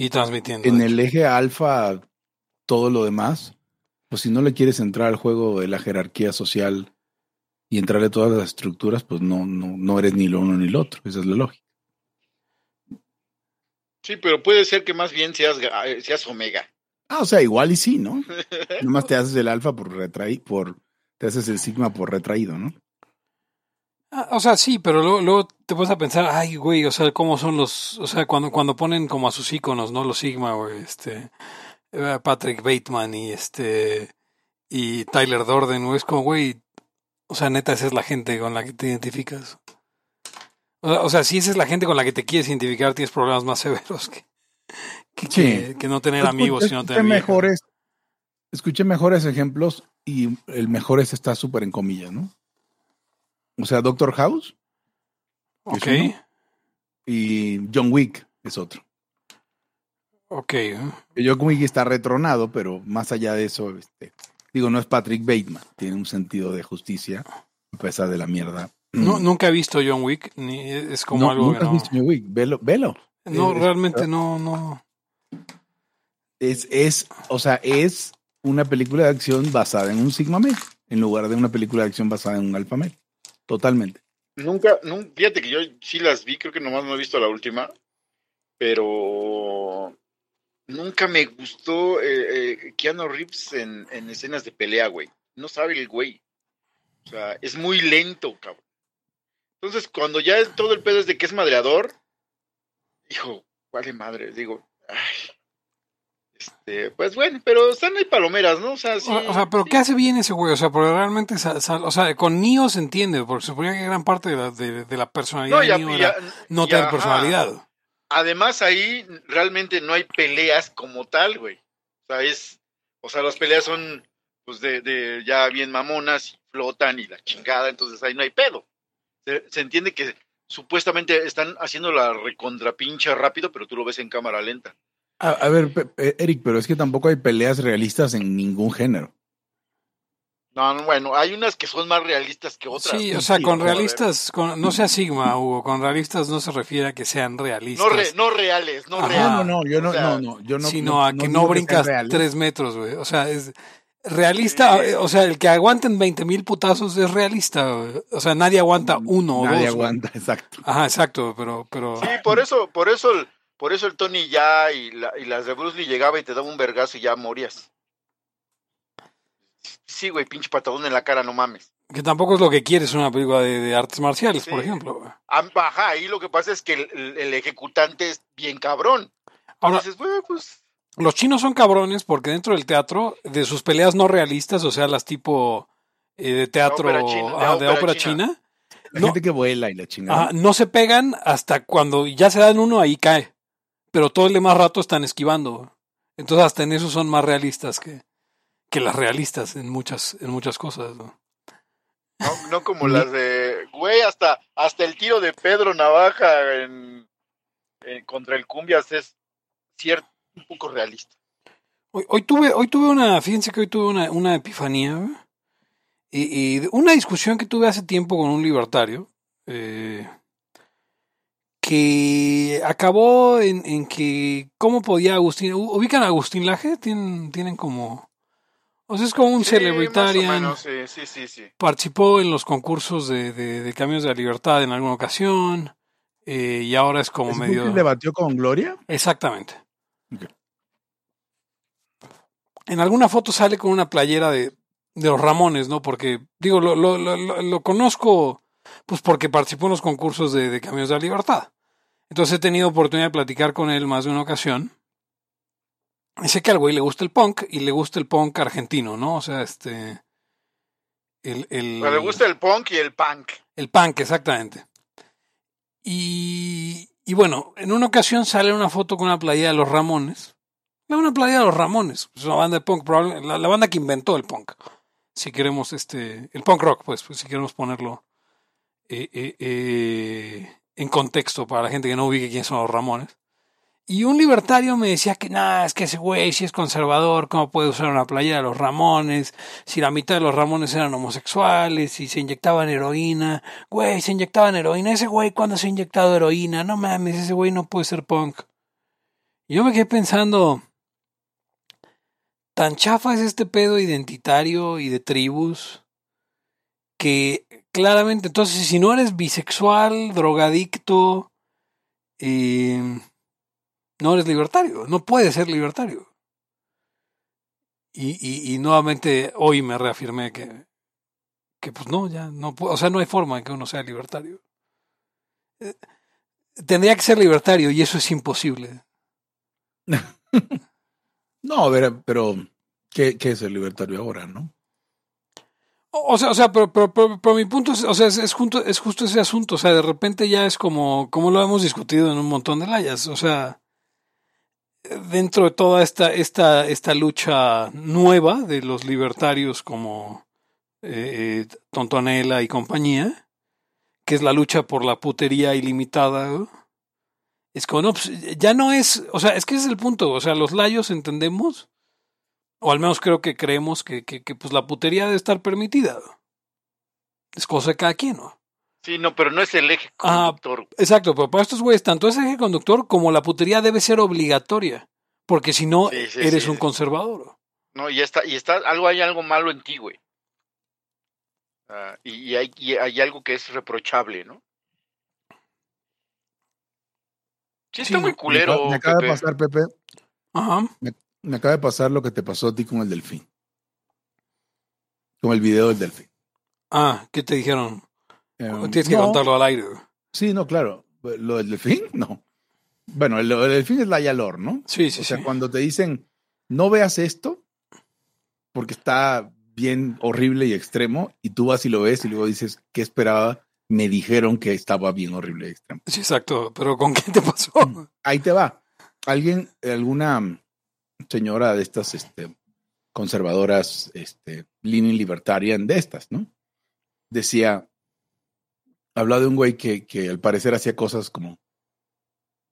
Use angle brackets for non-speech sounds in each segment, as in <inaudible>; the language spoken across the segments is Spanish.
Y transmitiendo. En el eje alfa, todo lo demás, pues si no le quieres entrar al juego de la jerarquía social y entrarle todas las estructuras, pues no, no, no eres ni lo uno ni lo otro. Esa es la lógica. Sí, pero puede ser que más bien seas, eh, seas omega. Ah, o sea, igual y sí, ¿no? <laughs> Nomás te haces el alfa por retraído, por, te haces el sigma por retraído, ¿no? Ah, o sea, sí, pero luego, luego, te puedes a pensar, ay, güey, o sea, cómo son los, o sea, cuando, cuando ponen como a sus iconos, ¿no? Los Sigma, güey, este, eh, Patrick Bateman y este, y Tyler Dorden, güey, es como, güey, o sea, neta, esa es la gente con la que te identificas. O sea, si esa es la gente con la que te quieres identificar, tienes problemas más severos que, que, que, no tener amigos, sino tener mejores, Escuché mejores ejemplos y el mejores está súper en comillas, ¿no? O sea, Doctor House. Ok. y John Wick es otro. Ok. John Wick está retronado, pero más allá de eso, este, digo, no es Patrick Bateman. Tiene un sentido de justicia, a pesar de la mierda no, nunca he visto John Wick, ni es como algo nunca has visto John Wick, velo, velo. No, realmente no, no. Es, es, o sea, es una película de acción basada en un Sigma Male, en lugar de una película de acción basada en un Alpha Male. Totalmente. Nunca, nunca, fíjate que yo sí las vi, creo que nomás no he visto la última, pero nunca me gustó eh, eh, Keanu Reeves en, en escenas de pelea, güey. No sabe el güey. O sea, es muy lento, cabrón. Entonces, cuando ya todo el pedo es de que es madreador, hijo, vale madre, digo, ay, este, pues bueno, pero están ahí palomeras, ¿no? O sea, sí, o, sea pero ¿qué hace bien ese güey? O sea, porque realmente, o sea, con Nio se entiende, porque se suponía que gran parte de la, de, la personalidad no, de Neo era no tener personalidad. Además, ahí realmente no hay peleas como tal, güey. O sea, es, o sea, las peleas son, pues, de, de ya bien mamonas y flotan y la chingada, entonces ahí no hay pedo se, entiende que supuestamente están haciendo la recontrapincha rápido, pero tú lo ves en cámara lenta. A, ver, eh, Eric, pero es que tampoco hay peleas realistas en ningún género. No, bueno, hay unas que son más realistas que otras. Sí, o sea, con realistas, con, no sea Sigma, Hugo, con realistas no se refiere a que sean realistas. No, reales, no reales. No, no, yo no, no, no, yo no. Sino a que no, brincas tres metros, güey. O sea, es, realista, o sea, el que aguanten 20 mil putazos es realista. O sea, nadie aguanta uno o dos. Nadie aguanta, <laughs> exacto. Ajá, exacto, pero, pero. Sí, por eso, por eso, el, por eso el Tony ya y, y las de Bruce Lee llegaba y te daba un vergazo y ya morías. Sí, güey, pinche patadón en la cara, no mames. Que tampoco es lo que quieres una película de, artes marciales, por ejemplo. Ajá, ahí lo que pasa es que el, ejecutante es bien cabrón. Ahora, dices, pues los chinos son cabrones porque dentro del teatro, de sus peleas no realistas, o sea, las tipo eh, de teatro de ópera, china, la gente que vuela y la chingada. no se pegan hasta cuando ya se dan uno, ahí cae. Pero todo el demás rato están esquivando. Entonces hasta en eso son más realistas que, que las realistas en muchas, en muchas cosas. ¿no? No, como las de, güey, hasta, hasta el tiro de Pedro Navaja en, contra el Cumbias es cierto, un poco realista. Hoy, tuve, hoy tuve una, fíjense que hoy tuve una, una epifanía y, una discusión que tuve hace tiempo con un libertario eh, que acabó en, que cómo podía Agustín, ubican a Agustín Laje, tienen, tienen como, o sea, es como un celebritarian. Sí, sí, sí, Participó en los concursos de, de, Caminos de la Libertad en alguna ocasión. Eh, y ahora es como medio. debatió con Gloria? Exactamente. En alguna foto sale con una playera de, de los Ramones, ¿no? Porque, digo, lo, lo, lo, lo, conozco, pues porque participó en los concursos de, de Caminos de la Libertad. Entonces he tenido oportunidad de platicar con él más de una ocasión. Y sé que al güey le gusta el punk y le gusta el punk argentino, ¿no? O sea, este. El, el, le gusta el punk y el punk. El punk, exactamente. Y, y bueno, en una ocasión sale una foto con una playera de los Ramones. Una playera de los Ramones. Es una banda de punk, probablemente, la, banda que inventó el punk. Si queremos, este, el punk rock, pues, pues si queremos ponerlo eh, eh, eh, en contexto para la gente que no ubique quiénes son los Ramones. Y un libertario me decía que nada, es que ese güey si es conservador, ¿cómo puede usar una playera de los Ramones? Si la mitad de los Ramones eran homosexuales, si se inyectaban heroína. Güey, se inyectaban heroína. Ese güey cuando se ha inyectado heroína, no mames, ese güey no puede ser punk. Yo me quedé pensando, tan chafa es este pedo identitario y de tribus que claramente, entonces, si no eres bisexual, drogadicto, eh, no eres libertario, no puedes ser libertario. Y, y, y nuevamente hoy me reafirmé que, que pues no, ya no o sea, no hay forma en que uno sea libertario. Eh, tendría que ser libertario y eso es imposible. <laughs> no, a ver, pero ¿qué, qué es el libertario ahora, no? O sea, o sea, pero, pero, pero, pero mi punto es, o sea, es, es, es justo ese asunto. O sea, de repente ya es como, como lo hemos discutido en un montón de layas. O sea, dentro de toda esta, esta, esta lucha nueva de los libertarios como eh, Tontonela y compañía, que es la lucha por la putería ilimitada, es como, no, pues, ya no es, o sea, es que ese es el punto. O sea, los layos entendemos o al menos creo que creemos que, que, que, pues la putería debe estar permitida. Es cosa de cada quien, ¿no? Sí, no, pero no es el eje conductor. Ah, exacto, pero para estos güeyes, tanto es el eje conductor como la putería debe ser obligatoria. Porque si no, sí, sí, eres sí, un conservador. No, y está, y está, algo, hay algo malo en ti, güey. Uh, y, y, hay, y hay algo que es reprochable, ¿no? Sí, está muy culero. Me, me acaba Pepe. de pasar, Pepe. Ajá. Me, me acaba de pasar lo que te pasó a ti con el delfín. Con el video del delfín. Ah, ¿qué te dijeron? Um, Tienes que no, contarlo al aire. Sí, no, claro. Lo del delfín, <laughs> no. Bueno, lo del delfín es la Yalor, ¿no? Sí, sí, O sea, sí. cuando te dicen, no veas esto, porque está bien horrible y extremo, y tú vas y lo ves y luego dices, ¿qué esperaba? Me dijeron que estaba bien horrible y extremo. Sí, exacto. Pero ¿con qué te pasó? Ahí te va. Alguien, alguna señora de estas este, conservadoras, este, línea libertarian de estas, ¿no? Decía, hablaba de un güey que, que al parecer hacía cosas como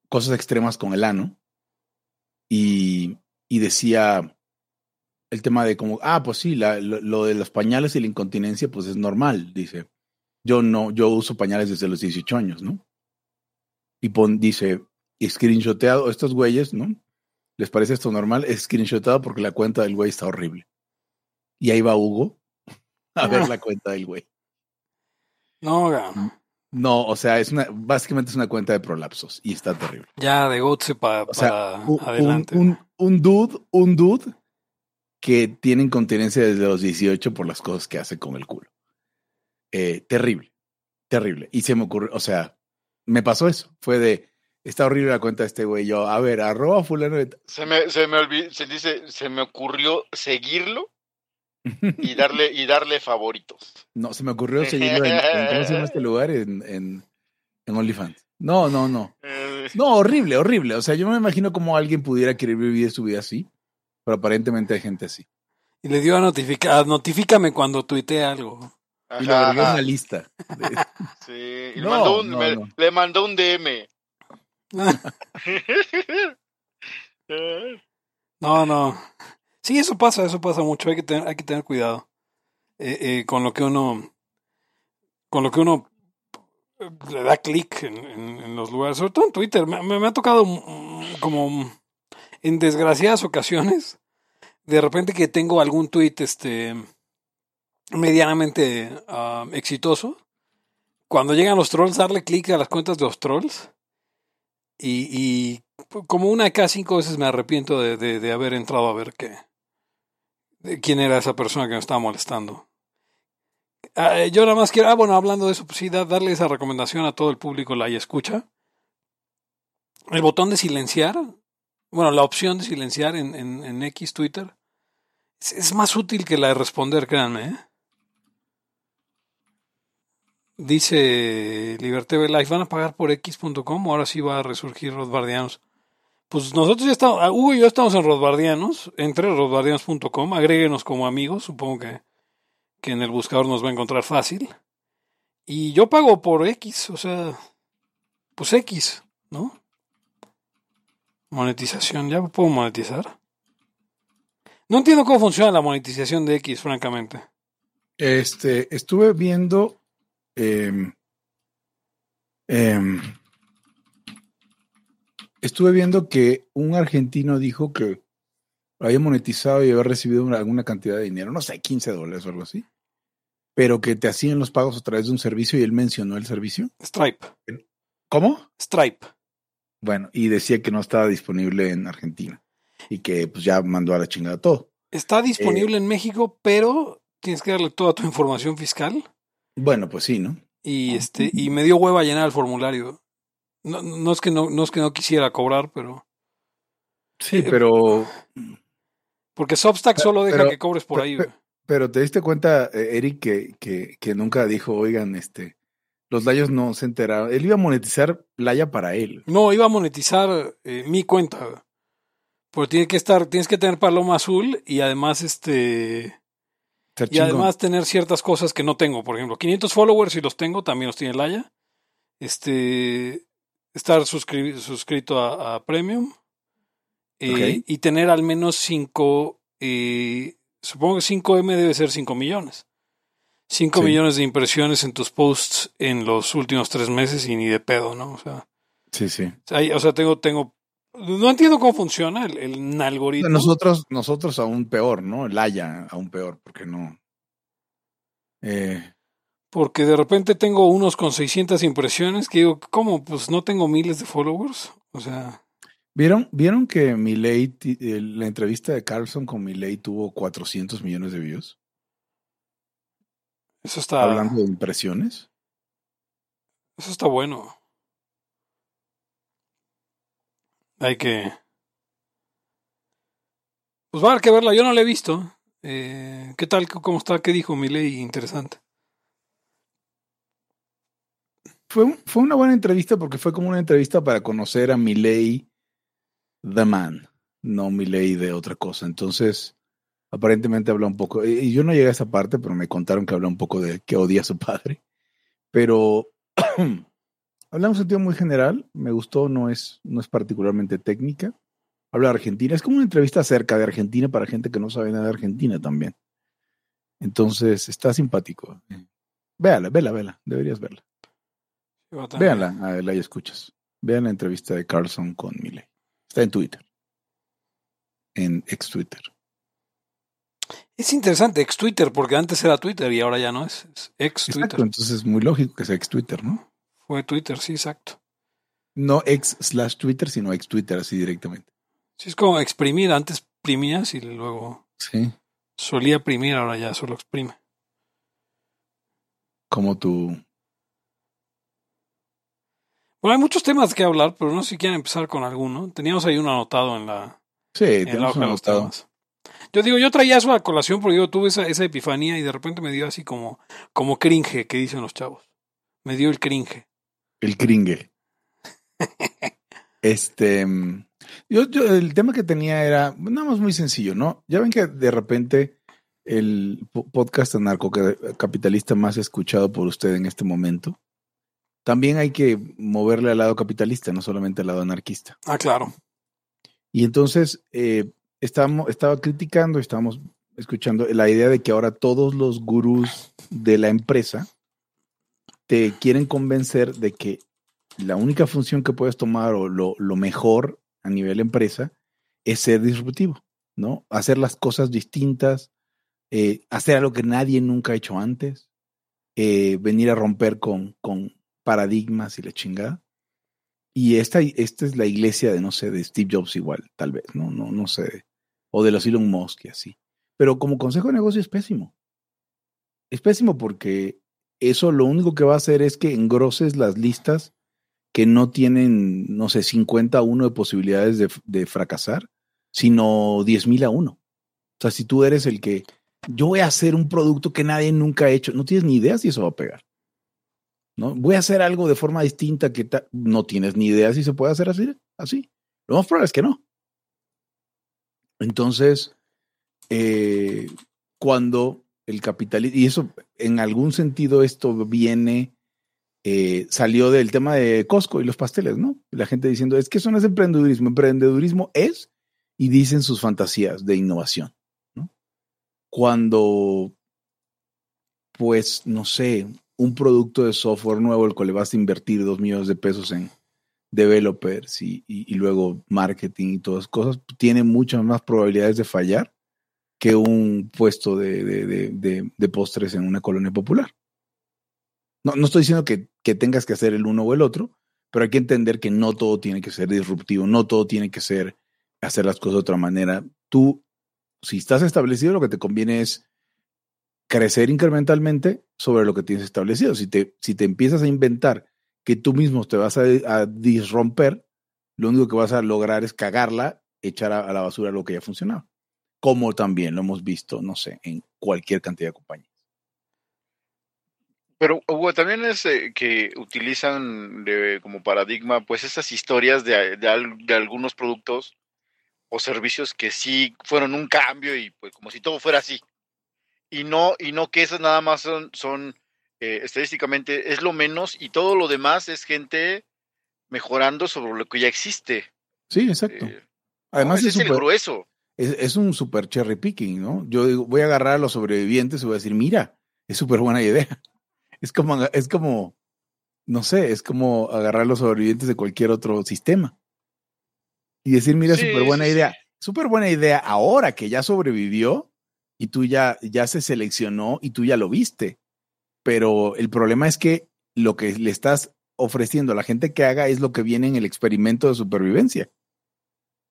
cosas extremas con el ano y, y decía el tema de como, ah, pues sí, la, lo, lo, de los pañales y la incontinencia, pues es normal, dice. Yo no, yo uso pañales desde los 18 años, ¿no? Y pon, dice, screenshoteado, estos güeyes, ¿no? ¿Les parece esto normal? Es screenshotado porque la cuenta del güey está horrible. Y ahí va Hugo <laughs> a ah. ver la cuenta del güey. No, ga. No, o sea, es una, básicamente es una cuenta de prolapsos y está terrible. Ya de Gotze para o sea, un, adelante. Un, un, dude, un dude que tiene incontinencia desde los 18 por las cosas que hace con el culo. Eh, terrible, terrible. Y se me ocurrió, o sea, me pasó eso. Fue de, está horrible la cuenta de este güey. Yo, a ver, arroba fulano. De... Se me, se me olvidó, se dice, se me ocurrió seguirlo y darle, y darle favoritos. No, se me ocurrió seguirlo en, en ¿cómo se llama este <laughs> lugar? En, en, en OnlyFans. No, no, no. No, horrible, horrible. O sea, yo me imagino cómo alguien pudiera querer vivir su vida así, pero aparentemente hay gente así. Y le dio a notificar, notifícame cuando tuitee algo. Ajá, y lo agregó en una lista. <laughs> Sí, y no, mandó un, no, me, no. le mandó un DM. <laughs> no, no. Sí, eso pasa, eso pasa mucho. Hay que tener, hay que tener cuidado eh, eh, con lo que uno, con lo que uno le da clic en, en, en, los lugares, sobre todo en Twitter. Me, ha tocado como en desgraciadas ocasiones, de repente que tengo algún tweet este, medianamente uh, exitoso. Cuando llegan los trolls, darle clic a las cuentas de los trolls. Y, y, como una cada cinco veces me arrepiento de, de, haber entrado a ver qué, de quién era esa persona que me estaba molestando. Uh, yo nada más quiero, ah, bueno, hablando de eso, pues sí, da, darle esa recomendación a todo el público la y escucha. El botón de silenciar, bueno, la opción de silenciar en, en, en X, Twitter, es, es, más útil que la de responder, créanme. ¿eh? Dice Liberté Life, ¿van a pagar por X.com? Ahora sí va a resurgir Rodbardianos. Pues nosotros ya estamos, Hugo y yo estamos en Rodbardianos, entre rodbardianos.com, agréguenos como amigos, supongo que, que en el buscador nos va a encontrar fácil. Y yo pago por X, o sea, pues X, ¿no? Monetización, ¿ya puedo monetizar? No entiendo cómo funciona la monetización de X, francamente. Este, estuve viendo eh, eh, estuve viendo que un argentino dijo que había monetizado y había recibido una- alguna cantidad de dinero, no sé, 15 dólares o algo así, pero que te hacían los pagos a través de un servicio y él mencionó el servicio. Stripe. ¿Cómo? Stripe. Bueno, y decía que no estaba disponible en Argentina y que pues ya mandó a la chingada todo. Está Eh, disponible en México, pero tienes que darle toda tu información fiscal. Bueno, pues sí, ¿no? Y este, y me dio hueva llenar el formulario. No, no es que no, no es que no quisiera cobrar, pero. Sí, pero, Porque Substack solo deja pero- que cobres por ahí. pe- güey. pero te diste cuenta, eh, Eric, que, que, que nunca dijo, oigan, este, los layos no se enteraron. Él iba a monetizar Laya para él. No, iba a monetizar eh, mi cuenta. Pero tiene que estar, tienes que tener paloma azul y además este. Ser Y chingón. además tener ciertas cosas que no tengo. Por ejemplo, 500 followers si los tengo, también los tiene Laya. Este, estar suscri- suscrito a, a Premium. Eh. Y tener al menos 5, supongo que 5M debe ser 5 millones. 5 Sí. millones de impresiones en tus posts en los últimos tres meses y ni de pedo, ¿no? O sea, Sí, sí. hay- o sea tengo, tengo, no entiendo cómo funciona el, el algoritmo. Nosotros, nosotros aún peor, ¿no? Laya aún peor, porque no. Eh, Porque de repente tengo unos con 600 impresiones que digo, ¿cómo? Pues no tengo miles de followers. O sea, ¿Vieron, ¿Vieron que ti- eh, la entrevista de Carlson con Milei tuvo 400 millones de views? eso está, Hablando de impresiones. eso está bueno. Hay que... Pues va a haber que verla, yo no la he visto. Eh, ¿Qué tal? ¿Cómo está? ¿Qué dijo mi ley? Interesante. Fue, fue una buena entrevista porque fue como una entrevista para conocer a Milei the man, no Milei de otra cosa. Entonces, aparentemente habla un poco, y yo no llegué a esa parte, pero me contaron que habla un poco de que odia a su padre. Pero <clears throat> habla en un sentido muy general, me gustó, no es, no es particularmente técnica. Habla de Argentina, es como una entrevista acerca de Argentina para gente que no sabe nada de Argentina también. Entonces, está simpático. Véala, vela, vela, deberías verla. A Véanla, a la escuchas. Vean la entrevista de Carlson con Miley. Está en Twitter. En ex Twitter. Es interesante, ex Twitter, porque antes era Twitter y ahora ya no es. es ex Exacto, Twitter. entonces es muy lógico que sea ex Twitter, ¿no? Fue Twitter, sí, exacto. No ex slash Twitter, sino ex Twitter así directamente. Sí, es como exprimir. Antes primías y luego Sí. solía primir, ahora ya solo exprime. Como tu. Bueno, hay muchos temas que hablar, pero no sé si quieren empezar con alguno. Teníamos ahí uno anotado en la, Sí, en la tenemos hoja un de los anotado. temas. Yo digo, yo traía eso a colación porque yo tuve esa, esa epifanía y de repente me dio así como, como cringe, que dicen los chavos. Me dio el cringe. El cringe. <laughs> este. Yo, yo, el tema que tenía era nada más muy sencillo, ¿no? Ya ven que de repente el po- podcast anarcocapitalista más escuchado por usted en este momento, también hay que moverle al lado capitalista, no solamente al lado anarquista. Ah, claro. Y entonces eh, estábamos, estaba criticando, estábamos escuchando la idea de que ahora todos los gurús de la empresa te quieren convencer de que la única función que puedes tomar o lo, lo mejor a nivel empresa es ser disruptivo, ¿no? Hacer las cosas distintas, eh, hacer algo que nadie nunca ha hecho antes, eh, venir a romper con, con paradigmas y la chingada. Y esta, esta es la iglesia de, no sé, de Steve Jobs igual, tal vez, no, no, no sé, o de los Elon Musk y así. Pero como consejo de negocio es pésimo. Es pésimo porque eso lo único que va a hacer es que engroses las listas que no tienen, no sé, 50 a 1 de posibilidades de, fracasar, sino 10 mil a 1. O sea, si tú eres el que yo voy a hacer un producto que nadie nunca ha hecho, no tienes ni idea si eso va a pegar. ¿no? Voy a hacer algo de forma distinta que no tienes ni idea si se puede hacer así. así. Lo más probable es que no. Entonces, eh, cuando el capitalismo, y eso en algún sentido esto viene, eh, salió del tema de Costco y los pasteles, ¿no? La gente diciendo, es que eso no es emprendedurismo, emprendedurismo es, y dicen sus fantasías de innovación, ¿no? Cuando, pues, no sé, un producto de software nuevo, el cual le vas a invertir dos millones de pesos en developers y, y- y luego marketing y todas cosas, tiene muchas más probabilidades de fallar que un puesto de, de- postres en una colonia popular. No, no estoy diciendo que, que tengas que hacer el uno o el otro, pero hay que entender que no todo tiene que ser disruptivo, no todo tiene que ser hacer las cosas de otra manera. Tú, si estás establecido, lo que te conviene es crecer incrementalmente sobre lo que tienes establecido. Si te, si te empiezas a inventar que tú mismo te vas a, a disromper, lo único que vas a lograr es cagarla, echar a, a la basura lo que ya funcionaba. Como también lo hemos visto, no sé, en cualquier cantidad de compañías. Pero Hugo, también es eh, que utilizan de- como paradigma pues esas historias de, de al- de algunos productos o servicios que sí fueron un cambio y pues como si todo fuera así. Y no, y no que esas nada más son, son eh, estadísticamente es lo menos y todo lo demás es gente mejorando sobre lo que ya existe. Sí, exacto. Eh, Además, ese es, es el grueso. Es, es un super cherry picking, ¿no? Yo digo, voy a agarrar a los sobrevivientes y voy a decir, mira, es súper buena idea. <laughs> Es como, es como, no sé, es como agarrar a los sobrevivientes de cualquier otro sistema. Y decir, mira, Sí, súper buena sí, idea. Súper buena idea ahora que ya sobrevivió y tú ya, ya se seleccionó y tú ya lo viste. Pero el problema es que lo que le estás ofreciendo a la gente que haga es lo que viene en el experimento de supervivencia.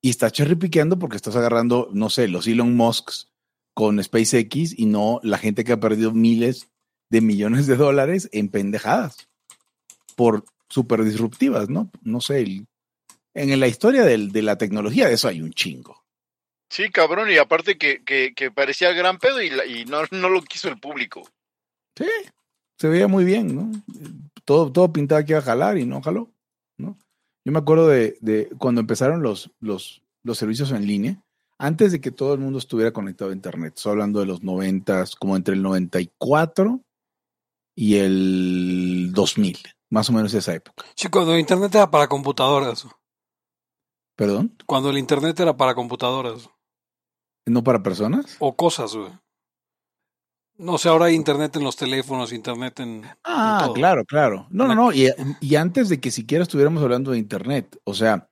Y estás cherry piqueando porque estás agarrando, no sé, los Elon Musks con SpaceX y no la gente que ha perdido miles de millones de dólares en pendejadas por súper disruptivas, ¿no? No sé, el- en la historia del- de la tecnología de eso hay un chingo. Sí, cabrón, y aparte que, que, que parecía gran pedo y, la- y no, no lo quiso el público. Sí, se veía muy bien, ¿no? Todo, todo pintaba que iba a jalar y no jaló. Yo me acuerdo de, de cuando empezaron los, los, los servicios en línea, antes de que todo el mundo estuviera conectado a Internet, estoy hablando de los noventas, como entre el 94 y el 2000, más o menos esa época. Sí, cuando el internet era para computadoras. ¿Perdón? Cuando el internet era para computadoras. ¿No para personas? O cosas, güey. No sé, ahora hay internet en los teléfonos, internet en... Ah, todo. claro, claro. No, no, no. Y, y antes de que siquiera estuviéramos hablando de Internet, o sea,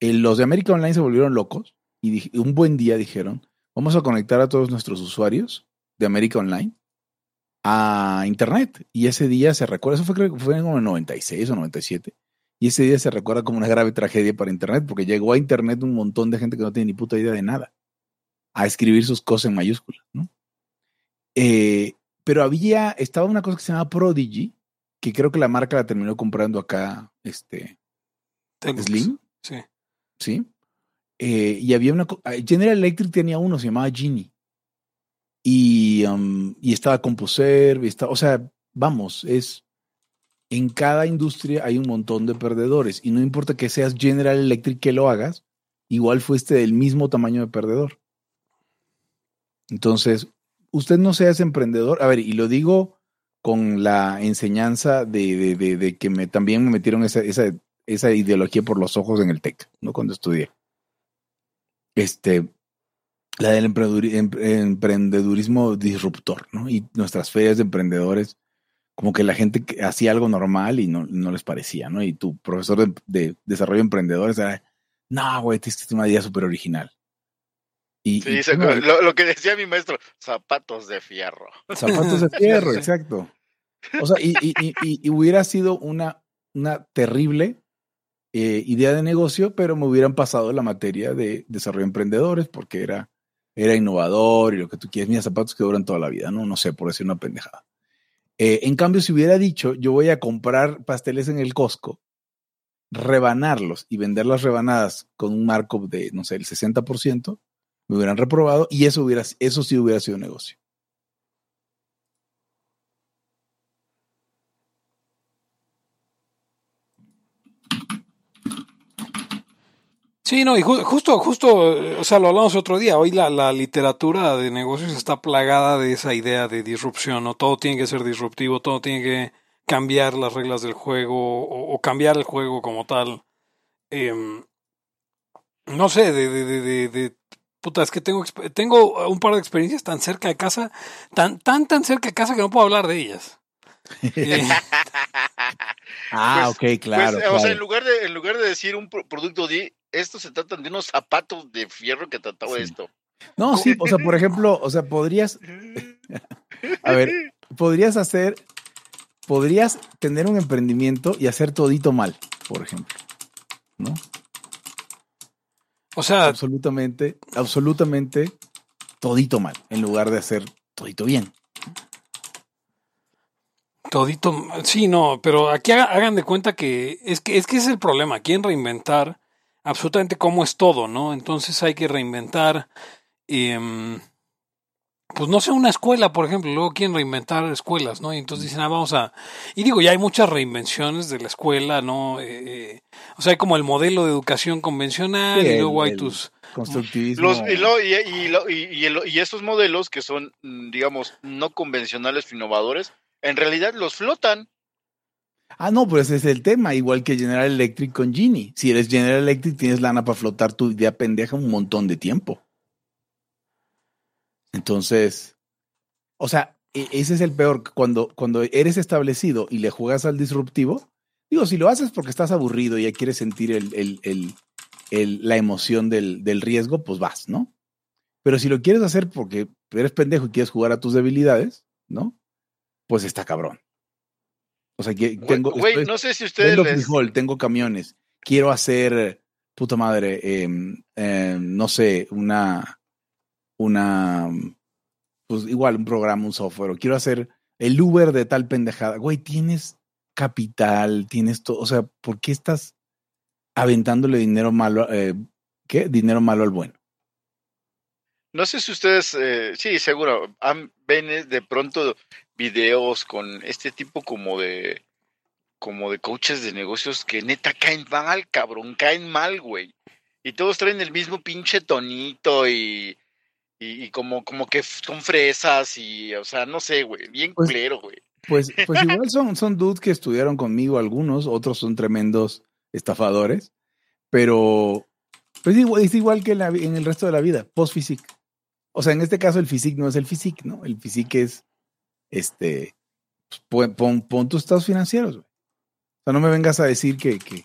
eh, los de América Online se volvieron locos y un buen día dijeron, vamos a conectar a todos nuestros usuarios de América Online a Internet. Y ese día se recuerda, eso fue creo que fue en el 96 o 97. Y ese día se recuerda como una grave tragedia para Internet, porque llegó a Internet un montón de gente que no tiene ni puta idea de nada, a escribir sus cosas en mayúsculas, ¿no? Eh, pero había, estaba una cosa que se llama Prodigy, que creo que la marca la terminó comprando acá, este, Telmex. Slim, Sí. ¿sí? Eh, y había una, ah, General Electric tenía uno, se llamaba Genie. Y, um, y estaba y estaba, o sea, vamos, es, en cada industria hay un montón de perdedores y no importa que seas General Electric que lo hagas, igual fuiste del mismo tamaño de perdedor. Entonces, usted no seas emprendedor, a ver, y lo digo con la enseñanza de, de- de- de que me, también me metieron esa, esa, esa ideología por los ojos en el TEC, ¿no? Cuando estudié. Este, la del em- emprendedurismo disruptor, ¿no? Y nuestras ferias de emprendedores, como que la gente que hacía algo normal y no, no les parecía, ¿no? Y tu profesor de, de desarrollo de emprendedores era, no, güey, es una idea súper original. Y, Sí, y se- tú no- lo, lo que decía mi maestro, zapatos de fierro. Zapatos de fierro, exacto. O sea, y- y- y hubiera sido una, una terrible eh, idea de negocio, pero me hubieran pasado la materia de desarrollo de emprendedores porque era, era innovador y lo que tú quieres. Mira, zapatos que duran toda la vida, ¿no? No sé, por decir una pendejada. Eh, en cambio, si hubiera dicho, yo voy a comprar pasteles en el Costco, rebanarlos y vender las rebanadas con un markup de, no sé, el 60%, me hubieran reprobado y eso, hubiera, eso sí hubiera sido negocio. Sí, no, y ju- justo, justo, o sea, lo hablamos otro día. Hoy la, la literatura de negocios está plagada de esa idea de disrupción, ¿no? Todo tiene que ser disruptivo, todo tiene que cambiar las reglas del juego o, cambiar el juego como tal. Em, no sé, de, de, de- puta, es que tengo, tengo un par de experiencias tan cerca de casa, tan, tan, tan cerca de casa que no puedo hablar de ellas. <laughs> Eh, <laughs> Ah, Pues- ok, claro. Pues, O sea, claro. en lugar de, en lugar de decir un pro- producto de estos se tratan de unos zapatos de fierro que trataba Sí. esto. No, sí, o sea, por ejemplo, o sea, podrías, <laughs> a ver, podrías hacer, podrías tener un emprendimiento y hacer todito mal, por ejemplo, ¿no? O sea, Absolutamente, absolutamente todito mal, en lugar de hacer todito bien. todito, sí, no, pero aquí haga- hagan de cuenta que es que es que es el problema, quieren reinventar absolutamente cómo es todo, ¿no? Entonces hay que reinventar, em, pues no sé, una escuela, por ejemplo, luego quieren reinventar escuelas, ¿no? Y entonces dicen, ah, vamos a, y digo, ya hay muchas reinvenciones de la escuela, ¿no? Eh, eh, o sea, hay como el modelo de educación convencional Sí, y el- luego hay tus, Constructivismo. Los, y, lo- y, y lo- y- y el- y estos modelos que son, mm, digamos, no convencionales o innovadores, en realidad los flotan. Ah, no, pero ese es el tema, igual que General Electric con Genie. Si eres General Electric, tienes lana para flotar tu idea pendeja un montón de tiempo. Entonces, o sea, e- ese es el peor, cuando, cuando eres establecido y le juegas al disruptivo, digo, si lo haces porque estás aburrido y ya quieres sentir el, el- el- la emoción del, del riesgo, pues vas, ¿no? Pero si lo quieres hacer porque eres pendejo y quieres jugar a tus debilidades, ¿no? Pues está cabrón. O sea, que tengo, güey, estoy- no sé si ustedes les... frijol, tengo camiones. Quiero hacer, puta madre, em, em, no sé, una, una, pues igual un programa, un software. O quiero hacer el Uber de tal pendejada. Güey, tienes capital, tienes todo. O sea, ¿por qué estás aventándole dinero malo? eh, ¿Qué? Dinero malo al bueno. No sé si ustedes, eh, sí, seguro, ven eh, de pronto videos con este tipo como de, como de coaches de negocios que neta caen mal, cabrón, caen mal, güey. Y todos traen el mismo pinche tonito y, y, y como, como que son fresas y, o sea, no sé, güey, bien Pues- culero, güey. Pues, pues <laughs> igual son, son dudes que estudiaron conmigo algunos, otros son tremendos estafadores, pero pues igual, es igual que en, la en el resto de la vida, post-physique. O sea, en este caso el physique no es el physique, ¿no? El physique es, este, pues, pon, pon- pon tus estados financieros, güey. O sea, no me vengas a decir que, que...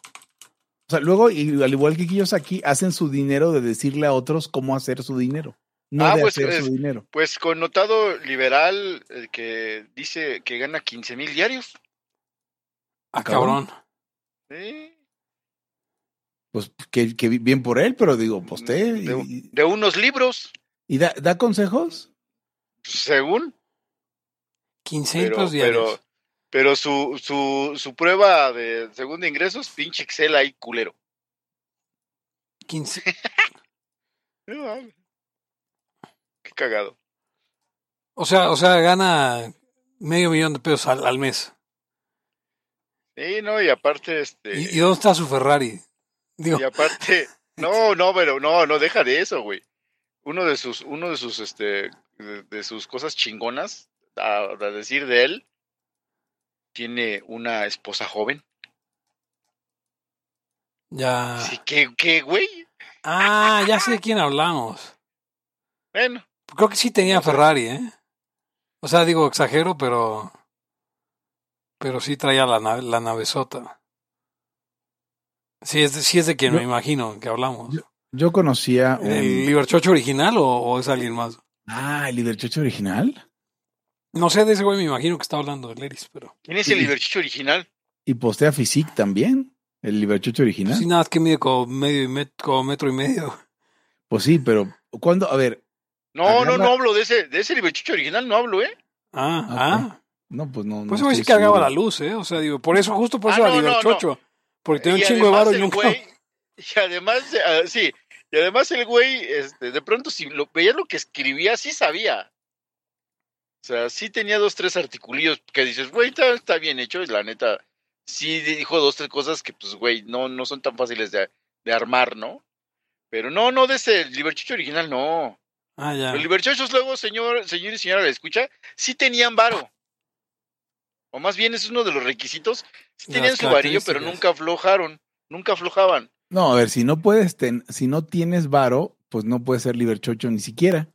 O sea, luego, y al igual que ellos aquí, hacen su dinero de decirle a otros cómo hacer su dinero, no Ah, de pues, hacer es- su dinero. Pues connotado liberal eh, que dice que gana 15 mil diarios. ah, cabrón. ¿sí? Pues que, que bien por él, pero digo, posté y, De, de unos libros, ¿Y da, da consejos? según. 1500 pero, diarios. pero, pero su, su, su prueba de segundo ingresos, pinche Excel ahí culero. 15, Qué <laughs> cagado. o sea, o sea, gana medio millón de pesos al, al mes. Sí, no, y aparte, este, ¿Y, y dónde está su Ferrari? Digo, y aparte, <laughs> no, no, pero no, no deja de eso, güey. Uno de sus, uno de sus, este, de, de sus cosas chingonas, a, a decir de él, tiene una esposa joven. ya. Sí, ¿qué, qué, güey? Ah, ya sé de quién hablamos. Bueno, Creo que sí tenía No sé. Ferrari, ¿eh? O sea, digo, exagero, pero. Pero sí traía la, nave, la navezota. Sí es, de, sí es de quien Yo- me imagino que hablamos. yo- Yo conocía un... ¿El Liberchocho original o, o es alguien más? Ah, el Liberchocho original. No sé, de ese güey me imagino que está hablando de Leris, pero. ¿quién es el Sí. Liberchicho original? Y postea Physique también. El Liberchocho original. Sí, nada más que mide como medio y met- como metro y medio. Pues sí, pero cuando, a ver, No, no, Agarra- no hablo de ese, de ese Liberchicho original, no hablo, ¿eh? Ah, Ok. ah. no, pues no. Pues no ese güey sí cargaba la luz, ¿eh? O sea, digo, por eso, justo por Ah, eso era no, no, Liberchocho. Porque tenía un chingo de varo y nunca. güey- y además, ah, sí, y además el güey, este, de pronto si lo, veías lo que escribía, sí sabía. O sea, sí tenía dos, tres articulillos que dices, güey, está, está bien hecho, y la neta, sí dijo dos, tres cosas que, pues, güey, no, no son tan fáciles de, de armar, ¿no? Pero no, no de ese Liberchicho original, no. Ah, ya. Los Liberchochos luego, señor, señor y señora, ¿le escucha? Sí tenían varo. O más bien es uno de los requisitos. Sí tenían las su varillo, pero nunca aflojaron. Nunca aflojaban. No, a ver, si no puedes, ten- si no tienes varo, pues no puedes ser Liberchocho ni siquiera.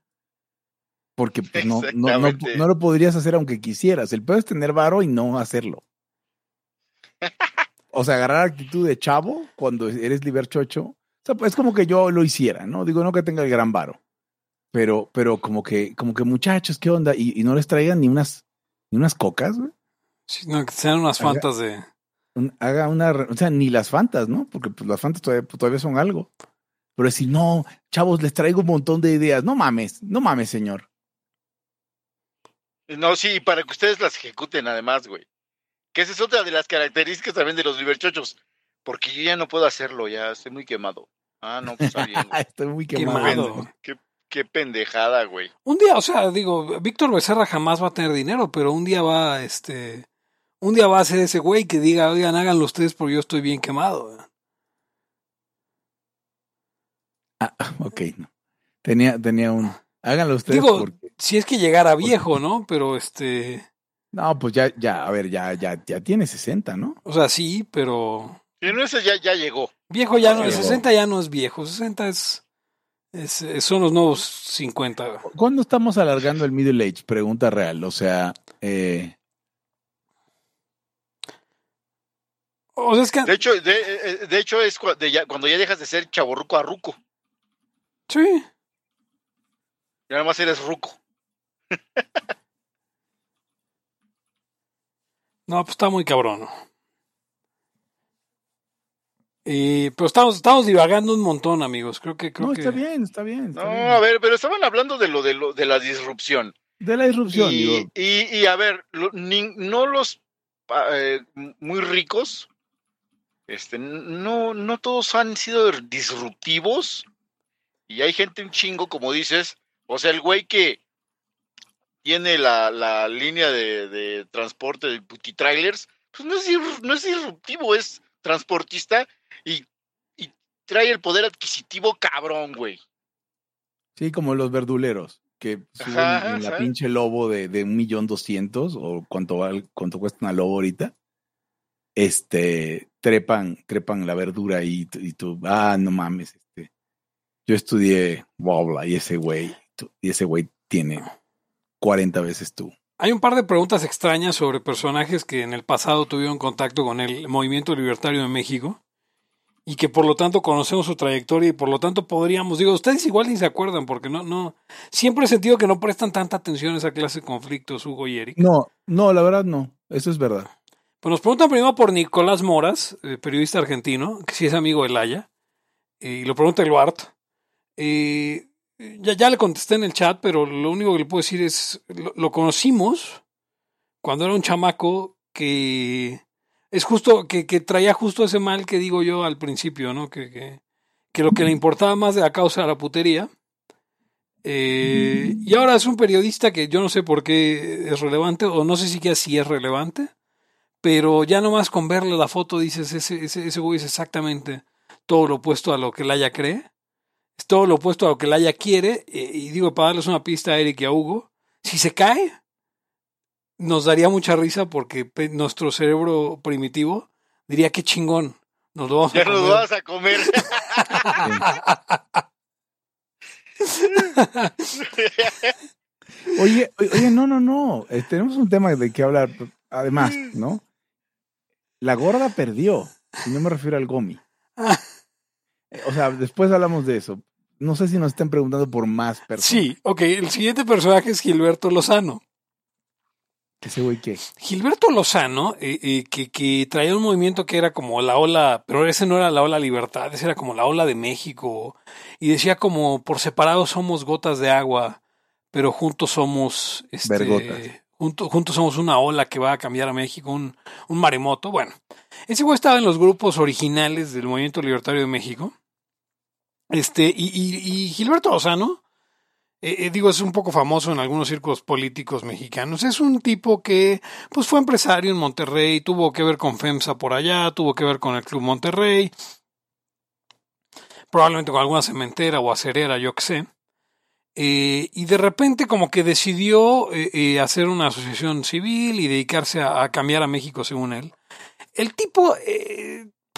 Porque pues, no, no, no lo podrías hacer aunque quisieras. El peor es tener varo y no hacerlo. <laughs> O sea, agarrar actitud de chavo cuando eres liberchocho. O sea, pues, es como que yo lo hiciera, ¿no? Digo, no que tenga el gran varo. Pero, pero como que, como que muchachos, ¿qué onda? Y, y no les traigan ni unas, ni unas cocas, güey. Sí, no, que sean unas Haga- fantas de. Un- haga una, o sea, ni las fantas, ¿no? Porque pues, las fantas todavía, todavía son algo. Pero decir, no, chavos, les traigo un montón de ideas. No mames, no mames, señor. No, sí, para que ustedes las ejecuten además, güey. Que esa es otra de las características también de los liberchochos. Porque yo ya no puedo hacerlo, ya estoy muy quemado. Ah, no, pues está bien, güey. <laughs> Estoy muy quemado. Quemado. Qué, qué pendejada, güey. Un día, o sea, digo, Víctor Becerra jamás va a tener dinero, pero un día va, este. Un día va a ser ese güey que diga, oigan, háganlo ustedes porque yo estoy bien quemado. ¿verdad? Ah, ok, no. Tenía, tenía un. Háganlo ustedes Digo, porque. si es que llegara viejo, ¿no? Pero este. No, pues ya, ya, a ver, ya, ya, ya tiene 60, ¿no? O sea, sí, pero. Si no, ese ya, ya llegó. Viejo ya no, Ya el llegó. 60 ya no es viejo, 60 es, es, es- son los nuevos 50. ¿Cuándo estamos alargando el middle age? Pregunta real. O sea, eh, O sea, es que De hecho, de, eh, de hecho es cua- de ya- cuando ya dejas de ser chaborruco a ruco. sí, Ya nada más eres ruco. <laughs> no, pues está muy cabrón. ¿no? Y, pero estamos, estamos divagando un montón, amigos. Creo que, creo no, que está bien, está bien. está No, bien. a ver, pero estaban hablando de lo de, lo, de la disrupción. De la disrupción, Y, digo. y, y, a ver, lo- ni- no los eh, muy ricos, este, no, no todos han sido disruptivos. Y hay gente un chingo, como dices. O sea, el güey que tiene la, la línea de, de transporte de puti trailers, pues no es, no es disruptivo, es transportista y, y trae el poder adquisitivo cabrón, güey. Sí, como los verduleros, que suben Ajá, en la ¿sabes? pinche lobo de, de un millón doscientos o cuánto, val- cuánto cuesta una lobo ahorita. Este, trepan, trepan la verdura y, tú- y tú, ah, no mames, este, yo estudié Wobla y ese güey, y ese güey tiene 40 veces tú. hay un par de preguntas extrañas sobre personajes que en el pasado tuvieron contacto con el movimiento libertario de México y que por lo tanto conocemos su trayectoria y por lo tanto podríamos, digo, ustedes igual ni se acuerdan porque no, no, siempre he sentido que no prestan tanta atención a esa clase de conflictos, Hugo y Eric. No, no, la verdad no, eso es verdad. Pues nos preguntan primero por Nicolás Moras, eh, periodista argentino, que sí es amigo de Laya, y lo pregunta el Bart. Eh, ya, ya le contesté en el chat, pero lo único que le puedo decir es, lo, lo conocimos cuando era un chamaco que es justo, que, que traía justo ese mal que digo yo al principio, ¿no? Que, que, que lo que le importaba más de la causa era la putería. Eh, y ahora es un periodista que yo no sé por qué es relevante, o no sé siquiera si es relevante, pero ya nomás con verle la foto dices, ese, ese, ese güey es exactamente todo lo opuesto a lo que Laia cree, es todo lo opuesto a lo que Laia quiere, eh, y digo, para darles una pista a Eric y a Hugo, si se cae, nos daría mucha risa porque nuestro cerebro primitivo diría que chingón, nos lo vamos Ya a nos comer". vas a comer. Oye, oye, no, no, no. eh, tenemos un tema de que hablar. Además, ¿no? La gorda perdió. Y no me refiero al gomi. Eh, <laughs> O sea, después hablamos de eso. No sé si nos estén preguntando por más personas. Sí, ok, el siguiente personaje es Gilberto Lozano. Ese güey. Gilberto Lozano, eh, eh, que, que traía un movimiento que era como la ola, pero ese no era la ola libertad, ese era como la ola de México, y decía como por separado somos gotas de agua, pero juntos somos este, junto- juntos somos una ola que va a cambiar a México, un, un maremoto. Bueno, ese güey estaba en los grupos originales del movimiento libertario de México. Este, y, y- y Gilberto Lozano, eh, eh, digo, es un poco famoso en algunos círculos políticos mexicanos. Es un tipo que, pues, fue empresario en Monterrey, tuvo que ver con FEMSA por allá, tuvo que ver con el Club Monterrey, probablemente con alguna cementera o acerera, yo qué sé. Eh, y de repente como que decidió hacer una asociación civil y dedicarse a, cambiar a México según él. El tipo,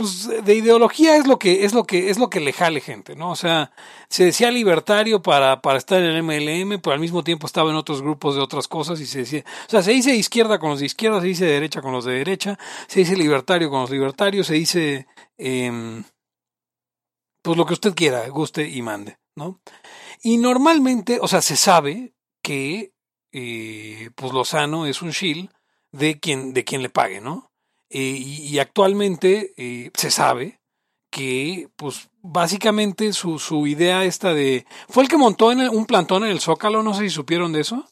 pues de ideología es lo que es lo que es lo que le jale gente, ¿no? O sea, se decía libertario para, para estar en el MLM, pero al mismo tiempo estaba en otros grupos de otras cosas y se decía, o sea, se dice izquierda con los de izquierda, se dice derecha con los de derecha, se dice libertario con los libertarios, se dice em, pues lo que usted quiera, guste y mande, ¿no? Y normalmente, o sea, se sabe que eh, pues Lozano es un shield de quien, de quien le pague, ¿no? Eh, y, y, actualmente eh, se sabe que, pues, básicamente su, su idea esta de... ¿Fue el que montó en el, un plantón en el Zócalo? No sé si supieron de eso.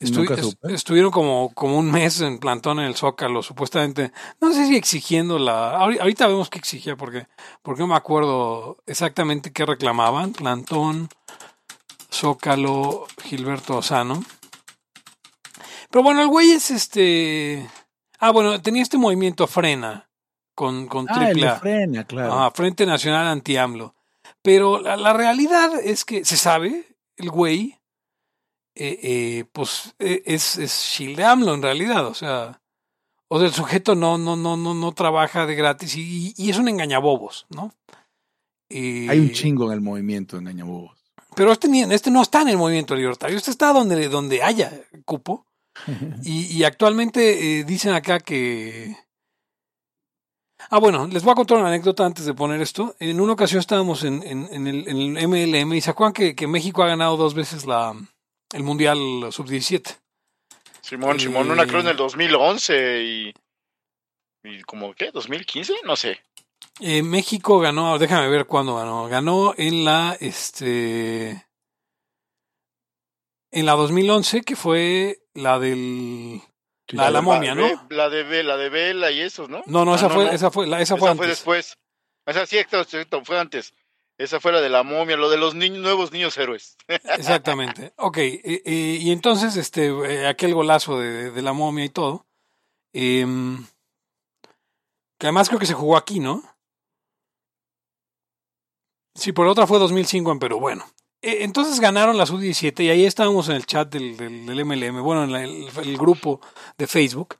Estu est estuvieron como, como un mes en plantón en el Zócalo, supuestamente. No sé si exigiendo la. ahori- Ahorita vemos qué exigía, porque, porque no me acuerdo exactamente qué reclamaban. Plantón, Zócalo, Gilberto Osano. Pero bueno, el güey es este. Ah, bueno, tenía este movimiento Frena con, con Ah, el triple de A. frena, claro. Ah, Frente Nacional Anti-AMLO. Pero la, la realidad es que se sabe, el güey, eh, eh, pues eh, es, es shield de AMLO en realidad. O sea, o sea, el sujeto no, no, no, no, no trabaja de gratis y, y es un engañabobos, ¿no? Hay un chingo en el movimiento en Engañabobos. Pero este, ni- este no está en el movimiento libertario, este está donde, donde haya cupo. <laughs> Y, y actualmente eh, dicen acá que... Ah, bueno, les voy a contar una anécdota antes de poner esto. En una ocasión estábamos en, en- en el, en el MLM y se acuerdan que, que México ha ganado dos veces la, el Mundial Sub-17. Simón, Eh, Simón, una creo en el 2011 y. ¿Y como qué? ¿2015? No sé. Eh, México ganó, déjame ver cuándo ganó. Ganó en la, este... En la 2011, que fue la del... La de la momia, ¿no? La de, Ve- la de Vela y esos, ¿no? No, no, Ah, esa fue, no. esa fue, la, esa Esa fue después. O sea, sí, exacto, fue antes. Esa fue la de la momia, lo de los niños, nuevos niños héroes. Exactamente. Ok, eh, eh, y entonces este eh, aquel golazo de, de la momia y todo, em, que además creo que se jugó aquí, ¿no? Sí, por otra fue 2005 en Perú. Bueno, eh, entonces ganaron la sub-17 y ahí estábamos en el chat del, del, del MLM, bueno, en la- el, el grupo de Facebook.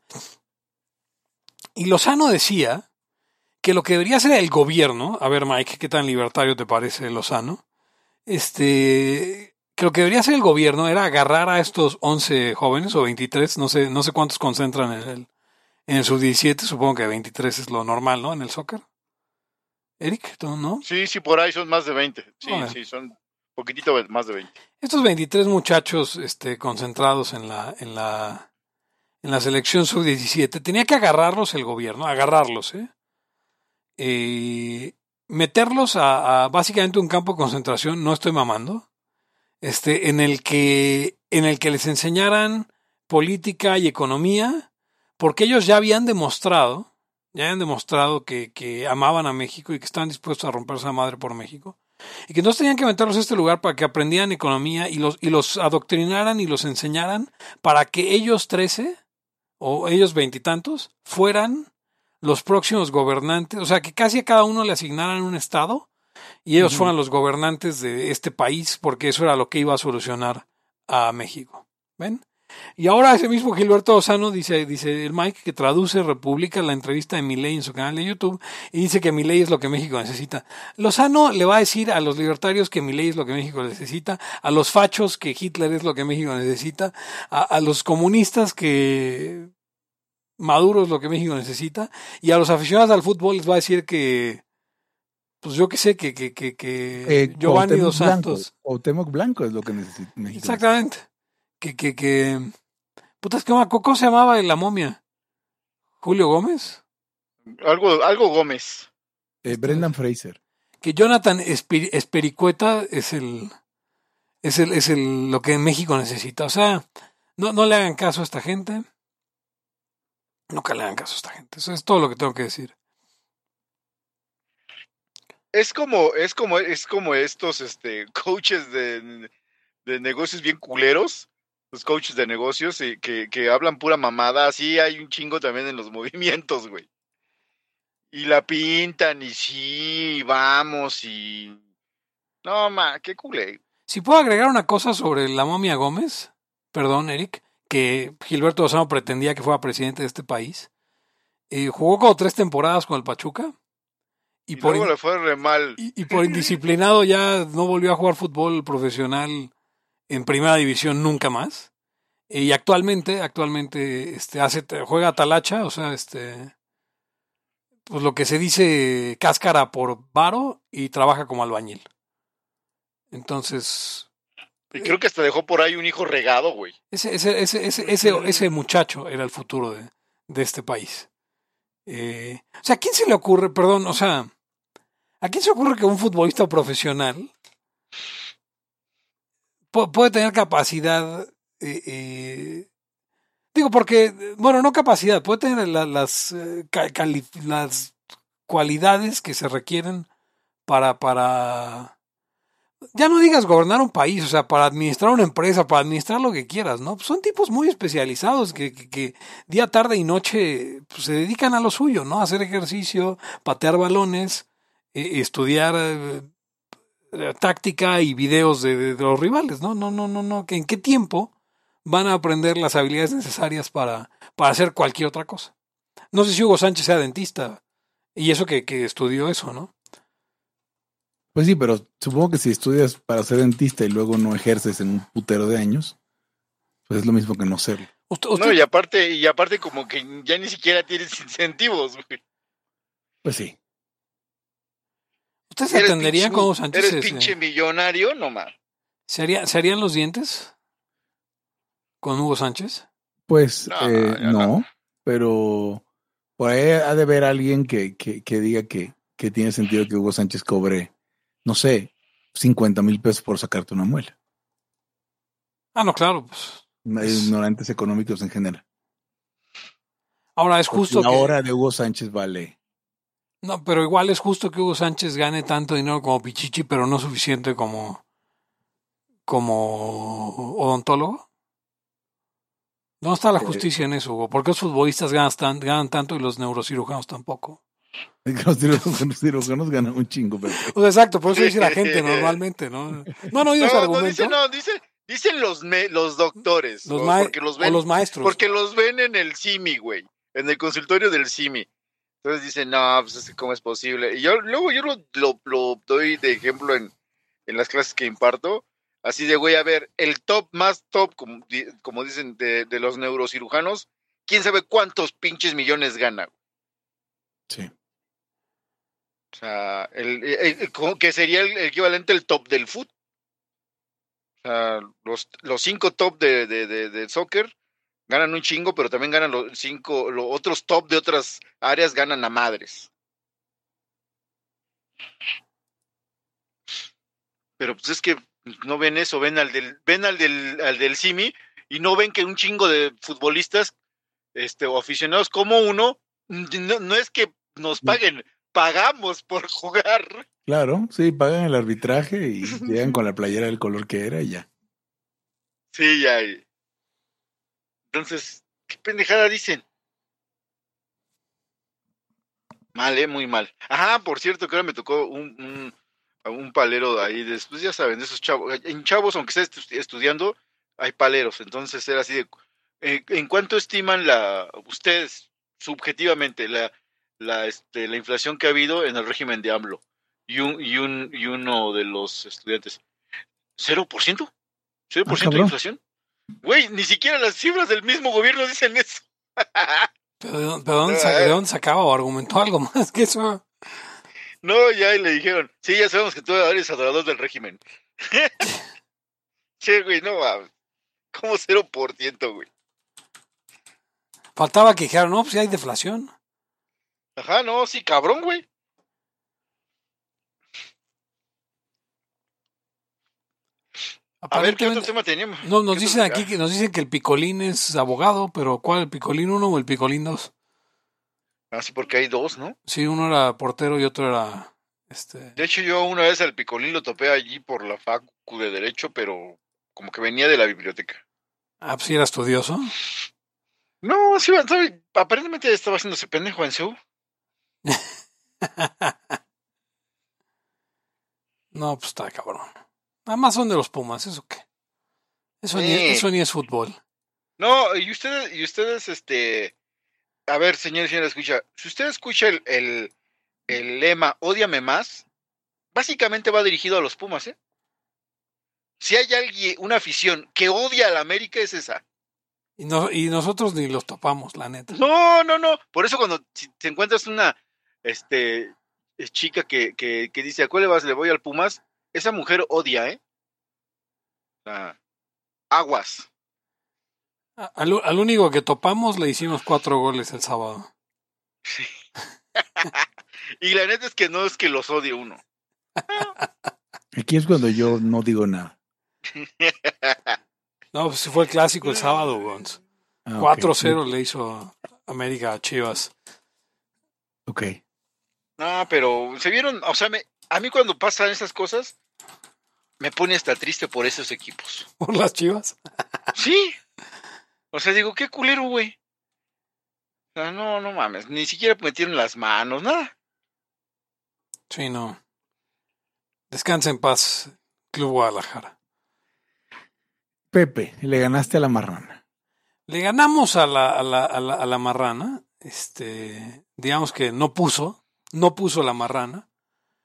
Y Lozano decía que lo que debería hacer el gobierno, a ver Mike, ¿qué tan libertario te parece Lozano? Este, que lo que debería hacer el gobierno era agarrar a estos 11 jóvenes o 23, no sé, no sé cuántos concentran en el, en el sub-17, supongo que 23 es lo normal, ¿no? En el soccer. Eric, ¿tú no? Sí, sí, por ahí son más de 20. Sí, sí, son poquitito más de 20. Estos 23 muchachos este, concentrados en la, en la, en la selección sub-17, tenía que agarrarlos el gobierno, agarrarlos, ¿eh? Meterlos a, a básicamente un campo de concentración, no estoy mamando, este, en el que, en el que les enseñaran política y economía, porque ellos ya habían demostrado, ya habían demostrado que, que amaban a México y que estaban dispuestos a romperse la madre por México. Y que entonces tenían que meterlos a este lugar para que aprendieran economía y los, y los adoctrinaran y los enseñaran para que ellos trece o ellos veintitantos fueran los próximos gobernantes, o sea, que casi a cada uno le asignaran un estado y ellos fueran los gobernantes de este país porque eso era lo que iba a solucionar a México. ¿Ven? Y ahora ese mismo Gilberto Lozano dice, dice el Mike que traduce, republica la entrevista de Milei en su canal de YouTube y dice que Milei es lo que México necesita. Lozano le va a decir a los libertarios que Milei es lo que México necesita, a los fachos que Hitler es lo que México necesita, a, a los comunistas que Maduro es lo que México necesita y a los aficionados al fútbol les va a decir que pues yo que sé que que que, que Eh, Giovanni Cuauhtémoc dos Blanco. Santos Cuauhtémoc Blanco es lo que necesita México. exactamente que que que putas que ¿cómo se llamaba la momia? Julio Gómez Algo, algo Gómez. Eh, Brendan Fraser. que Jonathan Espi- Espericueta es el es el es el lo que México necesita, o sea, no no le hagan caso a esta gente. Nunca le hagan caso a esta gente. Eso es todo lo que tengo que decir. Es como, es como, es como estos este, <laughs> coaches de, de negocios bien culeros, los coaches de negocios y que, que hablan pura mamada, así hay un chingo también en los <laughs> movimientos, güey. Y la pintan y sí, vamos y... No, ma, qué culé. Si puedo agregar una cosa sobre la momia Gómez, perdón, Eric, que Gilberto Lozano pretendía que fuera presidente de este país. Eh, jugó como tres temporadas con el Pachuca. Y, Y, por, luego in- le fue re mal. y, y por indisciplinado ya no volvió a jugar fútbol profesional en primera división nunca más. Eh, Y actualmente, actualmente este, hace, juega talacha, o sea, este, pues lo que se dice cáscara por varo y trabaja como albañil. Entonces, Y creo que hasta dejó por ahí un hijo regado, güey. ese, ese, ese, ese, ese, ese muchacho era el futuro de, de este país. Eh, o sea, ¿a quién se le ocurre, perdón, o sea, ¿a quién se ocurre que un futbolista profesional puede tener capacidad? eh, eh, digo, porque, bueno, no capacidad, puede tener la- las, eh, las cualidades que se requieren para, para, ya no digas gobernar un país, o sea, para administrar una empresa, para administrar lo que quieras, ¿no? Son tipos muy especializados que, que, día, tarde y noche pues, se dedican a lo suyo, ¿no? Hacer ejercicio, patear balones, eh, estudiar táctica y videos de, de- de los rivales, ¿no? No, no, no, no. que ¿En qué tiempo van a aprender las habilidades necesarias para, para hacer cualquier otra cosa? No sé si Hugo Sánchez sea dentista y eso que, que estudió eso, ¿no? Pues sí, pero supongo que si estudias para ser dentista y luego no ejerces en un putero de años, pues es lo mismo que no serlo. Usted, No, y aparte, y aparte como que ya ni siquiera tienes <laughs> incentivos, güey. Pues sí. ¿Usted se Eres atendería Hugo Sánchez? Eres pinche millonario, no más. ¿se, haría- ¿Se harían los dientes con Hugo Sánchez? Pues No, eh, no, no. pero por ahí ha de haber alguien que, que, que diga que, que tiene sentido que Hugo Sánchez cobre, no sé, 50 mil pesos por sacarte una muela. Ah, no, claro. Pues. Es- ignorantes económicos en general. Ahora es Porque justo la que... hora de Hugo Sánchez vale. No, pero igual es justo que Hugo Sánchez gane tanto dinero como Pichichi, pero no suficiente como, como odontólogo. ¿Dónde está la Eh, justicia en eso, Hugo? ¿Por qué los futbolistas ganan, tan- ganan tanto y los neurocirujanos tampoco? Los cirujanos, ganan un chingo, pero <laughs> Pues exacto, por eso dice la <laughs> gente normalmente, ¿no? No, no, ese No, no, argumento. dice, no, dice, dicen los, me- los doctores. los o ma- porque los o ven, los maestros. porque los ven en el CIMI, güey. En el consultorio del CIMI. Entonces dicen, no, pues cómo es posible. Y yo luego yo lo, lo, lo doy de ejemplo en, en las clases que imparto. Así de, güey, a ver, el top más top, como, como dicen, de, de los neurocirujanos, quién sabe cuántos pinches millones gana. sí. O sea, el, el- el- como que sería el equivalente al top del fútbol. O sea, los, los cinco top de, de, de soccer ganan un chingo, pero también ganan los cinco, los otros top de otras áreas ganan a madres. Pero pues es que no ven eso, ven al del, ven al del, al del Simi y no ven que un chingo de futbolistas este, o aficionados como uno, no, no es que nos paguen, pagamos por jugar. Claro, sí, pagan el arbitraje y <laughs> llegan con la playera del color que era y ya. Sí, ya. y- Entonces, ¿qué pendejada dicen? Mal, eh, muy mal. Ajá, por cierto, que ahora me tocó un, un, un palero ahí, después ya saben, de esos chavos. En chavos, aunque estés estu- estudiando, hay paleros. Entonces era así de. eh, ¿En cuánto estiman la ustedes subjetivamente la, la, este, la inflación que ha habido en el régimen de AMLO? Y, un, y, un, y uno de los estudiantes. ¿Cero por ciento? ¿Cero por ciento de inflación? Güey, ni siquiera las cifras del mismo gobierno dicen eso. <laughs> ¿Pero de dónde, pero de dónde sa- de dónde sacaba o argumentó algo más que eso? No, ya le dijeron, sí, ya sabemos que tú eres adorador del régimen. <laughs> che, güey, no mames. ¿Cómo cero por ciento, güey? Faltaba que dijeran, no, pues ya hay deflación. Ajá, no, sí, cabrón, güey. A ver, ¿qué otro tema tenemos? no, nos ¿Qué dicen aquí que nos dicen que el picolín es abogado, pero ¿cuál? ¿El picolín 1 o el picolín 2? Ah, sí, porque hay dos, ¿no? Sí, uno era portero y otro era este De hecho, yo una vez al picolín lo topé allí por la facu de Derecho, pero como que venía de la biblioteca. Ah, pues sí era estudioso. No, sí, sabe, aparentemente estaba haciéndose pendejo en su. <laughs> No, pues está cabrón. Nada más son de los Pumas, ¿eso qué? Eso, ni, Sí. eso ni es fútbol. No, y ustedes, y ustedes, este, a ver, señor y señora, escucha, si usted escucha el, el, el lema Ódiame más, básicamente va dirigido a los Pumas, ¿eh? Si hay alguien, una afición que odia a la América, es esa. Y, no, y nosotros ni los topamos, la neta. No, no, no. Por eso cuando te encuentras una este, chica que, que, que dice, ¿a cuál le vas? Le voy al Pumas. Esa mujer odia, ¿eh? Sea, aguas. A- Al, al único que topamos le hicimos cuatro goles el sábado. <laughs> Y la neta es que no es que los odie uno. Aquí es cuando yo no digo nada. <laughs> No, pues sí fue el clásico el sábado, Gons. Ah, ok. 4-0 le hizo América a Chivas. Ok. No, pero se vieron, o sea, me- a mí cuando pasan esas cosas, me pone hasta triste por esos equipos. <laughs> ¿Por las Chivas? Sí. O sea, digo, qué culero, güey. O sea, no, no mames, ni siquiera metieron las manos, nada. Sí, no. Descansa en paz, Club Guadalajara. Pepe, le ganaste a la marrana. Le ganamos a la, a la, a la, a la marrana. Este, digamos que no puso, no puso la marrana.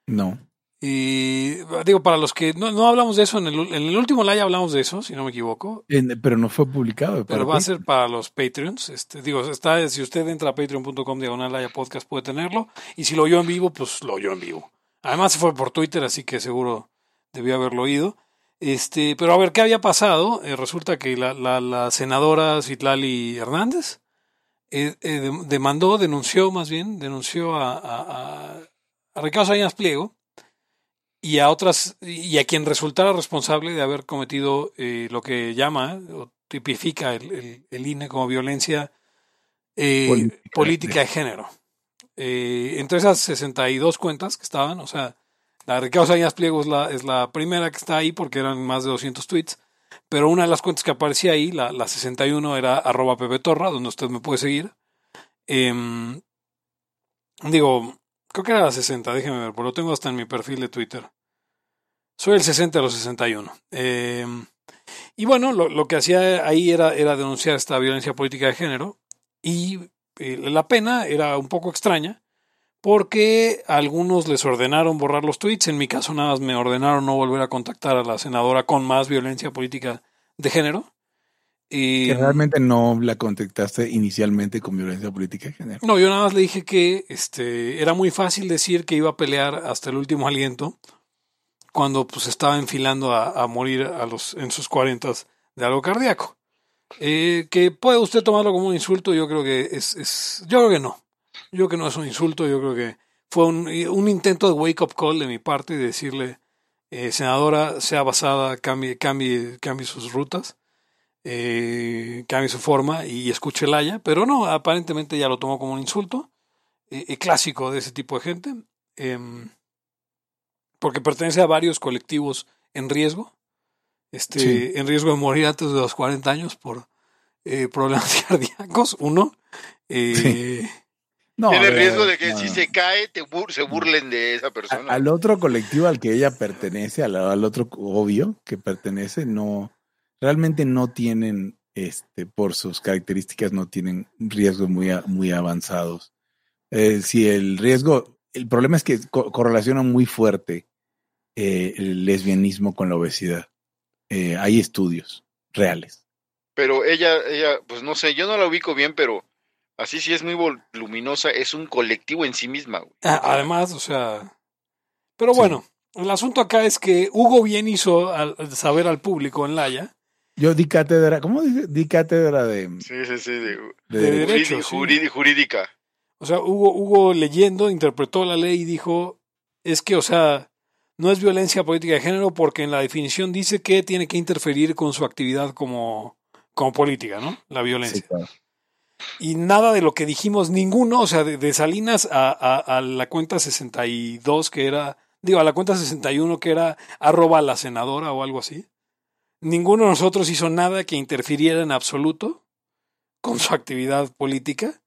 No. Y digo, para los que no, no hablamos de eso, en el, en el último live hablamos de eso, si no me equivoco. En- pero no fue publicado. Pero va a ser para los Patreons. Este, digo, está, si usted entra a patreon.com diagonal podcast puede tenerlo. Y si lo oyó en vivo, pues lo oyó en vivo. Además fue por Twitter, así que seguro debió haberlo oído. Este, pero a ver, ¿qué había pasado? Eh, resulta que la, la, la senadora Citlali Hernández eh, eh, dem- demandó, denunció más bien, denunció a, a, a, a Ricardo Salinas Pliego y a otras, y a quien resultara responsable de haber cometido eh, lo que llama o tipifica el, el, el INE como violencia eh, Política. política de género. Eh, entre esas 62 cuentas que estaban, o sea, la de Ricardo Salinas Pliego es la, es la primera que está ahí porque eran más de 200 tweets, pero una de las cuentas que aparecía ahí, la, la 61, era arroba Pepe Torra, donde usted me puede seguir. Em, digo, creo que era la 60, déjeme ver, porque lo tengo hasta en mi perfil de Twitter. Soy el 60 de los 61. Em, y bueno, lo, que hacía ahí era, era denunciar esta violencia política de género y eh, la pena era un poco extraña porque a algunos les ordenaron borrar los tweets, en mi caso nada más me ordenaron no volver a contactar a la senadora con más violencia política de género. Y, Que realmente no la contactaste inicialmente con violencia política de género. no, yo nada más le dije que este, era muy fácil decir que iba a pelear hasta el último aliento cuando pues estaba enfilando a, a morir a los, en sus cuarentas de algo cardíaco. Eh, que puede usted tomarlo como un insulto, yo creo que es, es yo creo que no. Yo creo que no es un insulto, yo creo que fue un, un intento de wake up call de mi parte de decirle, eh, senadora, sea basada, cambie, cambie, cambie sus rutas, eh, cambie su forma y escuche el haya, pero no, aparentemente ya lo tomó como un insulto, eh, eh, clásico de ese tipo de gente, em, porque pertenece a varios colectivos en riesgo, este, Sí. en riesgo de morir antes de los 40 años por eh, problemas <laughs> cardíacos, uno. eh, No, Tiene riesgo de que no, si no. se cae, te bur- se burlen de esa A- persona. al otro colectivo al que ella pertenece, al, al otro obvio que pertenece, no, realmente no tienen, este, por sus características, no tienen riesgos muy, a- muy avanzados. Eh, si el riesgo, el problema es que co- correlaciona muy fuerte eh, el lesbianismo con la obesidad. Eh, hay estudios reales. Pero ella, ella, pues no sé, yo no la ubico bien, pero así sí es muy voluminosa, es un colectivo en sí misma. güey. Ah, Además, o sea. Pero Sí. bueno, el asunto acá es que Hugo bien hizo al, saber al público en Laya. Yo di cátedra, ¿cómo dice? Di cátedra de, Sí, sí, sí, de, de De derecho. sí. jurídica. O sea, Hugo, Hugo leyendo, interpretó la ley y dijo: es que, o sea, no es violencia política de género porque en la definición dice que tiene que interferir con su actividad como, como política, ¿no? La violencia. Sí, claro. Y nada de lo que dijimos, ninguno, o sea, de, de Salinas a, a, a la cuenta 62, que era, digo, a la cuenta 61, que era arroba la senadora o algo así. Ninguno de nosotros hizo nada que interfiriera en absoluto con su actividad política.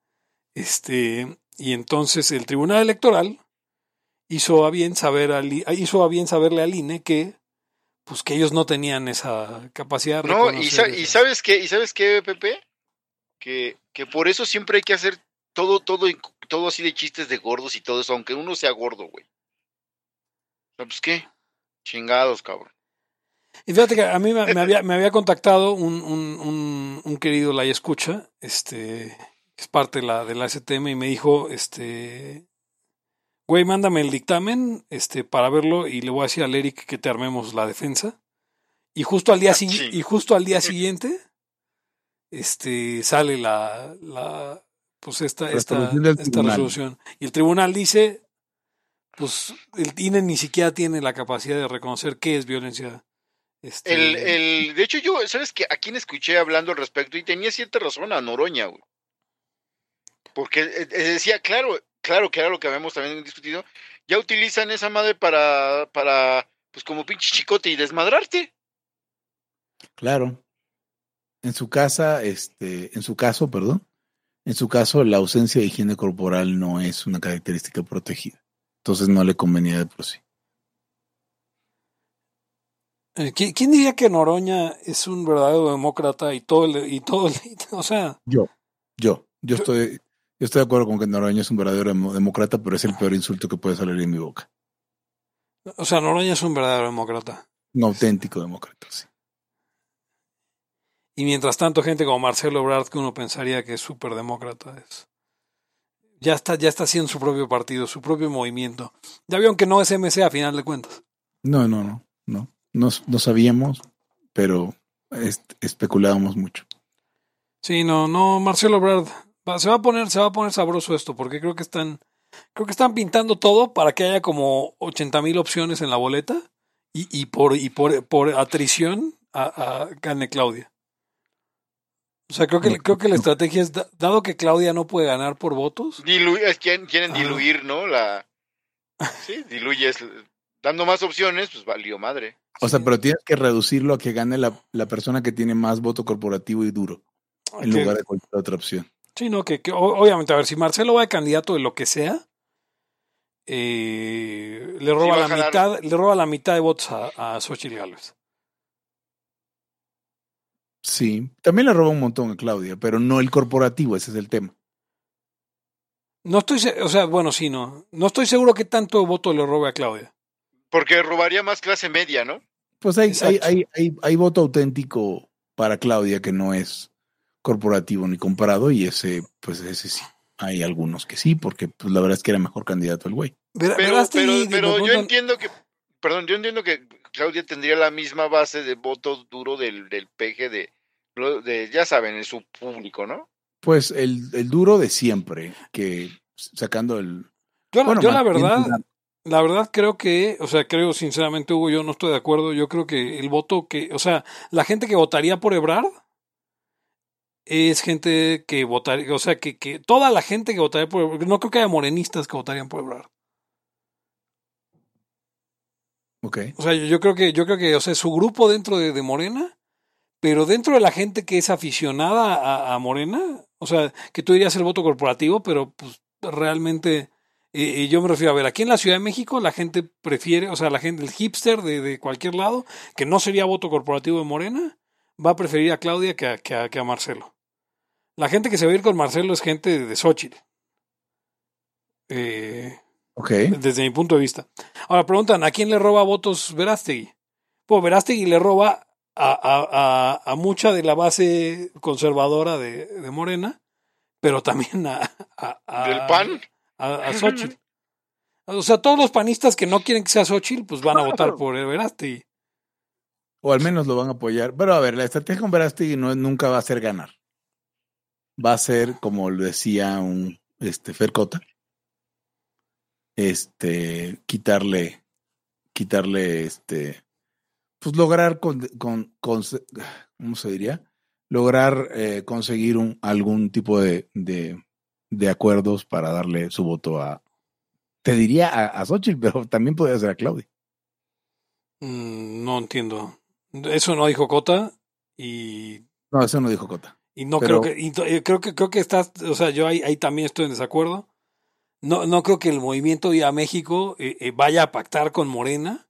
Este, y entonces el Tribunal Electoral hizo a bien saber al, hizo a bien saberle al INE que pues que ellos no tenían esa capacidad de No, y, reconocer sa- eso. y sabes qué, y sabes qué, Pepe, que, que por eso siempre hay que hacer todo, todo, todo así de chistes de gordos y todo eso, aunque uno sea gordo, güey. Pues qué, chingados, cabrón. Y fíjate que a mí me, me había, me había contactado un, un, un, un querido la escucha, este, que es parte de la, de la STM, y me dijo, este, güey, mándame el dictamen, este, para verlo, y le voy a decir al Eric que te armemos la defensa. Y justo al día, Ah, si- y justo al día siguiente, este, sale la, la pues esta, esta, esta tribunal. resolución. Y el tribunal dice, pues el INE ni siquiera tiene la capacidad de reconocer qué es violencia. Este, El, el, de hecho, yo, ¿sabes qué? A quien escuché hablando al respecto y tenía cierta razón a Noroña, güey. Porque eh, eh, decía, claro, claro que era lo que habíamos también discutido, ya utilizan esa madre para, para, pues como pinche chicote y desmadrarte. Claro. En su casa, este, en su caso, perdón, en su caso, la ausencia de higiene corporal no es una característica protegida. Entonces no le convenía de por sí. Eh, ¿qui- ¿Quién diría que Noroña es un verdadero demócrata y todo el, y todo el, <laughs> o sea, Yo, yo, yo estoy, yo estoy de acuerdo con que Noroña es un verdadero demócrata, pero es el peor insulto que puede salir de mi boca. o sea, Noroña es un verdadero demócrata. Un auténtico demócrata, sí. Y mientras tanto, gente como Marcelo Ebrard, que uno pensaría que es súper demócrata, es, ya está, ya está haciendo su propio partido, su propio movimiento. Ya vieron que no es MC a final de cuentas. No, no, no, no. No, no sabíamos, pero especulábamos mucho. Sí, no, no, Marcelo Ebrard, va- se va a poner, se va a poner sabroso esto, porque creo que están, creo que están pintando todo para que haya como 80 mil opciones en la boleta y, y por, y por, por atrición a, a gane Claudia. O sea, creo que, No, creo que la no. estrategia es, da- dado que Claudia no puede ganar por votos, Dilu es que quieren Ah. diluir, ¿no? La, <laughs> sí, diluyes, dando más opciones, pues valió madre. O sea, pero tienes que reducirlo a que gane la, la persona que tiene más voto corporativo y duro, en que- lugar de cualquier otra opción. Sí, no, que, que obviamente, a ver, si Marcelo va de candidato de lo que sea, eh, le roba la jalar. mitad, le roba la mitad de votos a, a Xochitl Gálvez. Sí, también le roba un montón a Claudia, pero no el corporativo, ese es el tema. No estoy, o sea, bueno, sí, no. No estoy seguro que tanto voto le robe a Claudia. Porque robaría más clase media, ¿no? Pues hay, hay, hay, hay, hay voto auténtico para Claudia que no es corporativo ni comprado, y ese, pues ese sí. Hay algunos que sí, porque pues, la verdad es que era mejor candidato el güey. Pero, yo entiendo que, perdón, yo entiendo que Claudia tendría la misma base de votos duro del, del peje de, ya saben, en su público, ¿no? Pues el, el duro de siempre, que sacando el. Yo, la- bueno, yo la verdad, la verdad creo que, o sea, creo sinceramente, Hugo, yo no estoy de acuerdo. Yo creo que el voto que, o sea, la gente que votaría por Ebrard es gente que votaría, o sea, que, que toda la gente que votaría por Ebrard, no creo que haya morenistas que votarían por Ebrard. Ok. O sea, yo, yo creo que, yo creo que, o sea, su grupo dentro de, de Morena, pero dentro de la gente que es aficionada a, a Morena, o sea, que tú dirías el voto corporativo, pero pues realmente, eh, eh, yo me refiero a ver, aquí en la Ciudad de México la gente prefiere, o sea, la gente, el hipster de, de cualquier lado, que no sería voto corporativo de Morena, va a preferir a Claudia que a, que a, que a Marcelo. La gente que se va a ir con Marcelo es gente de Xochitl. Eh, Ok. desde mi punto de vista. Ahora preguntan, ¿a quién le roba votos Verástegui? Pues Verástegui le roba a, a, a, a mucha de la base conservadora de, de Morena, pero también a, a, a- Del PAN. A, a Xochitl. O sea, todos los panistas que no quieren que sea Xochitl, pues van a votar por Verástegui. O al menos lo van a apoyar. Pero a ver, la estrategia con Verástegui no, nunca va a ser ganar. Va a ser, como lo decía un este, Fercota, este, quitarle, quitarle, este, pues lograr con, con, con ¿cómo se diría? Lograr eh, conseguir un, algún tipo de, de, de acuerdos para darle su voto a, te diría a, a Xochitl, pero también podría ser a Claudia. Mm, no entiendo. Eso no dijo Cota y No, eso no dijo Cota. Y no Pero- creo que, y eh, creo que, creo que estás, o sea, yo ahí, ahí también estoy en desacuerdo. No, no creo que el movimiento Vía México eh, eh, vaya a pactar con Morena.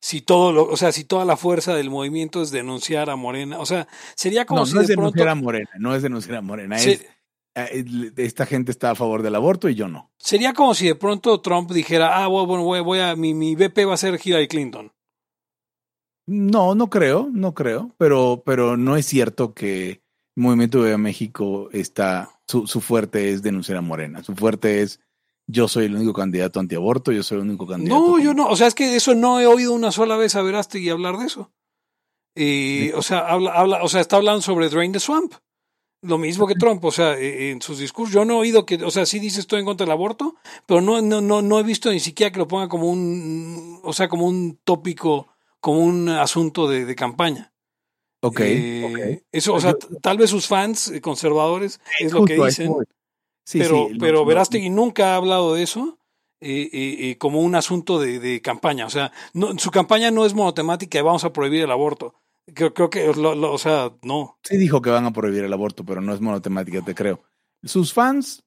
Si todo lo, o sea, si toda la fuerza del movimiento es denunciar a Morena, o sea, sería como No, si no es pronto, denunciar a Morena, no es denunciar a Morena, es esta gente está a favor del aborto y yo no. Sería como si de pronto Trump dijera, ah, bueno, voy, voy a, mi, mi BP va a ser Hillary Clinton. No, no creo, no creo, pero, pero no es cierto que el Movimiento de México está, su, su fuerte es denunciar a Morena, su fuerte es yo soy el único candidato antiaborto, yo soy el único candidato. No, yo no, o sea, es que eso no he oído una sola vez a Verástegui hablar de eso. Y, o sea, habla, habla, o sea, está hablando sobre Drain the Swamp. Lo mismo que Trump, o sea, e, en sus discursos, yo no he oído que, o sea, sí dice estoy en contra del aborto, pero no, no, no, no he visto ni siquiera que lo ponga como un, o sea, como un tópico, como un asunto de, de campaña. Ok. Eh, Eso, o sea, tal vez sus fans eh, conservadores es lo que dicen, sí, pero, sí, pero Verástegui nunca ha hablado de eso. Eh, eh, como un asunto de, de campaña. O sea, no, su campaña no es monotemática y vamos a prohibir el aborto. Creo, creo que, lo, lo, o sea, no. Sí dijo que van a prohibir el aborto, pero no es monotemática, te creo. Sus fans,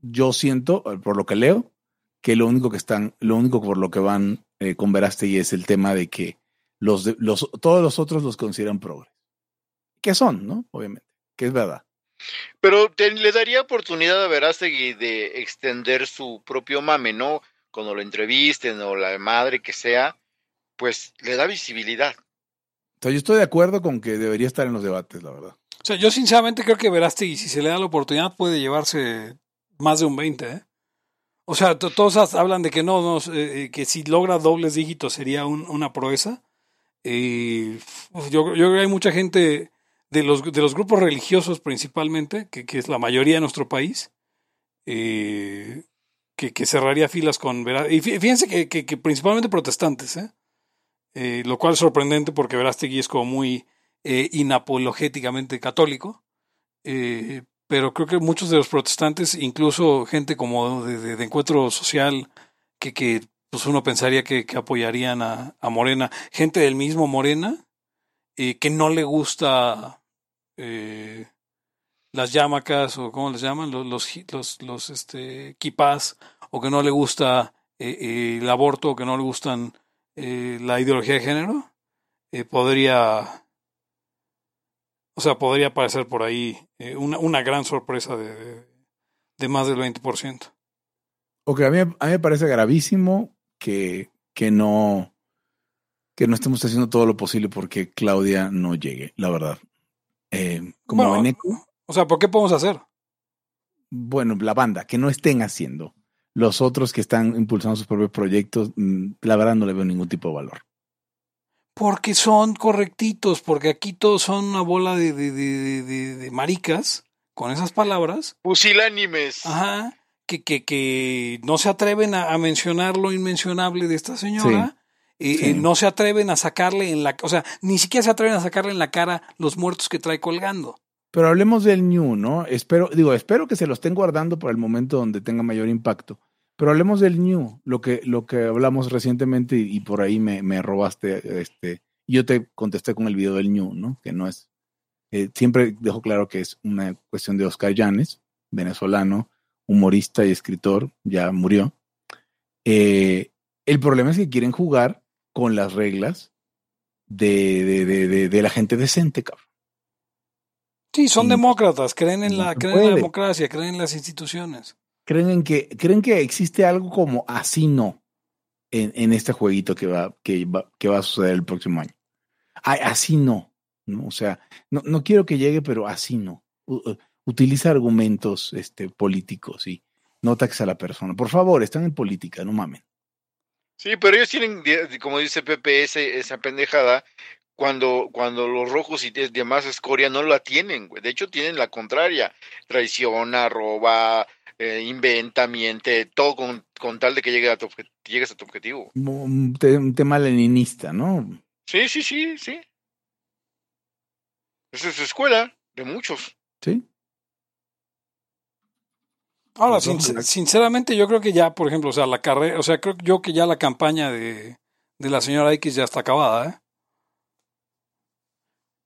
yo siento, por lo que leo, que lo único que están, lo único por lo que van eh, con Verástegui es el tema de que los, de, los todos los otros los consideran progres. Que son, ¿no? Obviamente, que es verdad. Pero te, le daría oportunidad a Verástegui de extender su propio mame, ¿no? Cuando lo entrevisten o la madre que sea, pues le da visibilidad. O yo estoy de acuerdo con que debería estar en los debates, la verdad. O sea, yo sinceramente creo que Verástegui, si se le da la oportunidad, puede llevarse más de un 20, ¿eh? O sea, todos hablan de que no, no eh, que si logra dobles dígitos sería un, una proeza. Eh, yo, yo creo que hay mucha gente de los, de los grupos religiosos principalmente, que, es la mayoría de nuestro país, eh, que, que, cerraría filas con Verástegui. Y fíjense que principalmente protestantes, ¿eh? Eh, lo cual es sorprendente porque Verástegui es como muy eh, inapologéticamente católico, eh, pero creo que muchos de los protestantes, incluso gente como de, de, encuentro social, que, que pues uno pensaría que, que apoyarían a, a, Morena, gente del mismo Morena, que no le gusta las yamacas o cómo les llaman, los, los, los, este, o que no le gusta el aborto, o que no le gustan eh, la ideología de género, eh, podría, o sea, podría aparecer por ahí eh, una, una, gran sorpresa de, de, de, más del 20%. Ok, a mí, a mí me parece gravísimo que, que, no, que no estemos haciendo todo lo posible porque Claudia no llegue, la verdad. Como bueno, Beneco, o sea, ¿por qué podemos hacer? Bueno, la banda, que no estén haciendo los otros que están impulsando sus propios proyectos, mm, la verdad no le veo ningún tipo de valor. Porque son correctitos, porque aquí todos son una bola de, de, de, de, de maricas, con esas palabras. Pusilánimes. Ajá. Que, que, que no se atreven a, a, mencionar lo inmencionable de esta señora. Sí. Eh, sí. no se atreven a sacarle en la, o sea, ni siquiera se atreven a sacarle en la cara los muertos que trae colgando. Pero hablemos del New, ¿no? Espero, digo, espero que se lo estén guardando por el momento donde tenga mayor impacto. Pero hablemos del New, lo que, lo que hablamos recientemente y, y por ahí me, me, robaste, este, yo te contesté con el video del New, ¿no? Que no es, eh, siempre dejo claro que es una cuestión de Oscar Llanes, venezolano, humorista y escritor, ya murió. Eh, el problema es que quieren jugar con las reglas de, de, de, de, de la gente decente, cabrón. Sí, son y, demócratas, creen en la, creen en la democracia, creen en las instituciones creen en que creen que existe algo como así no en, en este jueguito que va, que va que va a suceder el próximo año. Así no, no, o sea, no, no quiero que llegue, pero así no. Utiliza argumentos este, políticos y no ataques a la persona. Por favor, están en política, no mamen. Sí, pero ellos tienen, como dice Pepe, esa pendejada, cuando, cuando los rojos y demás escoria no la tienen, güey. De hecho, tienen la contraria. Traiciona, roba, eh, inventa, miente, todo con, con, tal de que llegue a tu, llegues a tu objetivo. Un, un tema leninista, ¿no? Sí, sí, sí, sí. Esa es su escuela, de muchos. Sí. Ahora, sin, sinceramente, yo creo que ya, por ejemplo, o sea, la carrera, o sea, creo yo que ya la campaña de, de la señora X ya está acabada, ¿eh?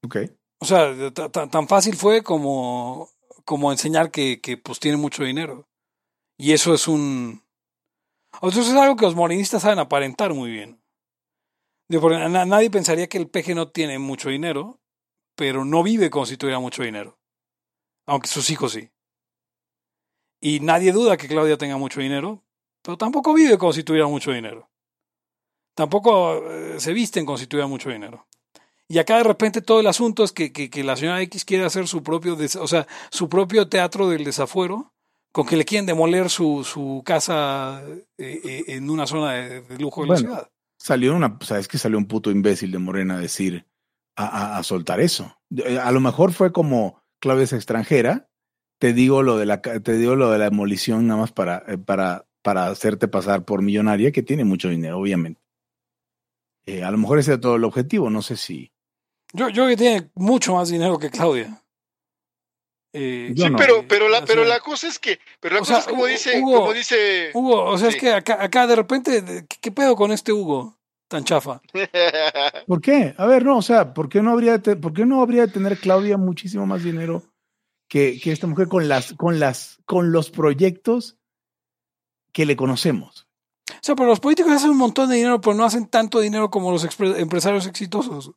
Ok. O sea, tan fácil fue como como enseñar que, que pues tiene mucho dinero. Y eso es un... Eso es algo que los morenistas saben aparentar muy bien. Nadie pensaría que el peje no tiene mucho dinero, pero no vive como si tuviera mucho dinero. aunque sus hijos sí. Y nadie duda que Claudia tenga mucho dinero, pero tampoco vive como si tuviera mucho dinero. Tampoco eh, se visten como si tuviera mucho dinero. Y acá de repente todo el asunto es que, que, que la señora X quiere hacer su propio, des- o sea, su propio teatro del desafuero, con que le quieren demoler su, su casa eh, eh, en una zona de, de lujo de la ciudad. Salió una, o sea, es que salió un puto imbécil de Morena a decir, a, a- a soltar eso. Eh, A lo mejor fue como Claudia es extranjera, te digo lo de la, te digo lo de la demolición nada más para, para, para hacerte pasar por millonaria, que tiene mucho dinero, obviamente. Eh, a lo mejor ese era todo el objetivo, no sé si. Yo, yo que tiene mucho más dinero que Claudia. Eh, Sí, no. pero, pero, la, pero la cosa es que, pero la o cosa sea, es como Hugo- dice, Hugo- como dice, Hugo, o sea, es que acá, acá de repente, ¿qué, qué pedo con este Hugo tan chafa? <laughs> ¿Por qué? A ver, no, o sea, ¿por qué no habría de, por qué no habría de tener Claudia muchísimo más dinero que, que esta mujer con las, con las, con los proyectos que le conocemos? O sea, pero los políticos hacen un montón de dinero, pero no hacen tanto dinero como los empresarios exitosos.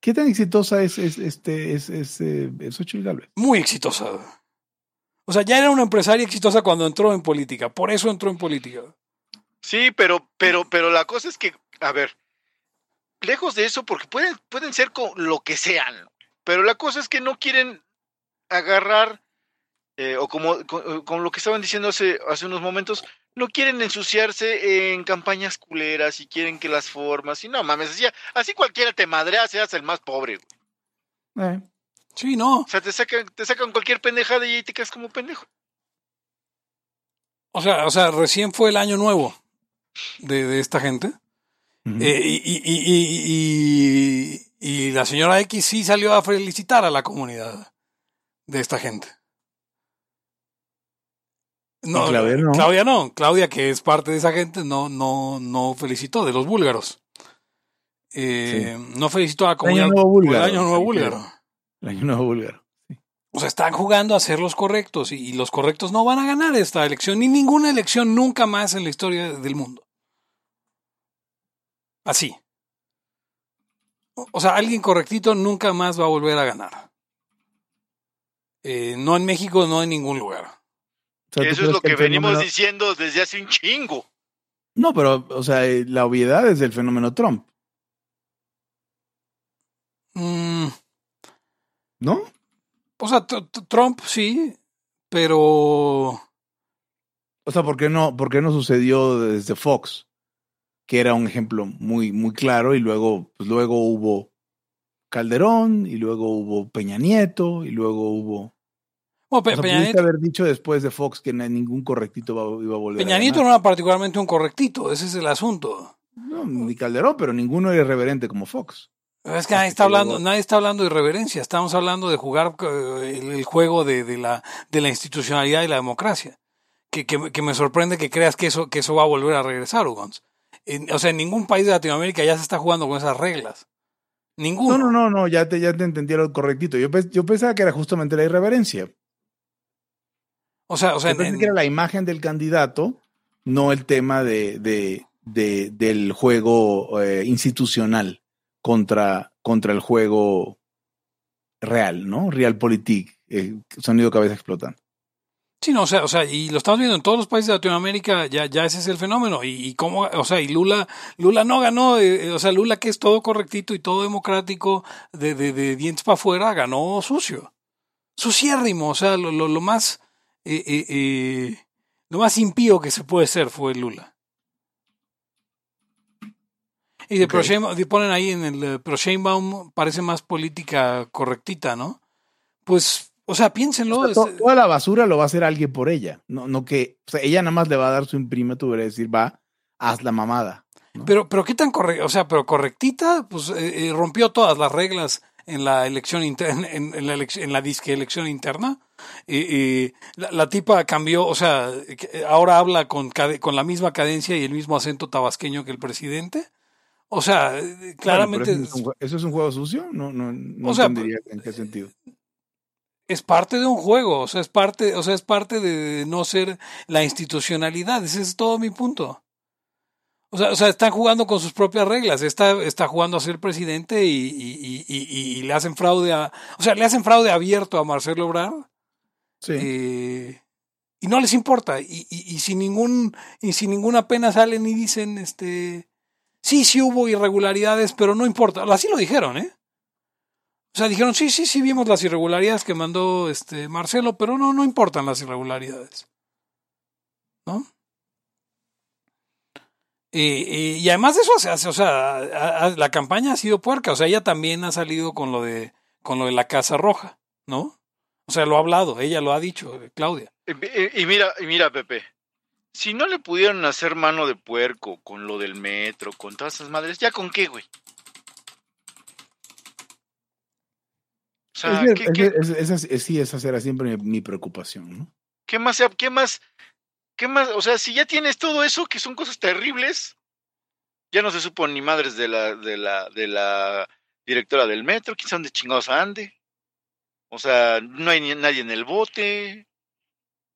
¿Qué tan exitosa es, es este es, es, eh, es Xochitl Gálvez? Muy exitosa. O sea, ya era una empresaria exitosa cuando entró en política. Por eso entró en política. Sí, pero, pero, pero la cosa es que, a ver, lejos de eso, porque pueden, pueden ser con lo que sean, pero la cosa es que no quieren agarrar, eh, o como con, con lo que estaban diciendo hace, hace unos momentos, no quieren ensuciarse en campañas culeras y quieren que las formas, y no mames, así, así cualquiera te madrea, seas el más pobre. güey. Eh, Sí, no. O sea, te sacan, te sacan cualquier pendejada y ahí te quedas como pendejo. O sea, o sea, recién fue el año nuevo de, de esta gente. ujú. Eh, y, y- y- y- y- y la señora X sí salió a felicitar a la comunidad de esta gente. No, Claudia no. Claudia no. Claudia, que es parte de esa gente, no, no, no felicitó, de los búlgaros. Eh, No felicitó a la comunidad Nuevo por el búlgaro, año nuevo búlgaro. El año nuevo búlgaro. O sea, están jugando a ser los correctos y, y los correctos no van a ganar esta elección, ni ninguna elección nunca más en la historia del mundo. Así. O, o sea, alguien correctito nunca más va a volver a ganar. Eh, no en México, no en ningún lugar. O sea, ¿tú Eso es lo que, el venimos fenómeno- diciendo desde hace un chingo. No, pero, o sea, eh, la obviedad es del fenómeno Trump, Mm, ¿no? o sea, Trump sí, pero... O sea, ¿por qué no, por qué no sucedió desde Fox? Que era un ejemplo muy, muy claro, y luego, pues luego hubo Calderón, y luego hubo Peña Nieto, y luego hubo. Bueno, O Pe- sea, Peña, pudiste Nieto, haber dicho después de Fox que ningún correctito iba a volver Peña a Nieto no ganar. era particularmente un correctito, ese es el asunto. No, ni Calderón, pero ninguno era irreverente como Fox. Es que nadie está hablando, nadie está hablando de irreverencia, estamos hablando de jugar eh, el, juego de, de la, de la institucionalidad y la democracia. Que, que, que me sorprende que creas que eso, que eso va a volver a regresar, Ugons. O sea, en ningún país de Latinoamérica ya se está jugando con esas reglas. Ninguno. No, no, no, no, ya te, ya te entendí lo correctito. Yo, yo pensaba que era justamente la irreverencia. O sea, o sea, en- que era la imagen del candidato, no el tema de, de, de- del juego eh, institucional contra, contra el juego real, ¿no? Realpolitik, eh, sonido cabeza explotando. Sí, no, o sea, o sea, y lo estamos viendo en todos los países de Latinoamérica, ya, ya ese es el fenómeno. Y, y cómo, o sea, y Lula, Lula no ganó, eh, o sea, Lula que es todo correctito y todo democrático, de, de, de dientes para afuera, ganó sucio. Suciérrimo, o sea, lo, lo, lo más, eh, eh, eh, lo más impío que se puede ser fue Lula. Y de Ok. Pro Sheinbaum- de- ponen ahí en el Pro Sheinbaum parece más política correctita, ¿no? Pues, o sea, piénsenlo. O sea, es- to- toda la basura lo va a hacer alguien por ella, no, no que, o sea, ella nada más le va a dar su imprimatur y decir, va, haz la mamada. Pero, pero qué tan correcta, o sea, pero correctita, pues eh, eh, rompió todas las reglas en la elección interna, en, en la, elec- en la disque elección interna. Y, y la, la tipa cambió, o sea, ahora habla con, con la misma cadencia y el mismo acento tabasqueño que el presidente. O sea, eh, Bueno, claramente eso, es un, jue- ¿eso es un juego sucio? No, no, no O sea, entendería en qué sentido. es parte de un juego, o sea, es parte, o sea, es parte de no ser la institucionalidad, ese es todo mi punto. O sea, o sea, están jugando con sus propias reglas. Está, está jugando a ser presidente y, y, y, y, le hacen fraude a. O sea, le hacen fraude abierto a Marcelo Ebrard. Sí. Eh, y no les importa. Y, y, sin ningún, y sin ninguna pena salen y dicen, este. Sí, sí hubo irregularidades, pero no importa. Así lo dijeron, ¿eh? O sea, dijeron, sí, sí, sí vimos las irregularidades que mandó este Marcelo, pero no, no importan las irregularidades. ¿No? Y, y, además de eso se hace, o sea, la campaña ha sido puerca, o sea, ella también ha salido con lo de, con lo de la Casa Roja, ¿no? O sea, lo ha hablado, ella lo ha dicho, eh, Claudia. Y, y mira, y mira, Pepe, si no le pudieron hacer mano de puerco con lo del metro, con todas esas madres, ¿ya con qué, güey? O sea, es, ¿qué, qué? Es, sí, esa será siempre mi, mi preocupación, ¿no? ¿Qué más, qué más ¿Qué más? O sea, si ya tienes todo eso, que son cosas terribles, ya no se supo ni madres de la, de la, de la directora del metro, quién sabe dónde chingados ande. O sea, no hay ni nadie en el bote.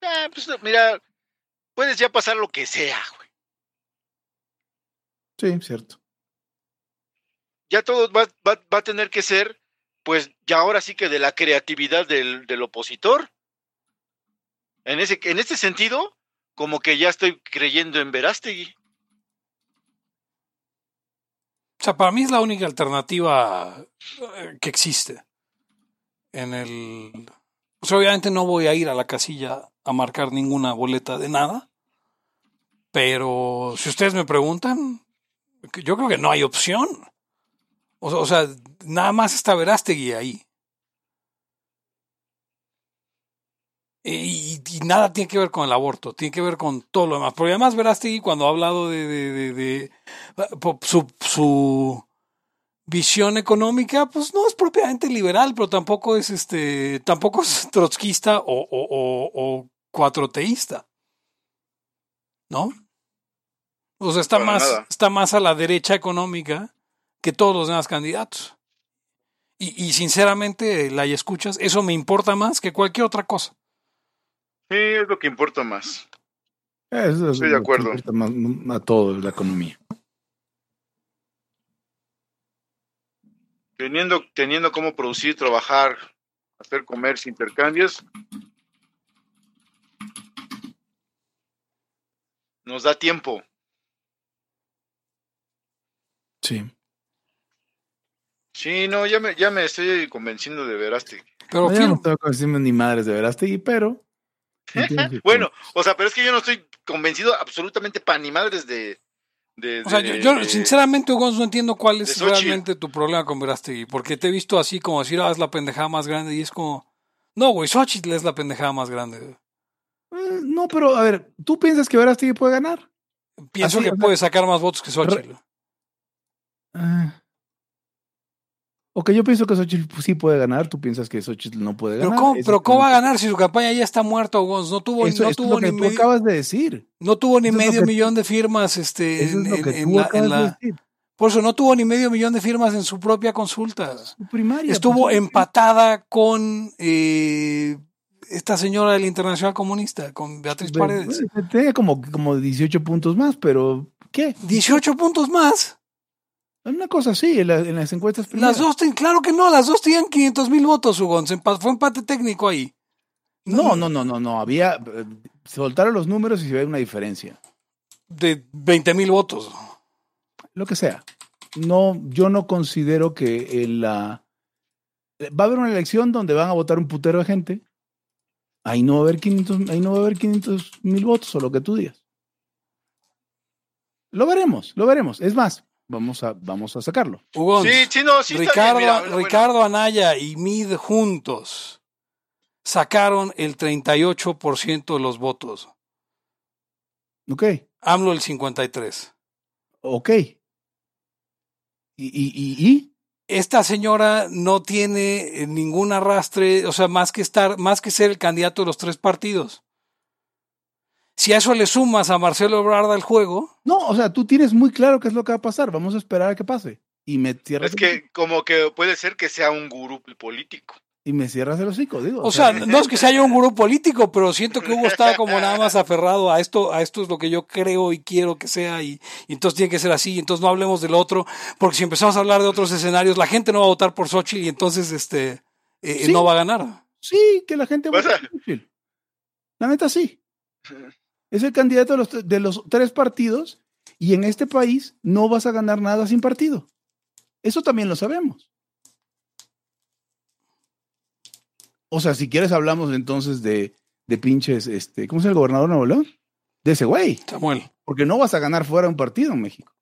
Ah, pues mira, puedes ya pasar lo que sea, güey. Sí, cierto. Ya todo va, va, va, a tener que ser, pues, ya ahora sí que de la creatividad del, del opositor. En, ese, en este sentido, como que ya estoy creyendo en Verástegui. O sea, para mí es la única alternativa eh, que existe. En el. Obviamente no voy a ir a la casilla a marcar ninguna boleta de nada. Pero si ustedes me preguntan, yo creo que no hay opción. O, sea, nada más está Verástegui ahí. Y, y, nada tiene que ver con el aborto, tiene que ver con todo lo demás. Porque además Verástegui cuando ha hablado de, de, de, su, visión económica, pues no es propiamente liberal, pero tampoco es este, tampoco es <laughs> trotskista o, o, o, o cuatroteísta. ¿No? O sea, está Para más, nada. está más a la derecha económica que todos los demás candidatos. Y, y sinceramente, la y escuchas, eso me importa más que cualquier otra cosa. Sí, es lo que importa más. Es Estoy de que acuerdo. importa más a todo la economía. Teniendo, teniendo cómo producir, trabajar, hacer comercio, intercambios, nos da tiempo. Sí. Sí, no, ya me, ya me estoy convenciendo de Verástegui. Pero No, no tengo que decirme ni madres de Verástegui, pero. <laughs> Bueno, o sea, pero es que yo no estoy convencido absolutamente para ni madres de. De- o sea, yo, de- yo de- sinceramente, Gonz, no entiendo cuál es realmente tu problema con Verástegui, porque te he visto así como decir, ah, es la pendejada más grande, y es como, no, güey, Xochitl es la pendejada más grande. Eh, no, pero a ver, ¿tú piensas que Verástegui puede ganar? Pienso Así, que o sea, puede sacar más votos que Xochitl. Ah. Ok, yo pienso que Xochitl sí puede ganar, tú piensas que Xochitl no puede Pero ganar. ¿cómo, Eso pero ¿cómo va a que- ganar si su campaña ya está muerta, Gonz? No tuvo, Eso, no esto es lo que ni tú medio, acabas de decir. no tuvo ni eso medio que- millón de firmas este, Eso en, es lo que en- en tú la, en acabas de la- decir. Por eso no tuvo ni medio millón de firmas en su propia consulta. Su primaria. Estuvo pues, empatada con eh, esta señora del Internacional Comunista, con Beatriz Paredes. Tenía como, como 18 puntos más, pero ¿qué? 18 puntos más. Una cosa así, en, la- en las encuestas Las primeras. dos, ten- claro que no, las dos tenían 500 mil votos, Hugo. Fue empate técnico ahí. No, no, no, no, no. Había. eh, Soltaron los números y se ve una diferencia. De 20 mil votos. Lo que sea. No, yo no considero que en la. Va a haber una elección donde van a votar un putero de gente. Ahí no va a haber 500, ahí no va a haber 500 mil votos o lo que tú digas. Lo veremos, lo veremos. Es más, vamos a, vamos a sacarlo. Hugo, Sí, sí, no, sí. está Ricardo, bien, mira, bueno, Ricardo Anaya y Mid juntos sacaron el 38% de los votos. Ok, AMLO el 53%. ok. ¿Y, y, y, y? esta señora no tiene ningún arrastre, o sea, más que estar, más que ser el candidato de los tres partidos. Si a eso le sumas a Marcelo Ebrard al juego, No, o sea, tú tienes muy claro qué es lo que va a pasar. Vamos a esperar a que pase. Y me cierras Es que como que puede ser que sea un gurú político. y me cierras el hocico, digo. O sea, no es que sea yo un gurú político, pero siento que Hugo está como nada más aferrado a esto, a esto es lo que yo creo y quiero que sea, y, y entonces tiene que ser así, y entonces no hablemos del otro, porque si empezamos a hablar de otros escenarios, la gente no va a votar por Xochitl y entonces este eh, Sí. no va a ganar. Sí, que la gente vote a- por Xochitl. La neta sí. Es el candidato de los, de los tres partidos y en este país no vas a ganar nada sin partido. Eso también lo sabemos. O sea, si quieres hablamos entonces de, de pinches, este, ¿cómo llama el gobernador de Nuevo León? De ese güey, Samuel. porque no vas a ganar fuera un partido en México.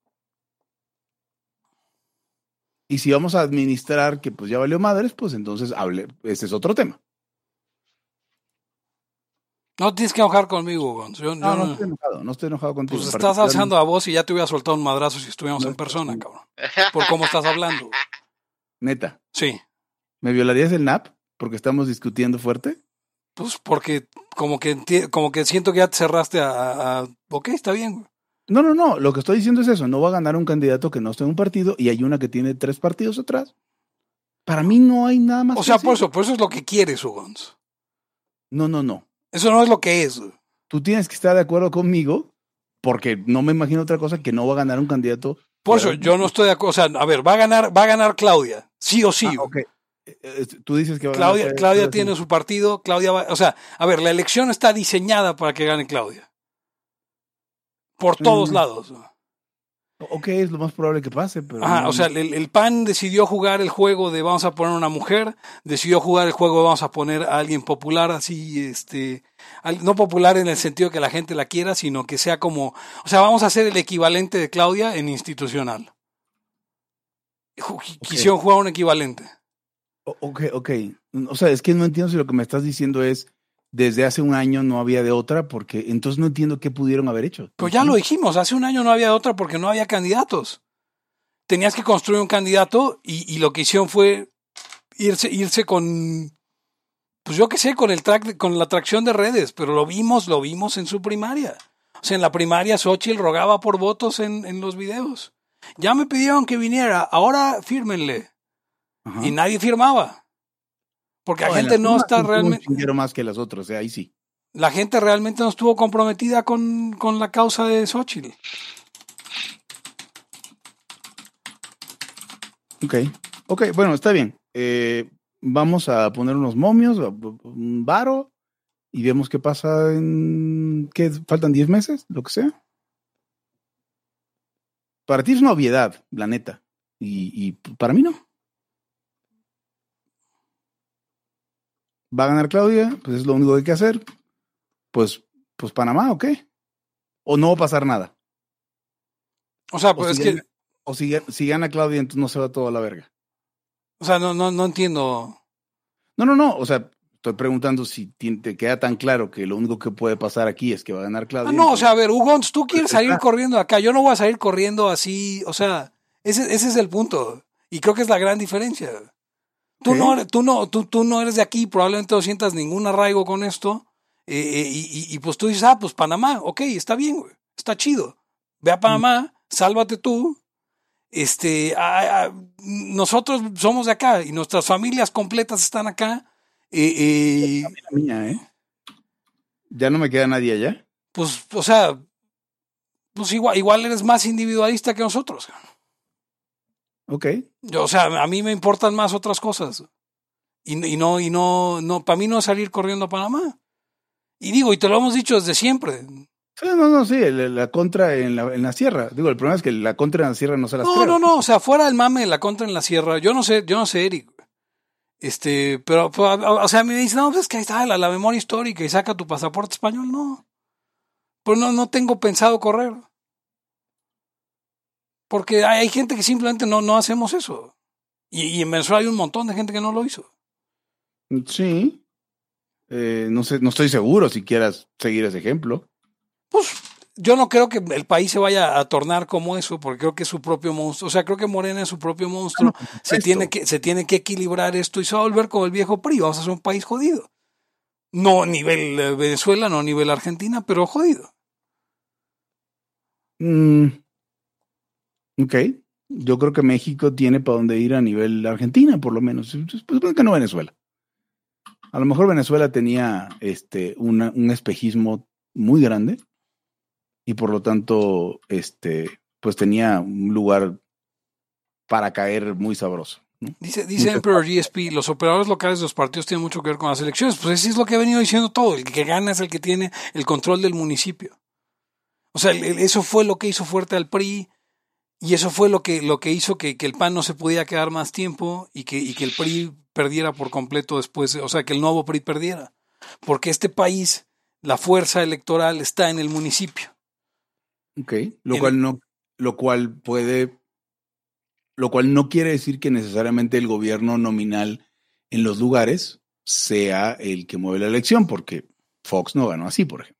Y si vamos a administrar que pues ya valió madres, pues entonces hable, ese es otro tema. No tienes que enojar conmigo, Gonz. Yo, yo No, no estoy enojado, no estoy enojado contigo. pues estás alzando a voz y ya te hubiera soltado un madrazo si estuviéramos No, en persona, no. cabrón. Por cómo estás hablando. Neta, Sí. ¿me violarías el NAP porque estamos discutiendo fuerte? Pues porque como que como que siento que ya te cerraste a, a- a- ok, está bien, güey. No, no, no, lo que estoy diciendo es eso, no va a ganar un candidato que no esté en un partido y hay una que tiene tres partidos atrás. Para mí no hay nada más. O sea, que por eso, por eso es lo que quieres, Ugons. No, no, no. Eso no es lo que es. Tú tienes que estar de acuerdo conmigo porque no me imagino otra cosa que no va a ganar un candidato. Por eso yo no estoy de acuerdo. O sea, a ver, va a ganar, va a ganar Claudia. Sí o sí. Ah, güey. ok. Eh, eh, Tú dices que va a Claudia, ganar- Claudia tiene su partido, Claudia va, o sea, a ver, la elección está diseñada para que gane Claudia. Por todos Mm. lados. Ok, es lo más probable que pase, pero. No- o sea, el, el PAN decidió jugar el juego de vamos a poner una mujer, decidió jugar el juego de vamos a poner a alguien popular así, este, al- no popular en el sentido que la gente la quiera, sino que sea como, o sea, vamos a hacer el equivalente de Claudia en institucional. Ju- Quisieron jugar un equivalente. O- Ok, ok. O sea, es que no entiendo si lo que me estás diciendo es desde hace un año no había de otra, porque entonces no entiendo qué pudieron haber hecho. Pues ya lo dijimos, hace un año no había otra porque no había candidatos. Tenías que construir un candidato y, y lo que hicieron fue irse, irse con, pues yo qué sé, con el track, de- con la atracción de redes, pero lo vimos, lo vimos en su primaria. O sea, en la primaria Xochitl rogaba por votos en, en los videos. Ya me pidieron que viniera, ahora fírmenle. Ajá. Y nadie firmaba. Porque la No, gente no está realmente, más que las otras, sea, ahí sí. la gente realmente no estuvo comprometida con, con la causa de Xochitl. Ok, ok, bueno, está bien. Eh, vamos a poner unos momios, un varo, y vemos qué pasa en. ¿Qué? ¿Faltan 10 meses? Lo que sea. Para ti es una obviedad, la neta. Y, y para mí no. Va a ganar Claudia, pues es lo único que hay que hacer. Pues, pues Panamá, ¿o qué? O no va a pasar nada. O sea, O pues es si que, gana- o si, si gana Claudia, entonces no se va todo a la verga. o sea, no, no, no entiendo. No, no, no. O sea, estoy preguntando si te queda tan claro que lo único que puede pasar aquí es que va a ganar Claudia. Ah, no, o sea, a ver, Hugo, tú quieres salir corriendo de acá. Yo no voy a salir corriendo así. O sea, ese, ese es el punto. Y creo que es la gran diferencia. Tú, no, eres- tú, no, tú, tú no eres de aquí, probablemente no sientas ningún arraigo con esto. eh, eh, y, pues tú dices, ah, pues Panamá, ok, está bien, güey, está chido. Ve a Panamá, sálvate tú. Este, ah, ah, nosotros somos de acá y nuestras familias completas están acá. eh, eh, mía, ¿eh? Ya no me queda nadie allá. pues, o sea, pues igual, igual eres más individualista que nosotros. Ok. Yo, o sea, a mí me importan más otras cosas. Y, y no, y no, no, para mí no es salir corriendo a Panamá. Y digo, y te lo hemos dicho desde siempre. Sí, no, no, sí, la, la contra en la, en la sierra. Digo, el problema es que la contra en la sierra no se las No, creo. no, no, o sea, fuera del mame de la contra en la sierra, yo no sé, yo no sé, Eric. Este, pero, pero, o sea, me dicen, no, pues es que ahí está la, la memoria histórica y saca tu pasaporte español, no. Pues no, no tengo pensado correr. Porque hay, gente que simplemente no, no hacemos eso. Y, y en Venezuela hay un montón de gente que no lo hizo. Sí. Eh, no sé, no estoy seguro si quieras seguir ese ejemplo. Pues yo no creo que el país se vaya a tornar como eso, porque creo que es su propio monstruo. O sea, creo que Morena es su propio monstruo. se, tiene que, se tiene que equilibrar esto y se va a volver como el viejo PRI. Vamos a ser un país jodido. No a nivel eh, Venezuela, no a nivel Argentina, pero jodido. Mm, ok. Yo creo que México tiene para dónde ir a nivel Argentina, por lo menos. Pues, que no Venezuela. A lo mejor Venezuela tenía este, una- un espejismo muy grande y por lo tanto, este, pues tenía un lugar para caer muy sabroso. ¿no? Dice, dice Emperor GSP, los operadores locales de los partidos tienen mucho que ver con las elecciones. Pues eso es lo que ha venido diciendo todo. El que gana es el que tiene el control del municipio. O sea, el- el- eso fue lo que hizo fuerte al PRI y eso fue lo que, lo que hizo que, que el PAN no se podía quedar más tiempo y que, y que el PRI perdiera por completo después, o sea, que el nuevo PRI perdiera. Porque este país, la fuerza electoral está en el municipio. Ok. Lo En- cual no, lo cual puede, lo cual no quiere decir que necesariamente el gobierno nominal en los lugares sea el que mueve la elección, porque Fox no ganó así, por ejemplo.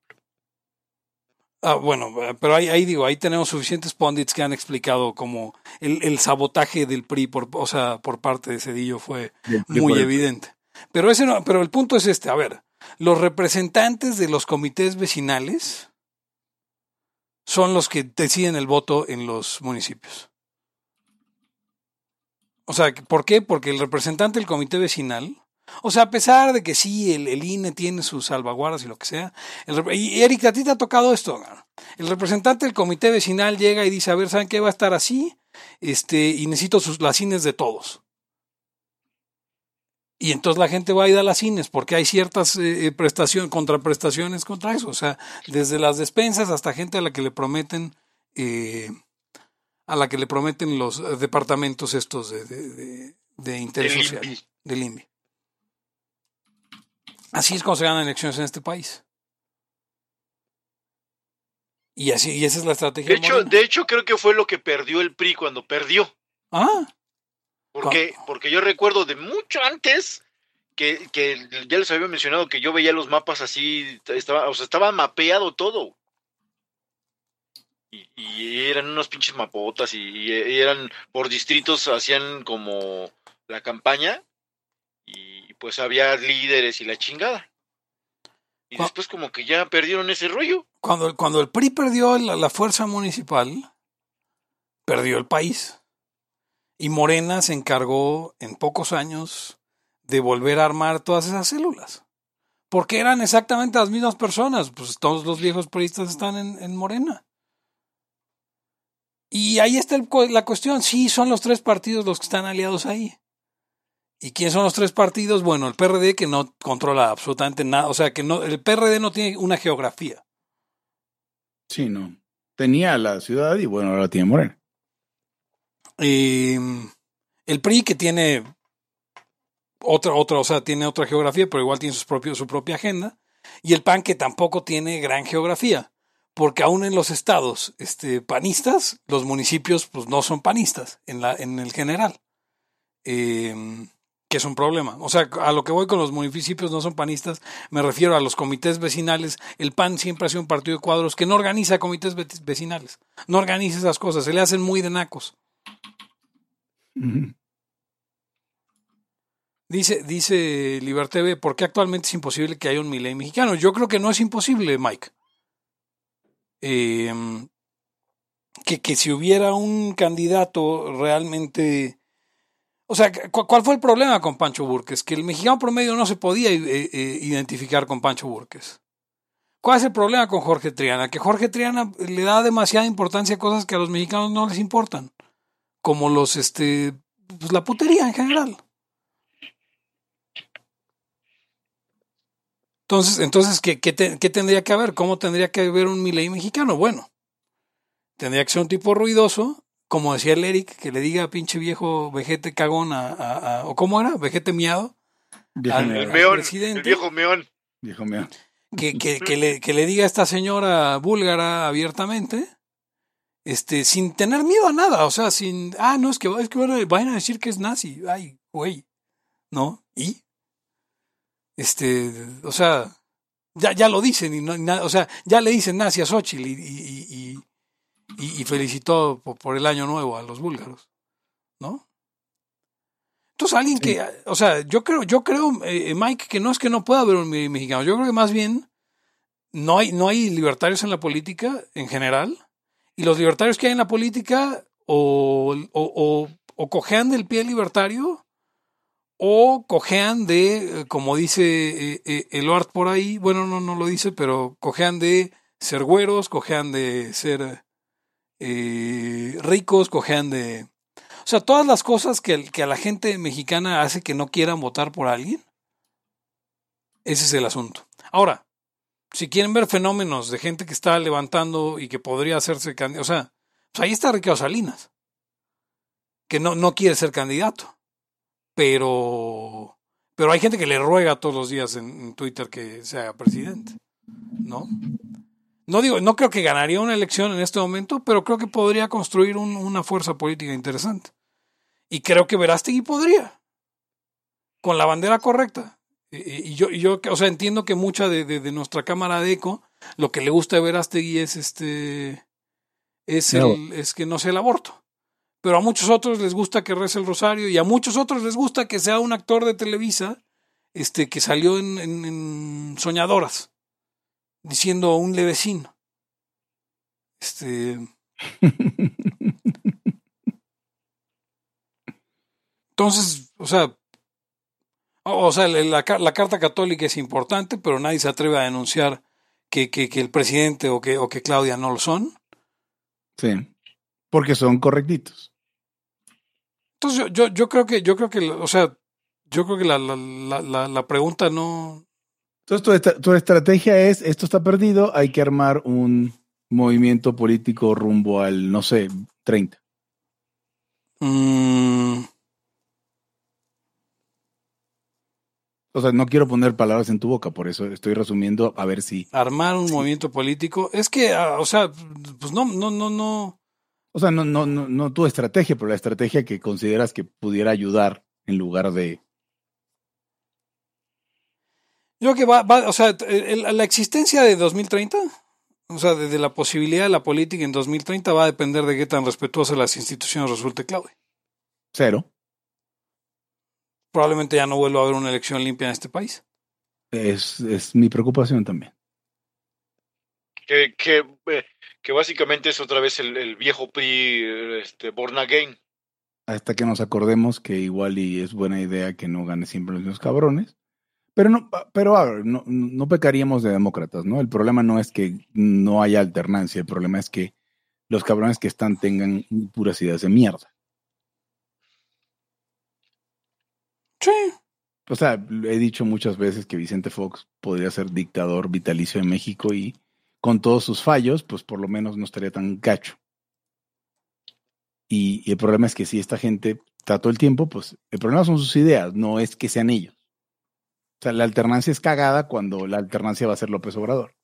Ah, bueno, pero ahí, ahí digo, ahí tenemos suficientes pundits que han explicado como el, el sabotaje del PRI por, o sea, por parte de Cedillo fue muy evidente. Pero ese no, pero el punto es este, a ver, los representantes de los comités vecinales son los que deciden el voto en los municipios. O sea, ¿por qué? Porque el representante del comité vecinal, o sea, a pesar de que sí, el, el INE tiene sus salvaguardas y lo que sea, el y Eric, a ti te ha tocado esto. El representante del comité vecinal llega y dice, a ver, ¿saben qué va a estar así? Este, y necesito sus, las cines de todos. Y entonces la gente va a ir a las cines porque hay ciertas eh, prestaciones, contraprestaciones contra eso. O sea, desde las despensas hasta gente a la que le prometen, eh, a la que le prometen los eh, departamentos estos de, de, de- de interés social, INPI. del INVI. Así es como se ganan elecciones en este país. Y así, y esa es la estrategia. De hecho, de hecho, creo que fue lo que perdió el PRI cuando perdió. Ah, Porque, porque yo recuerdo de mucho antes que, que ya les había mencionado que yo veía los mapas así, estaba, o sea, estaba mapeado todo. Y, y eran unos pinches mapotas y, y eran por distritos, hacían como la campaña y pues había líderes y la chingada. Y después como que ya perdieron ese rollo. cuando, cuando el PRI perdió la, la fuerza municipal, perdió el país. Y Morena se encargó en pocos años de volver a armar todas esas células. Porque eran exactamente las mismas personas. Pues todos los viejos priistas están en, en Morena. Y ahí está el la cuestión. Sí, son los tres partidos los que están aliados ahí. ¿Y quiénes son los tres partidos? Bueno, el PRD que no controla absolutamente nada. O sea, que no, el PRD no tiene una geografía. Sí, no. Tenía la ciudad y bueno, ahora tiene Morena. Eh, el PRI que tiene otra, otra, o sea, tiene otra geografía, pero igual tiene sus propios, su propia agenda. Y el PAN que tampoco tiene gran geografía, porque aún en los estados este, panistas, los municipios pues no son panistas en, la, en el general. Eh, que es un problema. O sea, a lo que voy con los municipios no son panistas, me refiero a los comités vecinales. El PAN siempre ha sido un partido de cuadros que no organiza comités ve- vecinales, no organiza esas cosas, se le hacen muy de nacos. Dice, dice Libertv, ¿por qué actualmente es imposible que haya un Milei mexicano? Yo creo que no es imposible, Mike. Eh, que, que si hubiera un candidato realmente... O sea, ¿cu- ¿cuál fue el problema con Pancho Burques? Que el mexicano promedio no se podía eh, eh, identificar con Pancho Burques. ¿Cuál es el problema con Jorge Triana? Que Jorge Triana le da demasiada importancia a cosas que a los mexicanos no les importan. Como los, este, pues la putería en general. Entonces, entonces ¿qué, qué tendría que haber? ¿Cómo tendría que haber un Milei mexicano? Bueno, tendría que ser un tipo ruidoso, como decía el Eric, que le diga pinche viejo vejete cagón a, a- a- o cómo era, vejete miado, Vieja Al- El al meón, presidente. el viejo meón. viejo mea. que, que, que le, que le diga a esta señora búlgara abiertamente, este, sin tener miedo a nada, o sea, sin, ah, no, es que, es que vayan a decir que es nazi, ay, güey, ¿no? ¿Y? Este, o sea, ya, ya lo dicen, y no, y nada, o sea, ya le dicen nazi a Xochitl y, y, y, y- y felicitó por, por el año nuevo a los búlgaros, ¿no? Entonces alguien que, o sea, yo creo, yo creo, eh, Mike, que no es que no pueda haber un me- mexicano, yo creo que más bien no hay, no hay libertarios en la política en general, y los libertarios que hay en la política o, o, o, o cojean del pie libertario o cojean de, eh, como dice eh, eh, Eluard por ahí, bueno, no, no lo dice, pero cojean de ser güeros, cojean de ser eh, ricos, cojean de... O sea, todas las cosas que, que a la gente mexicana hace que no quieran votar por alguien. Ese es el asunto. Ahora, si quieren ver fenómenos de gente que está levantando y que podría hacerse candidato, o sea, pues ahí está Ricardo Salinas, que no, no quiere ser candidato, pero, pero hay gente que le ruega todos los días en, en Twitter que sea presidente, ¿no? No digo, no creo que ganaría una elección en este momento, pero creo que podría construir un- una fuerza política interesante. Y creo que Verástegui podría, con la bandera correcta. Y, y yo, y yo, o sea, entiendo que mucha de, de- de nuestra cámara de eco, lo que le gusta de Verástegui es este, es, No. el, es que no sea el aborto. Pero a muchos otros les gusta que rece el rosario y a muchos otros les gusta que sea un actor de Televisa, este, que salió en, en- en Soñadoras, diciendo un levecino. Este, Entonces, o sea, o sea, la, la ca- la carta católica es importante, pero nadie se atreve a denunciar que, que, que el presidente o que, o que Claudia no lo son. Sí. Porque son correctitos. Entonces, yo, yo, yo creo que, yo creo que, o sea, yo creo que la, la, la, la, la pregunta no. Entonces, tu, estra- tu estrategia es, esto está perdido, hay que armar un movimiento político rumbo al, no sé, 30. mm, O sea, no quiero poner palabras en tu boca, por eso estoy resumiendo a ver si... armar un movimiento político. Es que, ah, o sea, pues no, no, no, no. O sea, no, no, no, no tu estrategia, pero la estrategia que consideras que pudiera ayudar en lugar de... Yo creo que va, va o sea, el- la existencia de 2030, o sea, de, de la posibilidad de la política en 2030 va a depender de qué tan respetuosa las instituciones resulte Claudia. Cero. Probablemente ya no vuelva a haber una elección limpia en este país. Es, es mi preocupación también. Que, que, eh, que básicamente es otra vez el, el viejo PRI este, born again. Hasta que nos acordemos que igual y es buena idea que no gane siempre los mismos cabrones. Pero no, pero a ver, no, no pecaríamos de demócratas, ¿no? El problema no es que no haya alternancia, el problema es que los cabrones que están tengan puras ideas de mierda. Sí. O sea, he dicho muchas veces que Vicente Fox podría ser dictador vitalicio en México y con todos sus fallos, pues por lo menos no estaría tan gacho. Y, y el problema es que si esta gente está todo el tiempo, pues el problema son sus ideas, no es que sean ellos. O sea, la alternancia es cagada cuando la alternancia va a ser López Obrador.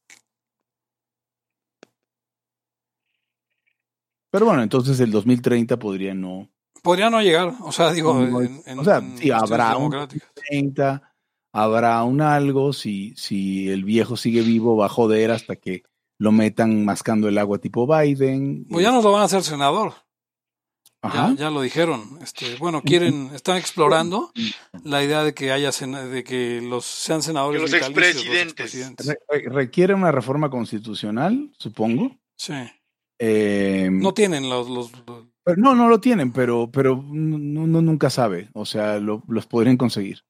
Pero bueno, entonces el 2030 podría no. Podría no llegar, o sea, digo, No, en, en- o sea, en sí, habrá un- democráticas. 30, habrá un algo, si, si el viejo sigue vivo va a joder hasta que lo metan mascando el agua tipo Biden. Pues ya nos lo van a hacer senador. Ajá. Ya, ya lo dijeron. Este, bueno, quieren, están explorando la idea de que haya sena- de que los sean senadores Que los expresidentes. expresidentes. Re- re- requiere una reforma constitucional, supongo. Sí. Eh, No tienen los, los, los- pero no, no lo tienen, pero, pero no, no- nunca sabe. O sea, lo- los podrían conseguir.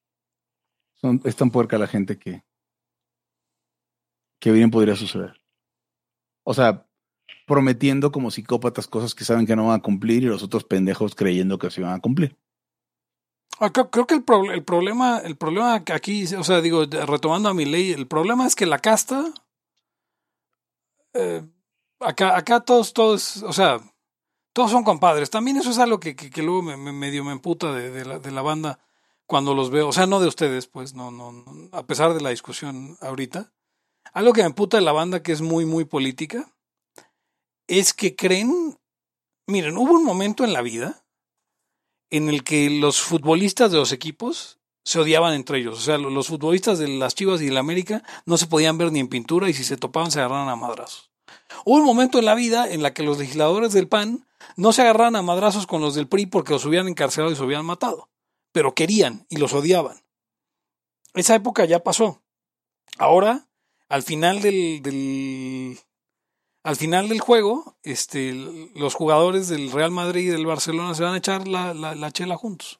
Son, es tan puerca la gente que, que bien podría suceder. O sea, prometiendo como psicópatas cosas que saben que no van a cumplir y los otros pendejos creyendo que sí van a cumplir. Ah, creo, que el, el problema, el problema aquí, o sea, digo, retomando a mi ley, el problema es que la casta, eh, acá, acá todos, todos, o sea, todos son compadres. También eso es algo que, que, luego me, me- medio me emputa de, de la, de la banda cuando los veo, o sea, no de ustedes, pues, no, no, no, a pesar de la discusión ahorita. Algo que me emputa de la banda que es muy, muy política, es que creen, miren, hubo un momento en la vida en el que los futbolistas de los equipos se odiaban entre ellos. O sea, lo- los futbolistas de las Chivas y del América no se podían ver ni en pintura y si se topaban se agarraban a madrazos. Hubo un momento en la vida en la que los legisladores del PAN no se agarraban a madrazos con los del PRI porque los hubieran encarcelado y los hubieran matado, pero querían y los odiaban. Esa época ya pasó. Ahora, al final del, del al final del juego, este, los jugadores del Real Madrid y del Barcelona se van a echar la, la, la chela juntos.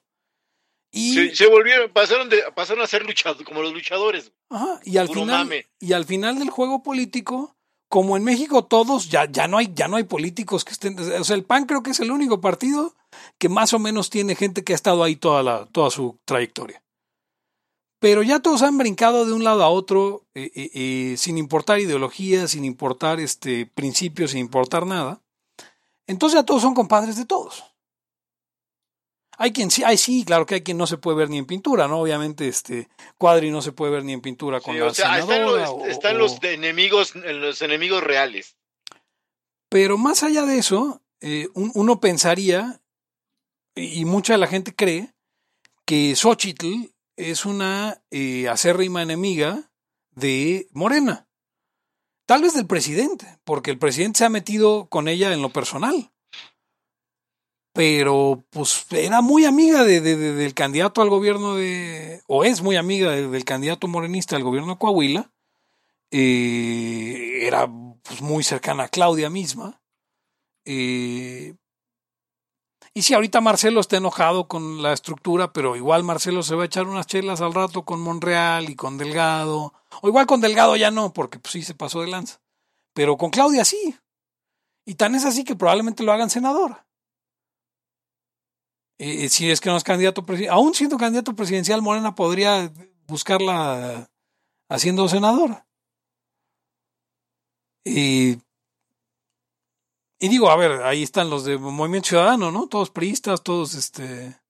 Y, Se, se volvieron, pasaron, de, pasaron a ser luchados, como los luchadores. ajá, y al puro final, mame. y al final del juego político, como en México todos, ya, ya no hay, ya no hay políticos que estén. O sea, el PAN creo que es el único partido que más o menos tiene gente que ha estado ahí toda la, toda su trayectoria. Pero ya todos han brincado de un lado a otro, eh, eh, eh, sin importar ideología, sin importar este principios, sin importar nada. Entonces ya todos son compadres de todos. Hay quien sí, hay sí, claro que hay quien no se puede ver ni en pintura, ¿no? Obviamente, este Cuadri no se puede ver ni en pintura con Sí, la o sea, están, los, o- están o- los de enemigos, los enemigos reales. Pero más allá de eso, eh, un- uno pensaría, y y mucha de la gente cree, que Xochitl es una eh, acérrima enemiga de Morena. Tal vez del presidente, porque el presidente se ha metido con ella en lo personal. Pero, pues, era muy amiga de, de- de- del candidato al gobierno de. o es muy amiga de- del candidato morenista al gobierno de Coahuila. Eh, era pues, muy cercana a Claudia misma. Eh, y sí, ahorita Marcelo está enojado con la estructura, pero igual Marcelo se va a echar unas chelas al rato con Monreal y con Delgado. O igual con Delgado ya no, porque pues sí se pasó de lanza. Pero con Claudia sí. Y tan es así que probablemente lo hagan senadora. Eh, si es que no es candidato presidencial, aún siendo candidato presidencial, Morena podría buscarla haciendo senadora. Y, y digo, a ver, ahí están los de Movimiento Ciudadano, ¿no? Todos priistas, todos este.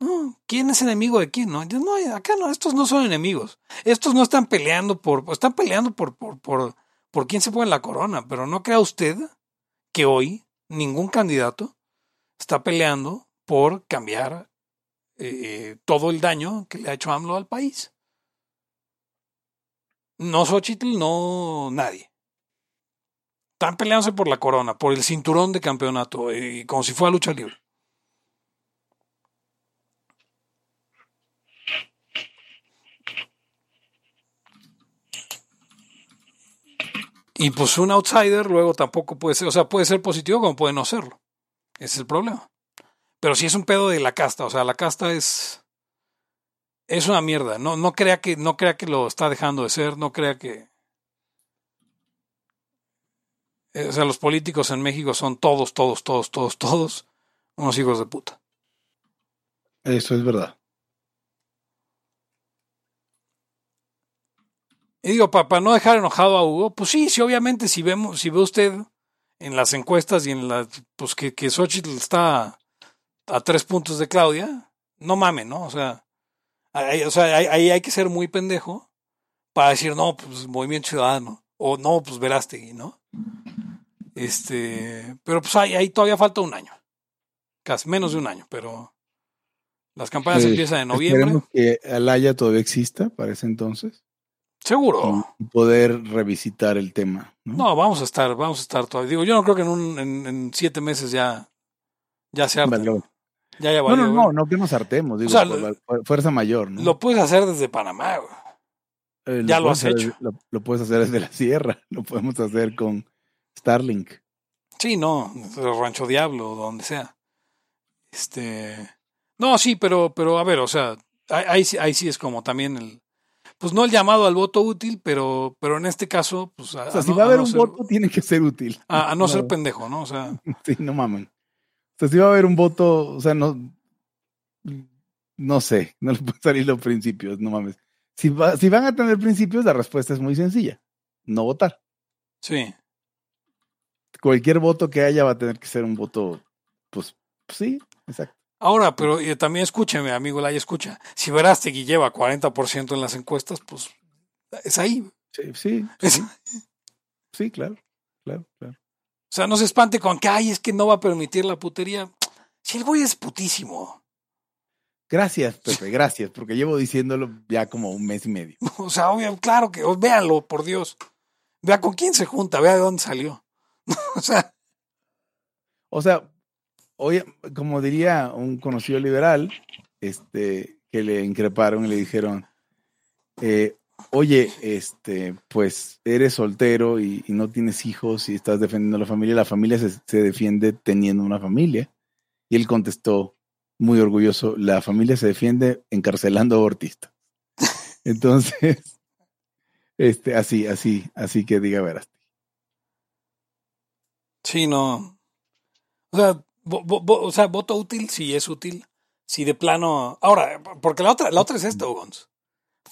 No, ¿quién es enemigo de quién? No, no, acá no, estos no son enemigos. Estos no están peleando por, están peleando por, por, por, por quién se pone la corona, pero no crea usted que hoy ningún candidato está peleando por cambiar eh, todo el daño que le ha hecho AMLO al país. No Xochitl, no nadie. Están peleándose por la corona, por el cinturón de campeonato, eh, como si fuera lucha libre. Y pues un outsider luego tampoco puede ser, o sea, puede ser positivo como puede no serlo. Ese es el problema. Pero si es un pedo de la casta, o sea, la casta es es una mierda. No, no crea que no crea que lo está dejando de ser, no crea que eh, o sea, los políticos en México son todos, todos, todos, todos, todos unos hijos de puta. Eso es verdad. Y digo, para no dejar enojado a Hugo, pues sí, sí, obviamente, si vemos, si ve usted en las encuestas y en las, pues que, que Xochitl está a tres puntos de Claudia, no mames, ¿no? O sea, ahí, o sea, hay que ser muy pendejo para decir, no, pues Movimiento Ciudadano, o no, pues Verástegui, ¿no? Este, pero pues ahí, ahí todavía falta un año, casi menos de un año, pero las campañas empiezan en noviembre, Esperemos que Alaya todavía exista para ese entonces seguro. y poder revisitar el tema. ¿no? No, vamos a estar, vamos a estar todavía. Digo, yo no creo que en, un, en, en siete meses ya, ya se. Vale. Ya, ya No, valió, no, güey. no, no que nos hartemos, digo, O sea, por la fu- fuerza mayor, ¿no? Lo puedes hacer desde Panamá, güey. Eh, ya lo has hacer- hecho. Lo, lo puedes hacer desde la sierra, <laughs> lo podemos hacer con Starlink. Sí, no, Rancho Diablo, donde sea. Este. No, sí, pero, pero a ver, o sea, ahí, ahí sí- es como también el. Pues no el llamado al voto útil, pero, pero en este caso, pues a, O sea, si no- va a haber no un ser- voto, tiene que ser útil. a, a no <laughs> ser pendejo, ¿no? O sea, <laughs> Sí, no mamen. O sea, si va a haber un voto, o sea, no. No sé, no le pueden salir los principios, no mames. Si, va- si van a tener principios, la respuesta es muy sencilla: no votar. sí. Cualquier voto que haya va a tener que ser un voto, pues, sí, exacto. Ahora, pero eh, también escúcheme, amigo Laya, escucha. Si Verástegui lleva 40% en las encuestas, pues es ahí. Sí, sí, Es- sí, sí, claro, claro, claro. O sea, no se espante con que, ay, es que no va a permitir la putería. Si el güey es putísimo. Gracias, Pepe, gracias, porque llevo diciéndolo ya como un mes y medio. <laughs> O sea, obvio, claro que, véanlo, por Dios. Vea con quién se junta, vea de dónde salió. <laughs> o sea, O sea, hoy, como diría un conocido liberal, este, que le increparon y le dijeron, eh, oye, este, pues eres soltero y, y no tienes hijos y estás defendiendo a la familia, la familia se, se defiende teniendo una familia. Y él contestó, muy orgulloso, la familia se defiende encarcelando abortistas. <laughs> Entonces, este, así, así, así que diga verás. Sí, no. O sea, o sea, voto útil sí es útil. Si de plano. Ahora, porque la otra, la otra es esta, Ugons.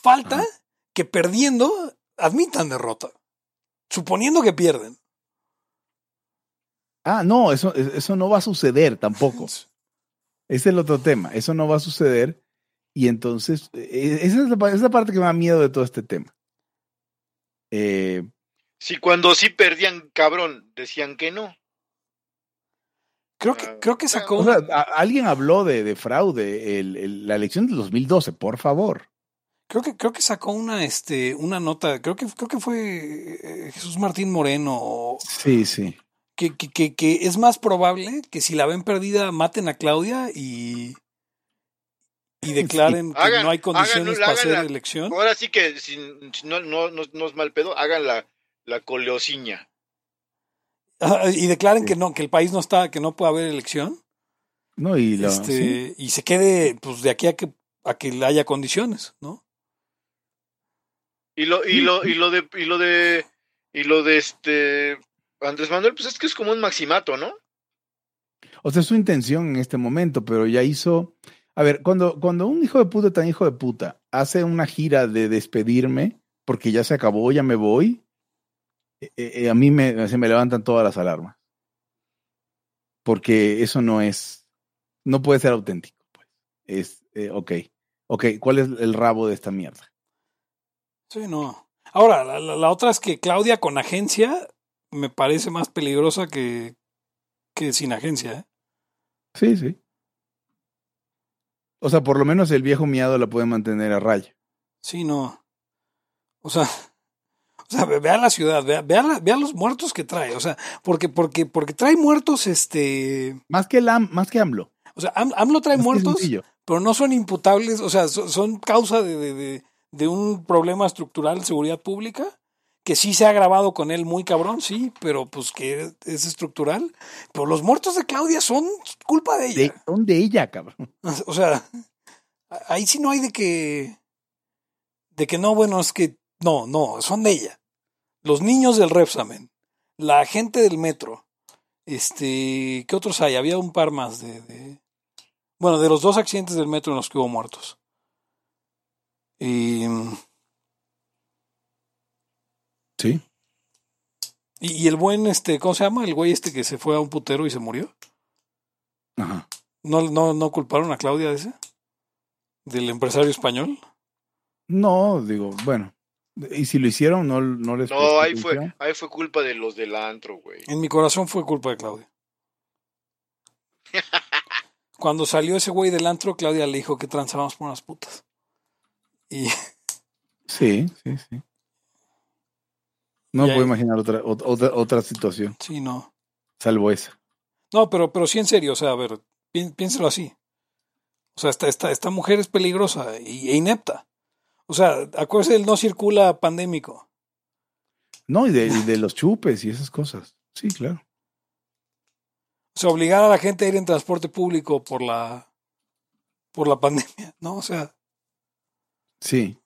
Falta Ajá. que perdiendo admitan derrota. Suponiendo que pierden. Ah, no, eso, eso no va a suceder tampoco. <laughs> Ese es el otro tema. Eso no va a suceder. Y entonces, eh, esa es la, pa- esa es la parte que me da miedo de todo este tema. Eh, Si cuando sí perdían, cabrón, decían que no. Creo que, creo que sacó o una- sea, a- alguien habló de, de fraude, el- el- la elección del 2012, por favor. Creo que, creo que sacó una, este, una nota, creo que, creo que fue eh, Jesús Martín Moreno, Sí, sí. Que, que, que, que es más probable que si la ven perdida maten a Claudia y, y declaren que Hagan- no hay condiciones para hacer la- elección. Ahora sí que si, no, no, no, no es mal pedo, hagan la, la coleociña. Y declaren Sí. que no, que el país no está, que no puede haber elección. No, y la- este, sí. y se quede, pues, de aquí a que, a que haya condiciones, ¿no? Y lo, y lo, y lo de, y lo de, y lo de este Andrés Manuel, pues es que es como un maximato, ¿no? O sea, es su intención en este momento, pero ya hizo. A ver, cuando, cuando un hijo de puta tan hijo de puta hace una gira de despedirme, porque ya se acabó, ya me voy, eh, eh, a mí me, se me levantan todas las alarmas. Porque eso no es, no puede ser auténtico. Pues. Es, eh, ok, ok, ¿cuál es el rabo de esta mierda? Sí, no. Ahora, la, la- la otra es que Claudia con agencia me parece más peligrosa que, que sin agencia, ¿eh? Sí, sí. O sea, por lo menos el viejo miado la puede mantener a raya. Sí, no. O sea, <laughs> o sea, ve- vea la ciudad, vea, vea, la- vea los muertos que trae. O sea, porque, porque, porque trae muertos, este. Más que, el AM, más que AMLO. O sea, Am- AMLO trae Más muertos, pero no son imputables, o sea, so- son, causa de, de, de- de un problema estructural de seguridad pública, que sí se ha agravado con él muy cabrón, sí, pero pues que es, es estructural. Pero los muertos de Claudia son culpa de ella. De, son de ella, cabrón. <laughs> O sea, ahí sí no hay de que. De que no, bueno, es que. No, no, son de ella. Los niños del Repsamen. La gente del metro. Este. ¿Qué otros hay? Había un par más de. de- bueno, de los dos accidentes del metro en los que hubo muertos. Y, Sí. y, y el buen, este, ¿cómo se llama? El güey este que se fue a un putero y se murió. Ajá. ¿No, no, no culparon a Claudia de ese? ¿Del empresario español? No, digo, bueno. Y si lo hicieron, no, no les. No, ahí fue, ahí fue culpa de los del antro, güey. En mi corazón fue culpa de Claudia. <laughs> Cuando salió ese güey del antro, Claudia le dijo que transábamos por unas putas. Y Sí, sí, sí. No puedo imaginar otra, ot- otra, otra situación, sí, no. salvo esa. No, pero, pero sí en serio, o sea, a ver, pi- piénselo así. O sea, esta, esta, esta mujer es peligrosa y, e inepta. O sea, acuérdese del no circula pandémico. No, y de, y de los chupes y esas cosas. Sí, claro. O sea, obligar a la gente a ir en transporte público por la por la <laughs> pandemia, ¿no? O sea, Sí.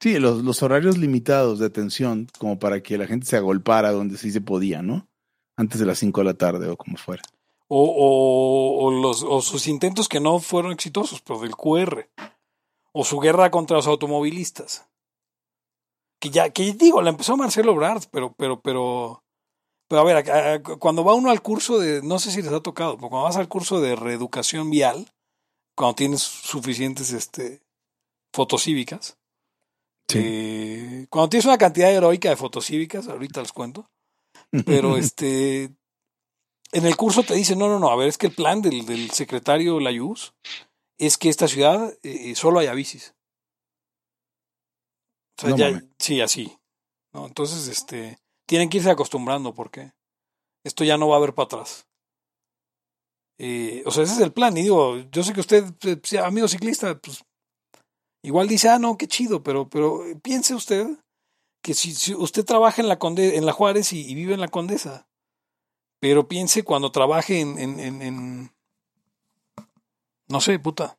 Sí, los, los horarios limitados de atención, como para que la gente se agolpara donde sí se podía, ¿no? Antes de las 5 de la tarde o como fuera. o, o, o los, o sus intentos que no fueron exitosos, pero del QR. O su guerra contra los automovilistas. Que ya, que digo, la empezó Marcelo Ebrard, pero, pero, pero, pero a ver, a- a- cuando va uno al curso de, no sé si les ha tocado, pero cuando vas al curso de reeducación vial, cuando tienes suficientes, este, fotocívicas, Sí. eh, cuando tienes una cantidad heroica de fotocívicas, ahorita les cuento, pero <laughs> este en el curso te dicen, no, no, no, a ver, es que el plan del, del secretario Layuz es que esta ciudad eh, solo haya bicis. O sea, No ya, sí, así. ¿no? Entonces, este, tienen que irse acostumbrando porque esto ya no va a haber para atrás. Eh, o sea, ese es el plan. Y digo, yo sé que usted, sea amigo ciclista, pues igual dice, ah, no, qué chido, pero, pero eh, piense usted que si, usted trabaja en la Conde, en la Juárez y, vive en la Condesa, pero piense cuando trabaje en, en, en, No sé, puta.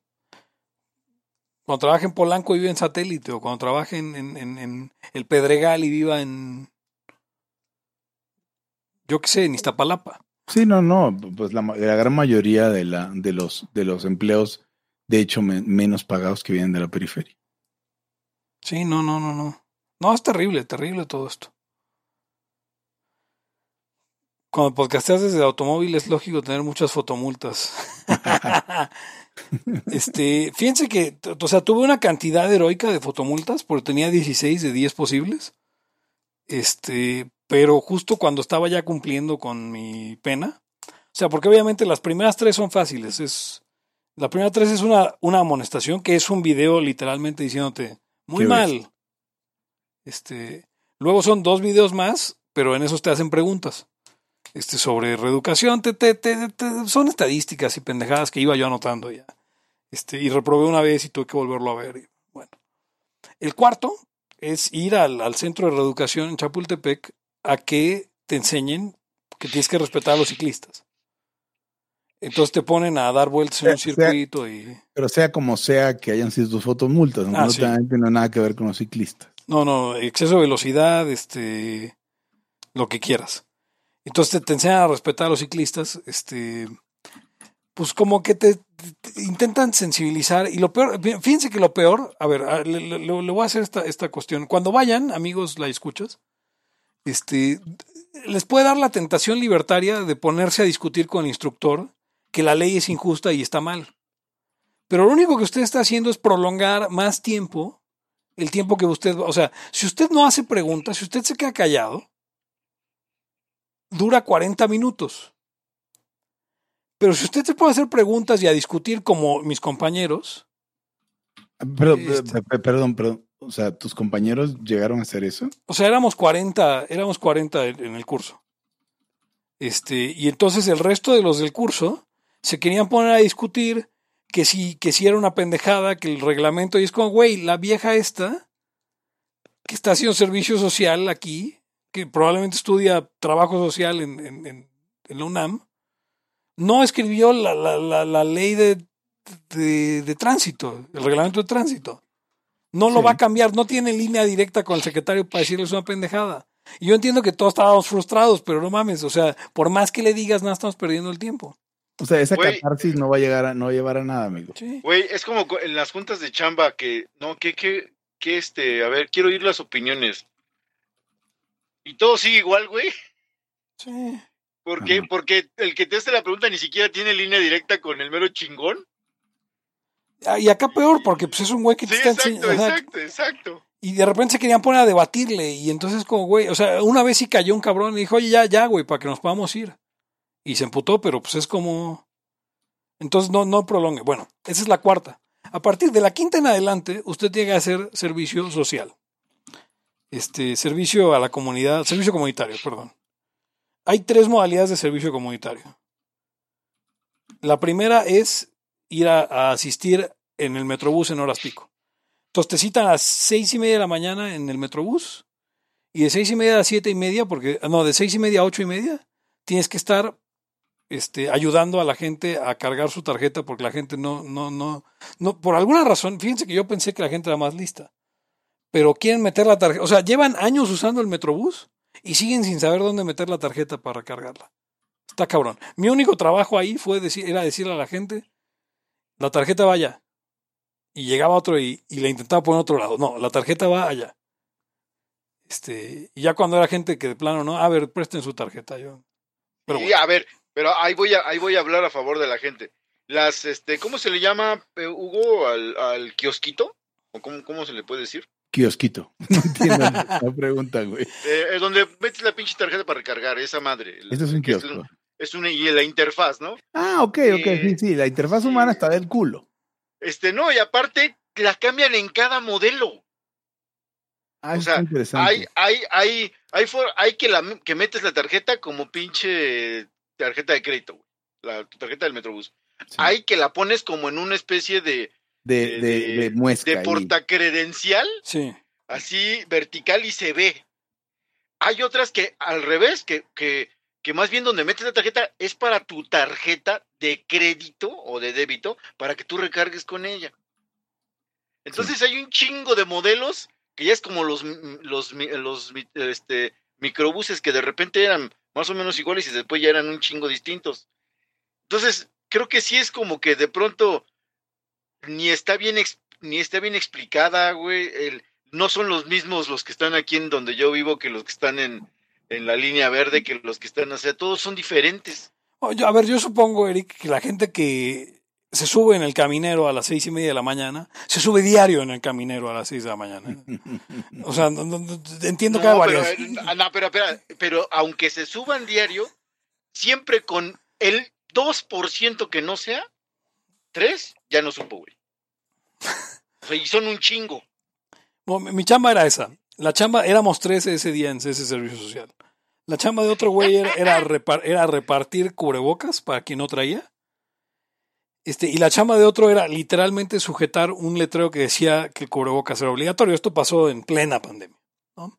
Cuando trabaje en Polanco y vive en satélite, o cuando trabaje en, en, el Pedregal y viva en. Yo qué sé, en Iztapalapa. Sí, no, no, pues la, la gran mayoría de, la, de, los, de los empleos, de hecho, me- menos pagados que vienen de la periferia. Sí, no, no, no, no. No, es terrible, terrible todo esto. Cuando podcasteas desde automóvil es lógico tener muchas fotomultas. <laughs> <laughs> este, fíjense que, o sea, tuve una cantidad heroica de fotomultas porque tenía 16 de 10 posibles. Este, pero justo cuando estaba ya cumpliendo con mi pena, o sea, porque obviamente las primeras tres son fáciles, es la primera tres es una, una amonestación que es un video literalmente diciéndote muy mal. Este, luego son dos videos más, pero en esos te hacen preguntas. Este, sobre reeducación, te, te, te- te- son estadísticas y pendejadas que iba yo anotando ya. Este, y reprobé una vez y tuve que volverlo a ver. y bueno. El cuarto es ir al, al centro de reeducación en Chapultepec a que te enseñen que tienes que respetar a los ciclistas. Entonces te ponen a dar vueltas en un sea, circuito y... Pero sea como sea que hayan sido tus fotomultas, aunque Ah, no, sí. no nada que ver con los ciclistas. No, no, exceso de velocidad, este, lo que quieras. Entonces te, te enseñan a respetar a los ciclistas, este, pues como que te, te intentan sensibilizar. Y lo peor, fí- fíjense que lo peor, a ver, a- le, le- le voy a hacer esta, esta cuestión. Cuando vayan, amigos, la escuchas, este, les puede dar la tentación libertaria de ponerse a discutir con el instructor que la ley es injusta y está mal. Pero lo único que usted está haciendo es prolongar más tiempo el tiempo que usted, o sea, si usted no hace preguntas, si usted se queda callado, dura 40 minutos. Pero si usted se puede hacer preguntas y a discutir como mis compañeros, Pero, Este- pe- pe- perdón, perdón. O sea, ¿tus compañeros llegaron a hacer eso? o sea, éramos 40, éramos 40 en en el curso. Este, y entonces el resto de los del curso se querían poner a discutir que si, que si era una pendejada, que el reglamento, y es como, güey, la vieja esta, que está haciendo servicio social aquí, que probablemente estudia trabajo social en, en, en- en la UNAM, no escribió la, la, la, la ley de, de, de tránsito, el reglamento de tránsito. No lo Sí. va a cambiar, no tiene línea directa con el secretario para decirle es una pendejada. Y yo entiendo que todos estábamos frustrados, pero no mames, o sea, por más que le digas, nada, estamos perdiendo el tiempo. O sea, esa catarsis no va a llegar a, no va a llevar a nada, amigo. Güey, es como co- en las juntas de chamba que, no, que, que, que este, a ver, quiero oír las opiniones. Y todo sigue igual, güey. Sí. ¿Por qué? Ajá. Porque el que te hace la pregunta ni siquiera tiene línea directa con el mero chingón. Ah, Y acá peor, porque pues es un güey que te Sí, está exacto, enseñando. exacto, exacto. Y de repente se querían poner a debatirle. Y entonces, como, güey, o sea, una vez sí cayó un cabrón y dijo, oye, ya, ya, güey, para que nos podamos ir. Y se emputó, pero pues es como. Entonces no, no prolongue. Bueno, esa es la cuarta. A partir de la quinta en adelante, usted tiene que hacer servicio social. Este, servicio a la comunidad, servicio comunitario, perdón. Hay tres modalidades de servicio comunitario. La primera es ir a, a asistir en el metrobús en horas pico. Entonces te citan a seis y media de la mañana en el metrobús y de seis y media a siete y media, porque no, de seis y media a ocho y media, tienes que estar este, ayudando a la gente a cargar su tarjeta porque la gente no, no, no, no, por alguna razón, fíjense que yo pensé que la gente era más lista, pero quieren meter la tarjeta, o sea, llevan años usando el metrobús y siguen sin saber dónde meter la tarjeta para cargarla. Está cabrón. Mi único trabajo ahí fue decir, era decirle a la gente, la tarjeta va allá. Y llegaba otro y, y le intentaba poner otro lado. No, la tarjeta va allá. Este, y ya cuando era gente que de plano, no, a ver, presten su tarjeta. Yo. Pero y bueno. a ver, pero ahí voy a, ahí voy a hablar a favor de la gente. Las, este, ¿cómo se le llama, eh, Hugo, al, al kiosquito? ¿O cómo, cómo se le puede decir? Kiosquito. <laughs> No entiendo la pregunta, güey. Eh, es donde metes la pinche tarjeta para recargar, esa madre. Esto es un kiosco. Es una, y la interfaz, ¿no? Ah, ok, ok, Eh, sí, sí. La interfaz humana está del culo. Este, no, y aparte la cambian en cada modelo. Ah, O sea, interesante. Hay, hay, hay, hay, for- hay que, la, que metes la tarjeta como pinche tarjeta de crédito, güey. La tu tarjeta del Metrobús. Sí. Hay que la pones como en una especie de, de, de, de- de muesca. de ahí. portacredencial, Sí. así vertical y se ve. Hay otras que al revés, que, que, que más bien donde metes la tarjeta es para tu tarjeta de crédito o de débito para que tú recargues con ella. Entonces hay un chingo de modelos que ya es como los, los, los este, microbuses que de repente eran más o menos iguales y después ya eran un chingo distintos. Entonces, creo que sí es como que de pronto ni está bien ni está bien explicada, güey, no son los mismos los que están aquí en donde yo vivo que los que están en, en la línea verde, que los que están, o sea, todos son diferentes. a ver, yo supongo, Eric, que la gente que se sube en el caminero a las seis y media de la mañana, se sube diario en el caminero a las seis de la mañana. O sea, entiendo que hay varias. Pero, eh, no, pero, pero, pero aunque se suban diario, siempre con el 2% que no sea, tres, ya no supo, güey. y son un chingo. mi chamba era esa. La chamba, éramos tres ese día en ese servicio social. La chamba de otro güey era, era, repartir cubrebocas para quien no traía. Este, y la chamba de otro era literalmente sujetar un letrero que decía que el cubrebocas era obligatorio. Esto pasó en plena pandemia. ¿no?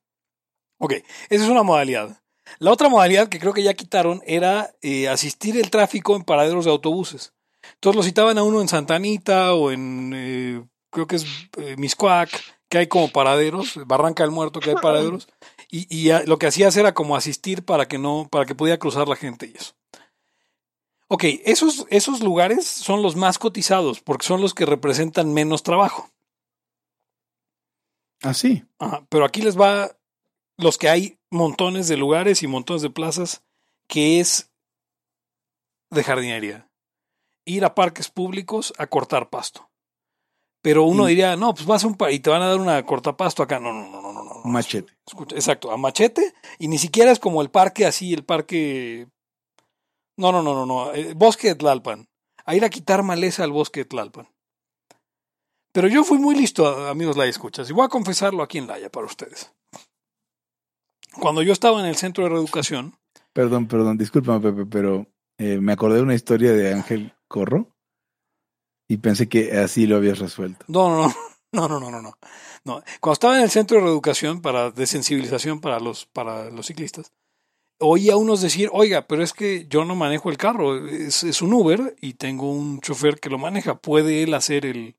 Ok, esa es una modalidad. La otra modalidad que creo que ya quitaron era eh, asistir el tráfico en paraderos de autobuses. Entonces lo citaban a uno en Santa Anita o en, eh, creo que es eh, Miscuac, que hay como paraderos, Barranca del Muerto, que hay <laughs> paraderos, y, y lo que hacías era como asistir para que no, para que pudiera cruzar la gente y eso. Ok, esos, esos lugares son los más cotizados porque son los que representan menos trabajo. Ah, sí. pero aquí les va los que hay montones de lugares y montones de plazas que es de jardinería. Ir a parques públicos a cortar pasto. Pero uno diría, no, pues vas a un y te van a dar una cortapasto acá. No, no, no, no, no. no. Machete. Escucha, exacto, a machete. Y ni siquiera es como el parque así, el parque. No, no, no, no, no. El bosque de Tlalpan. A ir a quitar maleza al bosque de Tlalpan. Pero yo fui muy listo, amigos la escuchas, y voy a confesarlo aquí en Laya para ustedes. Cuando yo estaba en el centro de reeducación. Perdón, perdón, discúlpame, Pepe, pero eh, me acordé de una historia de Ángel Corro y pensé que así lo habías resuelto. No, no, no, <laughs> no, no, no, no. no. Cuando estaba en el centro de reeducación para de sensibilización para los, para los ciclistas, oía a unos decir, oiga, pero es que yo no manejo el carro, es, un Uber y tengo un chofer que lo maneja, ¿puede él hacer el,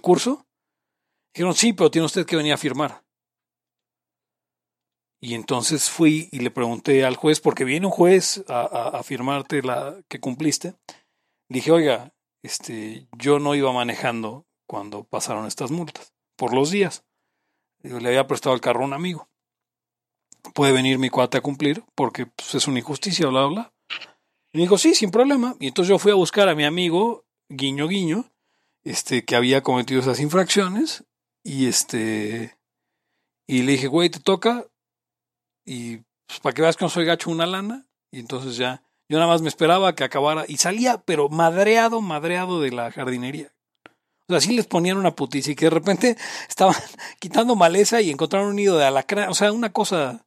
curso? Dijeron, sí, pero tiene usted que venir a firmar. Y entonces fui y le pregunté al juez, porque viene un juez a, firmarte la que cumpliste. Dije, oiga, este, yo no iba manejando cuando pasaron estas multas, por los días. le había prestado el carro a un amigo. Puede venir mi cuate a cumplir porque pues, es una injusticia, bla, bla. Y me dijo, sí, sin problema. Y entonces yo fui a buscar a mi amigo, guiño, guiño, este, que había cometido esas infracciones. Y este, y le dije, güey, te toca. Y pues, para que veas que no soy gacho una lana. Y entonces ya yo nada más me esperaba que acabara y salía, pero madreado, madreado de la jardinería. O sea, así les ponían una puticia y que de repente estaban <laughs> quitando maleza y encontraron un nido de alacrán. O sea, una cosa.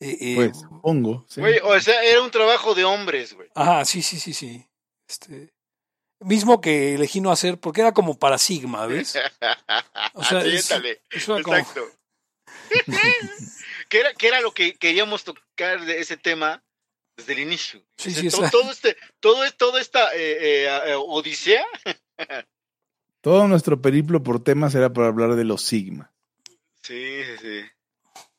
Eh, eh, pues, supongo. Güey, o sea, era un trabajo de hombres, güey. Ajá, sí, sí, sí, sí. Este, mismo que elegí no hacer porque era como para Sigma, ¿ves? <laughs> O sea, es, Exacto. <laughs> Como... ¿Qué, era, ¿Qué era lo que queríamos tocar de ese tema? desde el inicio. Sí, sí, todo, todo, este, todo, toda esta eh, odisea. todo nuestro periplo por temas era para hablar de los Sigma. Sí, sí.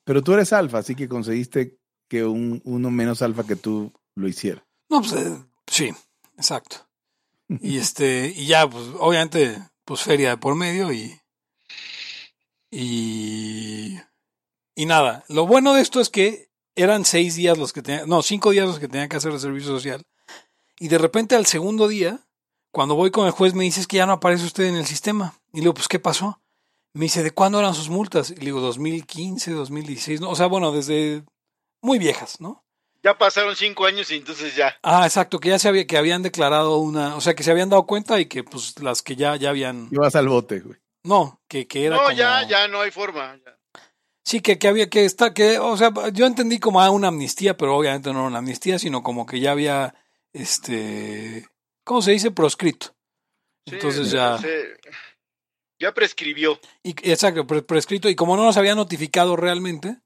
Pero tú eres alfa, así que conseguiste que un, uno menos alfa que tú lo hiciera. No, pues eh, sí, exacto. Y <laughs> este, y ya, pues, obviamente, pues feria de por medio y. Y. Y nada. Lo bueno de esto es que eran seis días los que tenían, no, cinco días los que tenían que hacer el servicio social. Y de repente al segundo día, cuando voy con el juez, me dice que ya no aparece usted en el sistema. Y le digo, pues, ¿qué pasó? Me dice, ¿de cuándo eran sus multas? Y le digo, 2015, 2016, ¿no? O sea, bueno, desde muy viejas, ¿no? Ya pasaron cinco años y entonces ya. Ah, exacto, que ya se había, que habían declarado una, o sea, que se habían dado cuenta y que pues las que ya, ya habían. Ibas al bote, güey. No, que, que era. No, ya, ya no hay forma. Ya. Sí, que, que había que estar, que, o sea, yo entendí como una amnistía, pero obviamente no era una amnistía, sino como que ya había, este, ¿cómo se dice? Proscrito. Entonces ya... ya prescribió. Y, exacto, prescrito, y como no nos había notificado realmente,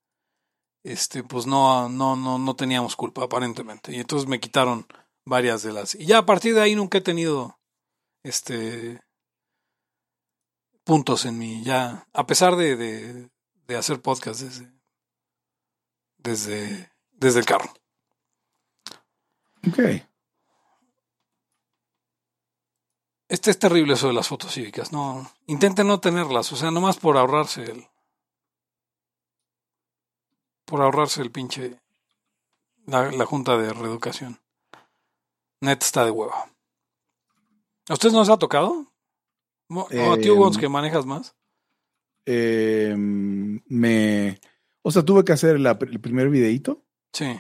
este, pues no, no, no, no teníamos culpa, aparentemente. Y entonces me quitaron varias de las. Y ya a partir de ahí nunca he tenido este puntos en mí. Ya, a pesar de, de, de hacer podcast desde, desde, desde el carro. Ok. Este es terrible eso de las fotos cívicas. No, intenten no tenerlas, o sea, nomás por ahorrarse el. Por ahorrarse el pinche. La, la junta de reeducación. Net está de hueva. ¿A ustedes no les ha tocado? ¿O a ti, Eh, Hugo, que manejas más? Eh, me. O sea, tuve que hacer la- el primer videíto Sí.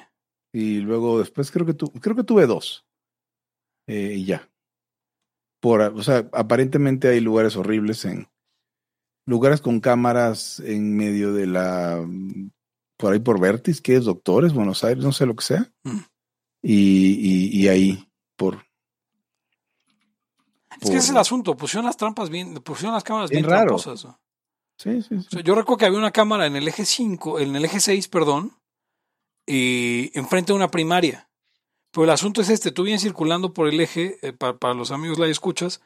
y luego después creo que tu, creo que tuve dos. Eh, y ya. Por, o sea, aparentemente hay lugares horribles en lugares con cámaras en medio de la por ahí por Vertis, que es Doctores, Buenos Aires, no sé lo que sea. Mm. Y, y, y ahí por Es que ese es el asunto. Pusieron las trampas bien, pusieron las cámaras Bien bien, raro. tramposas. Sí, sí, sí. sea, yo recuerdo que había una cámara en el eje 5, en el eje 6, perdón, y enfrente de una primaria. Pero el asunto es este, tú vienes circulando por el eje, eh, para, para los amigos la escuchas,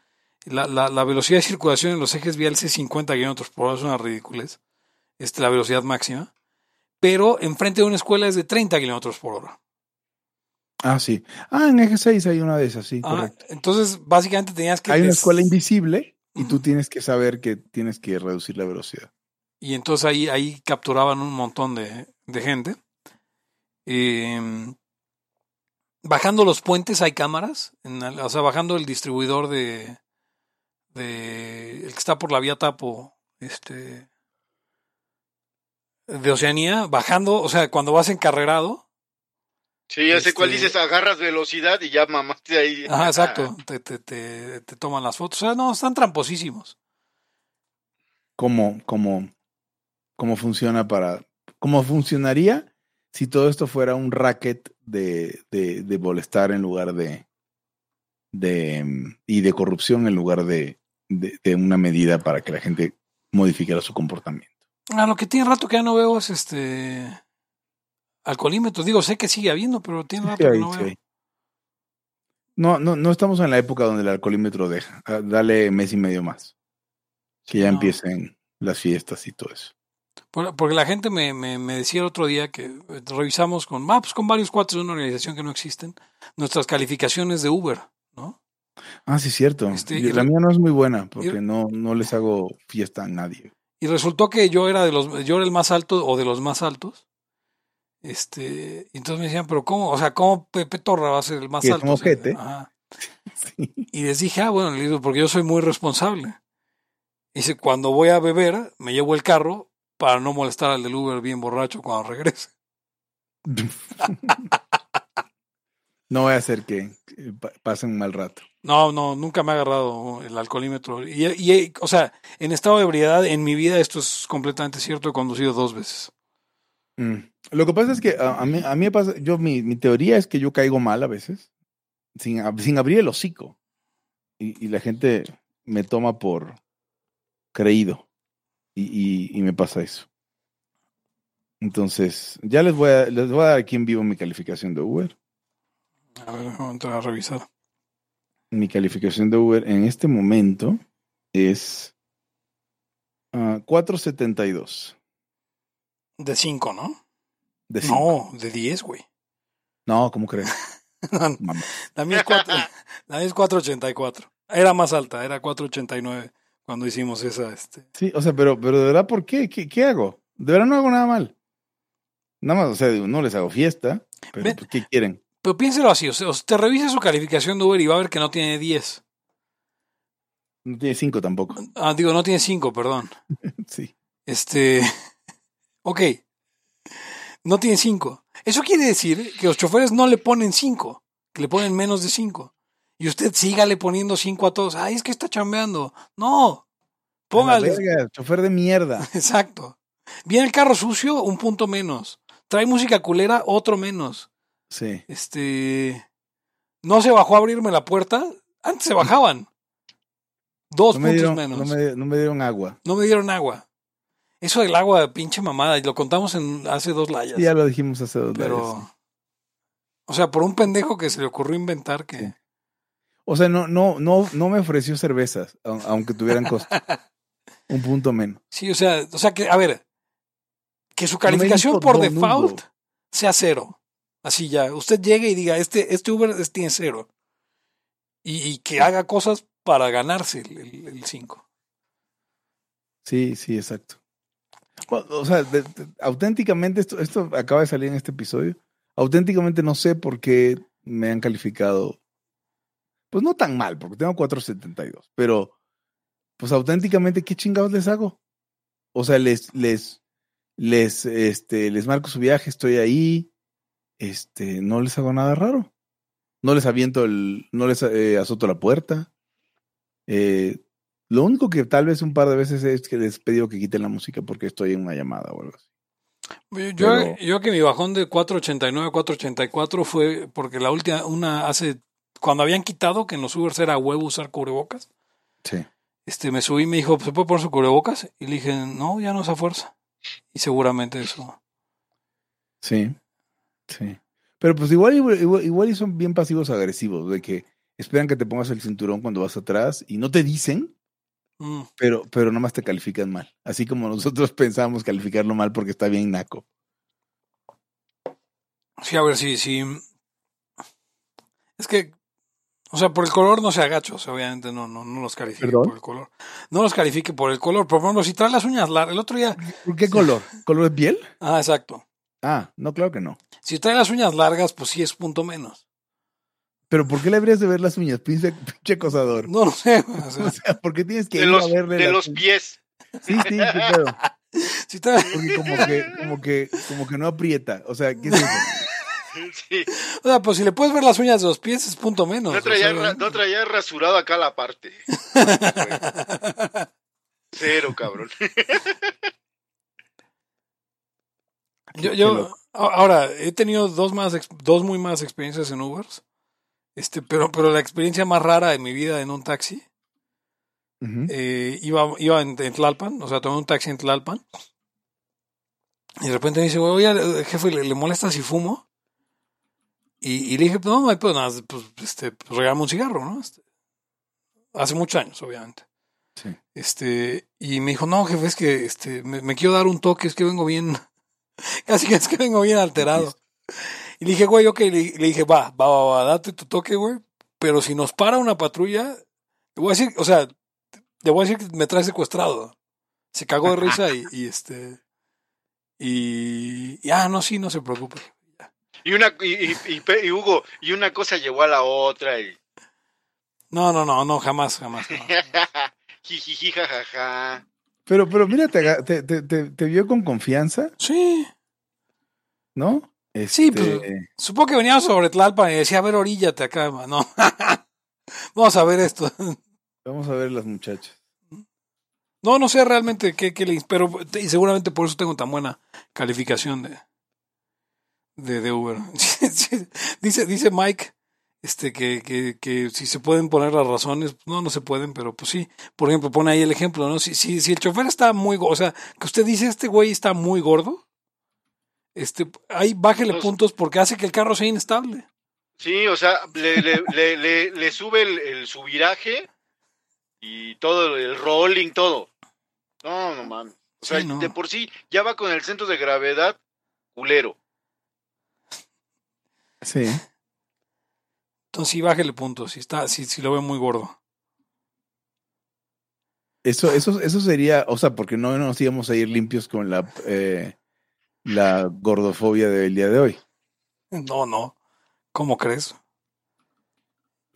la, la, la velocidad de circulación en los ejes viales es 50 kilómetros por hora, es una ridiculez, este, la velocidad máxima, pero enfrente de una escuela es de 30 kilómetros por hora. Ah, sí. Ah, en eje 6 hay una de esas, sí, Ah, correcto. entonces, básicamente tenías que... Hay una escuela invisible y tú tienes que saber que tienes que reducir la velocidad. Y entonces ahí, ahí capturaban un montón de, de gente. Eh, bajando los puentes hay cámaras. en o sea, bajando el distribuidor de, de. El que está por la vía Tapo. Este. De Oceanía. Bajando. O sea, cuando vas encarrerado. Sí, ya sé cuál Este- dices, agarras velocidad y ya mamaste ahí. Ajá, exacto. Te, te, te, te toman las fotos. O sea, no, están tramposísimos. ¿Cómo, cómo, cómo funciona para. ¿Cómo funcionaría si todo esto fuera un racket de, de, de molestar en lugar de. de mm, y de corrupción en lugar de, de, de una medida para que la gente modificara su comportamiento? Ah, lo que tiene rato que ya no veo es este. Alcoholímetros. Digo, sé que sigue habiendo, pero tiene rato Sí, que no sí veo. hay. No, no, no estamos en la época donde el alcoholímetro deja. Ah, Dale mes y medio más. Que ya no. empiecen las fiestas y todo eso. Por- Porque la gente me, me, me decía el otro día que revisamos con, ah, pues con varios cuates de una organización que no existen, nuestras calificaciones de Uber, ¿no? Ah, sí, cierto. Este, Y la mía no es muy buena porque y- no, no les hago fiesta a nadie. Y resultó que yo era de los, yo era el más alto o de los más altos. Este, y entonces me decían, pero ¿cómo? O sea, ¿cómo Pepe Torra va a ser el más alto? O sea, ajá. <laughs> Sí. Y les dije, ah, bueno, le digo, porque yo soy muy responsable. Dice, cuando voy a beber, me llevo el carro para no molestar al del Uber bien borracho cuando regrese. <laughs> no voy a hacer que pa- pasen un mal rato. No, no, nunca me ha agarrado el alcoholímetro. Y, y, o sea, en estado de ebriedad, en mi vida, esto es completamente cierto, he conducido dos veces. Mm. Lo que pasa es que a, a mí, a mí me pasa, yo mi, mi teoría es que yo caigo mal a veces, sin, sin abrir el hocico. Y, y la gente me toma por creído. Y, y- y me pasa eso. Entonces, ya les voy a, les voy a dar aquí en vivo mi calificación de Uber. A ver, vamos a revisar. Mi calificación de Uber en este momento es ah, 472 De cinco, ¿no? de 5. No, de diez, güey. No, ¿cómo crees? <laughs> es cuatro- la mía es 484. Era más alta, era 489 cuando hicimos esa, este. Sí, o sea, pero, pero de verdad, ¿por qué? ¿Qué, qué hago? De verdad no hago nada mal. Nada más, o sea, no les hago fiesta, pero Ve- pues, ¿qué quieren? Pero piénselo así, o sea, te revisa su calificación de Uber y va a ver que no tiene 10. No tiene cinco tampoco. Ah, digo, no tiene 5, perdón. <laughs> Sí. Este. <laughs> Ok. No tiene 5. Eso quiere decir que los choferes no le ponen 5, que le ponen menos de 5. Y usted sígale poniendo 5 a todos. Ay, es que está chambeando. No. Póngale. verga, chofer de mierda. <laughs> Exacto. Viene el carro sucio, un punto menos. Trae música culera, otro menos. Sí. Este. No se bajó a abrirme la puerta. Antes se bajaban. <laughs> Dos No me, puntos dieron, menos. no, me, no me dieron agua. no me dieron agua. Eso del agua pinche mamada, y lo contamos en hace dos layas. Sí, ya lo dijimos hace dos pero. layas, sí. O sea, por un pendejo que se le ocurrió inventar que. Sí. O sea, no, no, no, no me ofreció cervezas, au- aunque tuvieran costo. <laughs> Un punto menos. Sí, o sea, o sea que, a ver, que su calificación por default sea cero. Así ya, usted llegue y diga, este, este Uber es- tiene cero. Y, y que haga cosas para ganarse el 5. Sí, sí, exacto. O, o sea, de- de- auténticamente, esto, esto acaba de salir en este episodio. Auténticamente no sé por qué me han calificado. Pues no tan mal, porque tengo 4.72. Pero, pues auténticamente, ¿qué chingados les hago? O sea, les, les, les, este, les marco su viaje, estoy ahí. Este, no les hago nada raro. No les aviento el, no les eh, azoto la puerta. Eh, lo único que tal vez un par de veces es que les he pedido que quiten la música porque estoy en una llamada o algo así. Yo, Pero- yo que mi bajón de 489 a 484 fue porque la última, una hace, cuando habían quitado que en los Ubers era huevo usar cubrebocas, Sí. este, me subí y me dijo, ¿se puede poner su cubrebocas? Y le dije, no, ya no es a fuerza. Y seguramente eso. Sí. Sí. Pero pues igual, igual, igual son bien pasivos agresivos, de que esperan que te pongas el cinturón cuando vas atrás y no te dicen, Mm. pero, pero nomás te califican mal. Así como nosotros <laughs> pensamos calificarlo mal porque está bien naco. Sí, a ver, sí, sí. Es que, o sea, por el color no se agacho, o sea, obviamente no, no, no los califique ¿Perdón? por el color. No los califique por el color. Por ejemplo, si trae las uñas largas, el otro día, ¿Por qué color? ¿Color de piel? ah, exacto. Ah, no, claro que no. Si trae las uñas largas, pues sí es punto menos. Pero ¿por qué le habrías de ver las uñas? Pinche, pinche acosador. No lo sé, o sea, <laughs> O sea, ¿por qué tienes que De ir los, a verle de las los uñas? pies. Sí, sí, qué pedo. <laughs> si trae, Porque como que, como que, como que no aprieta. O sea, ¿qué es eso? <laughs> Sí. o sea, pues si le puedes ver las uñas de los pies es punto menos. No o traía, sea, no traía rasurado acá la parte. <laughs> Cero, cabrón. Yo, yo a- ahora he tenido dos más dos muy malas experiencias en Ubers. Este, pero, pero la experiencia más rara de mi vida en un taxi, eh, iba, iba en, en Tlalpan, o sea, tomé un taxi en Tlalpan. Y de repente me dice, oye, jefe, ¿le, le molesta si fumo? Y, y le dije, no, no hay nada, pues, este, pues regálame un cigarro, ¿no? Este, hace muchos años, obviamente. Sí. Este, y me dijo, no, jefe, es que este, me, me quiero dar un toque, es que vengo bien, <laughs> casi que es que vengo bien alterado. Y le dije, güey, ok, le, le dije, va, va, va, va, date tu toque, güey, pero si nos para una patrulla, le voy a decir, o sea, le voy a decir que me trae secuestrado. Se cagó de risa y, y este, y, y, ah, no, sí, no se preocupe. Y una y, y- y Hugo, y una cosa llevó a la otra y No, no, no, no, jamás, jamás. jamás. <laughs> jijiji jajaja. Pero, pero mira, te, te, te, te- te vio con confianza, Sí, ¿no? Sí, Este, pues- supongo que veníamos sobre Tlalpan y decía, a ver, oríllate acá, ma". no. <laughs> Vamos a ver esto. Vamos a ver las muchachas. No, no sé realmente qué, qué le pero y seguramente por eso tengo tan buena calificación de, de, de Uber. <laughs> dice, dice Mike este que, que, que si se pueden poner las razones, no, no se pueden, pero pues sí. Por ejemplo, pone ahí el ejemplo, ¿no? Si, si, si el chofer está muy gordo, o sea, que usted dice este güey está muy gordo, este, ahí bájele puntos porque hace que el carro sea inestable. Sí, o sea, le, le, le, le, le sube el, el subiraje y todo, el rolling, todo. No, no mames. O sea, Sí, no. de por sí ya va con el centro de gravedad culero. Sí. Entonces sí, bájele puntos, si está, si, si lo ve muy gordo. Eso, eso, eso sería, o sea, porque no nos íbamos a ir limpios con la, eh, la gordofobia del día de hoy. No, no. ¿Cómo crees?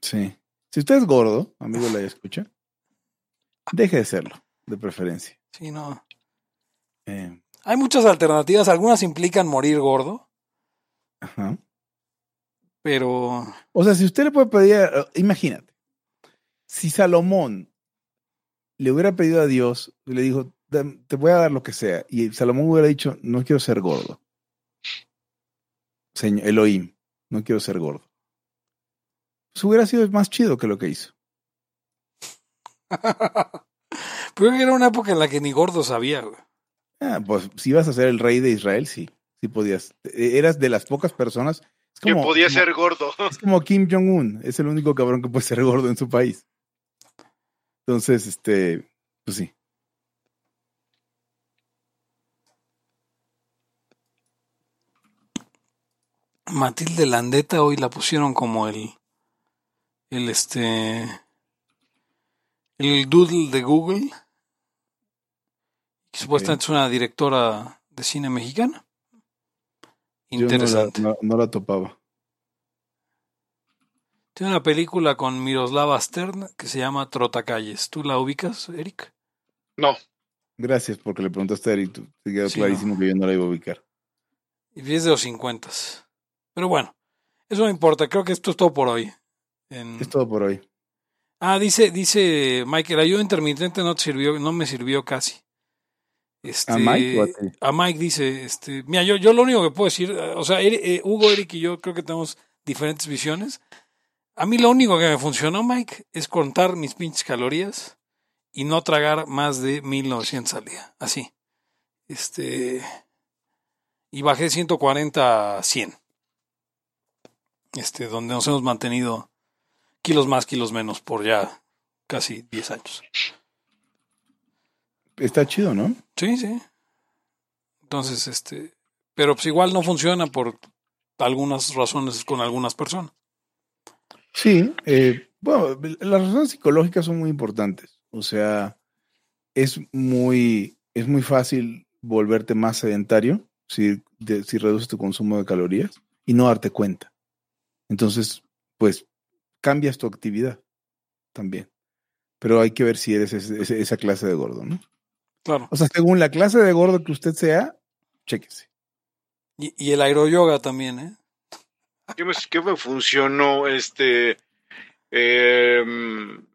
Sí. Si usted es gordo, amigo la escucha, deje de serlo, de preferencia. Sí, no. Eh, Hay muchas alternativas, algunas implican morir gordo, ajá. Pero O sea, si usted le puede pedir, eh, imagínate, si Salomón le hubiera pedido a Dios, le dijo, "Dam- te voy a dar lo que sea, y Salomón hubiera dicho, no quiero ser gordo. Señor, Elohim, no quiero ser gordo. Pues hubiera sido más chido que lo que hizo. <laughs> pero era una época en la que ni gordo sabía, güey. Ah, pues si ibas a ser el rey de Israel, sí, sí podías. E- Eras de las pocas personas. Es Que como, podía como- ser gordo. Es como Kim Jong-un, es el único cabrón que puede ser gordo en su país. Entonces, este, pues sí. Matilde Landeta hoy la pusieron como el, el este, el doodle de Google. Que Supuestamente es una directora de cine mexicana. Yo no la- Interesante. no, no la topaba. Tiene una película con Miroslava Stern que se llama Trotacalles. ¿Tú la ubicas, Eric? No, Gracias porque le preguntaste a Eric. tú- Te quedó Sí, clarísimo que yo no la iba a ubicar. Y es de los 50. Pero bueno, eso no importa. Creo que esto es todo por hoy. En- Es todo por hoy. Ah, dice, dice Mike, el ayuno intermitente no te sirvió, no me sirvió casi. Este, ¿A Mike o a ti? a Mike dice, este, mira, yo, yo lo único que puedo decir, o sea, eh, Hugo, Eric y yo creo que tenemos diferentes visiones. A mí lo único que me funcionó, Mike, es contar mis pinches calorías y no tragar más de 1900 al día, así. Este, y bajé 140 a 100. Este, donde nos hemos mantenido kilos más, kilos menos por ya casi 10 años. Está chido, ¿no? Sí, sí. Entonces, este, pero pues igual no funciona por algunas razones con algunas personas. Sí. eh, bueno, las razones psicológicas son muy importantes. O sea, es muy, es muy fácil volverte más sedentario si, de- si reduces tu consumo de calorías y no darte cuenta. Entonces, pues cambias tu actividad también. Pero hay que ver si eres ese- esa clase de gordo, ¿no? Claro. O sea, según la clase de gordo que usted sea, chéquese. Y, y el aeroyoga también, ¿eh? ¿qué me, qué me funcionó? Este, em,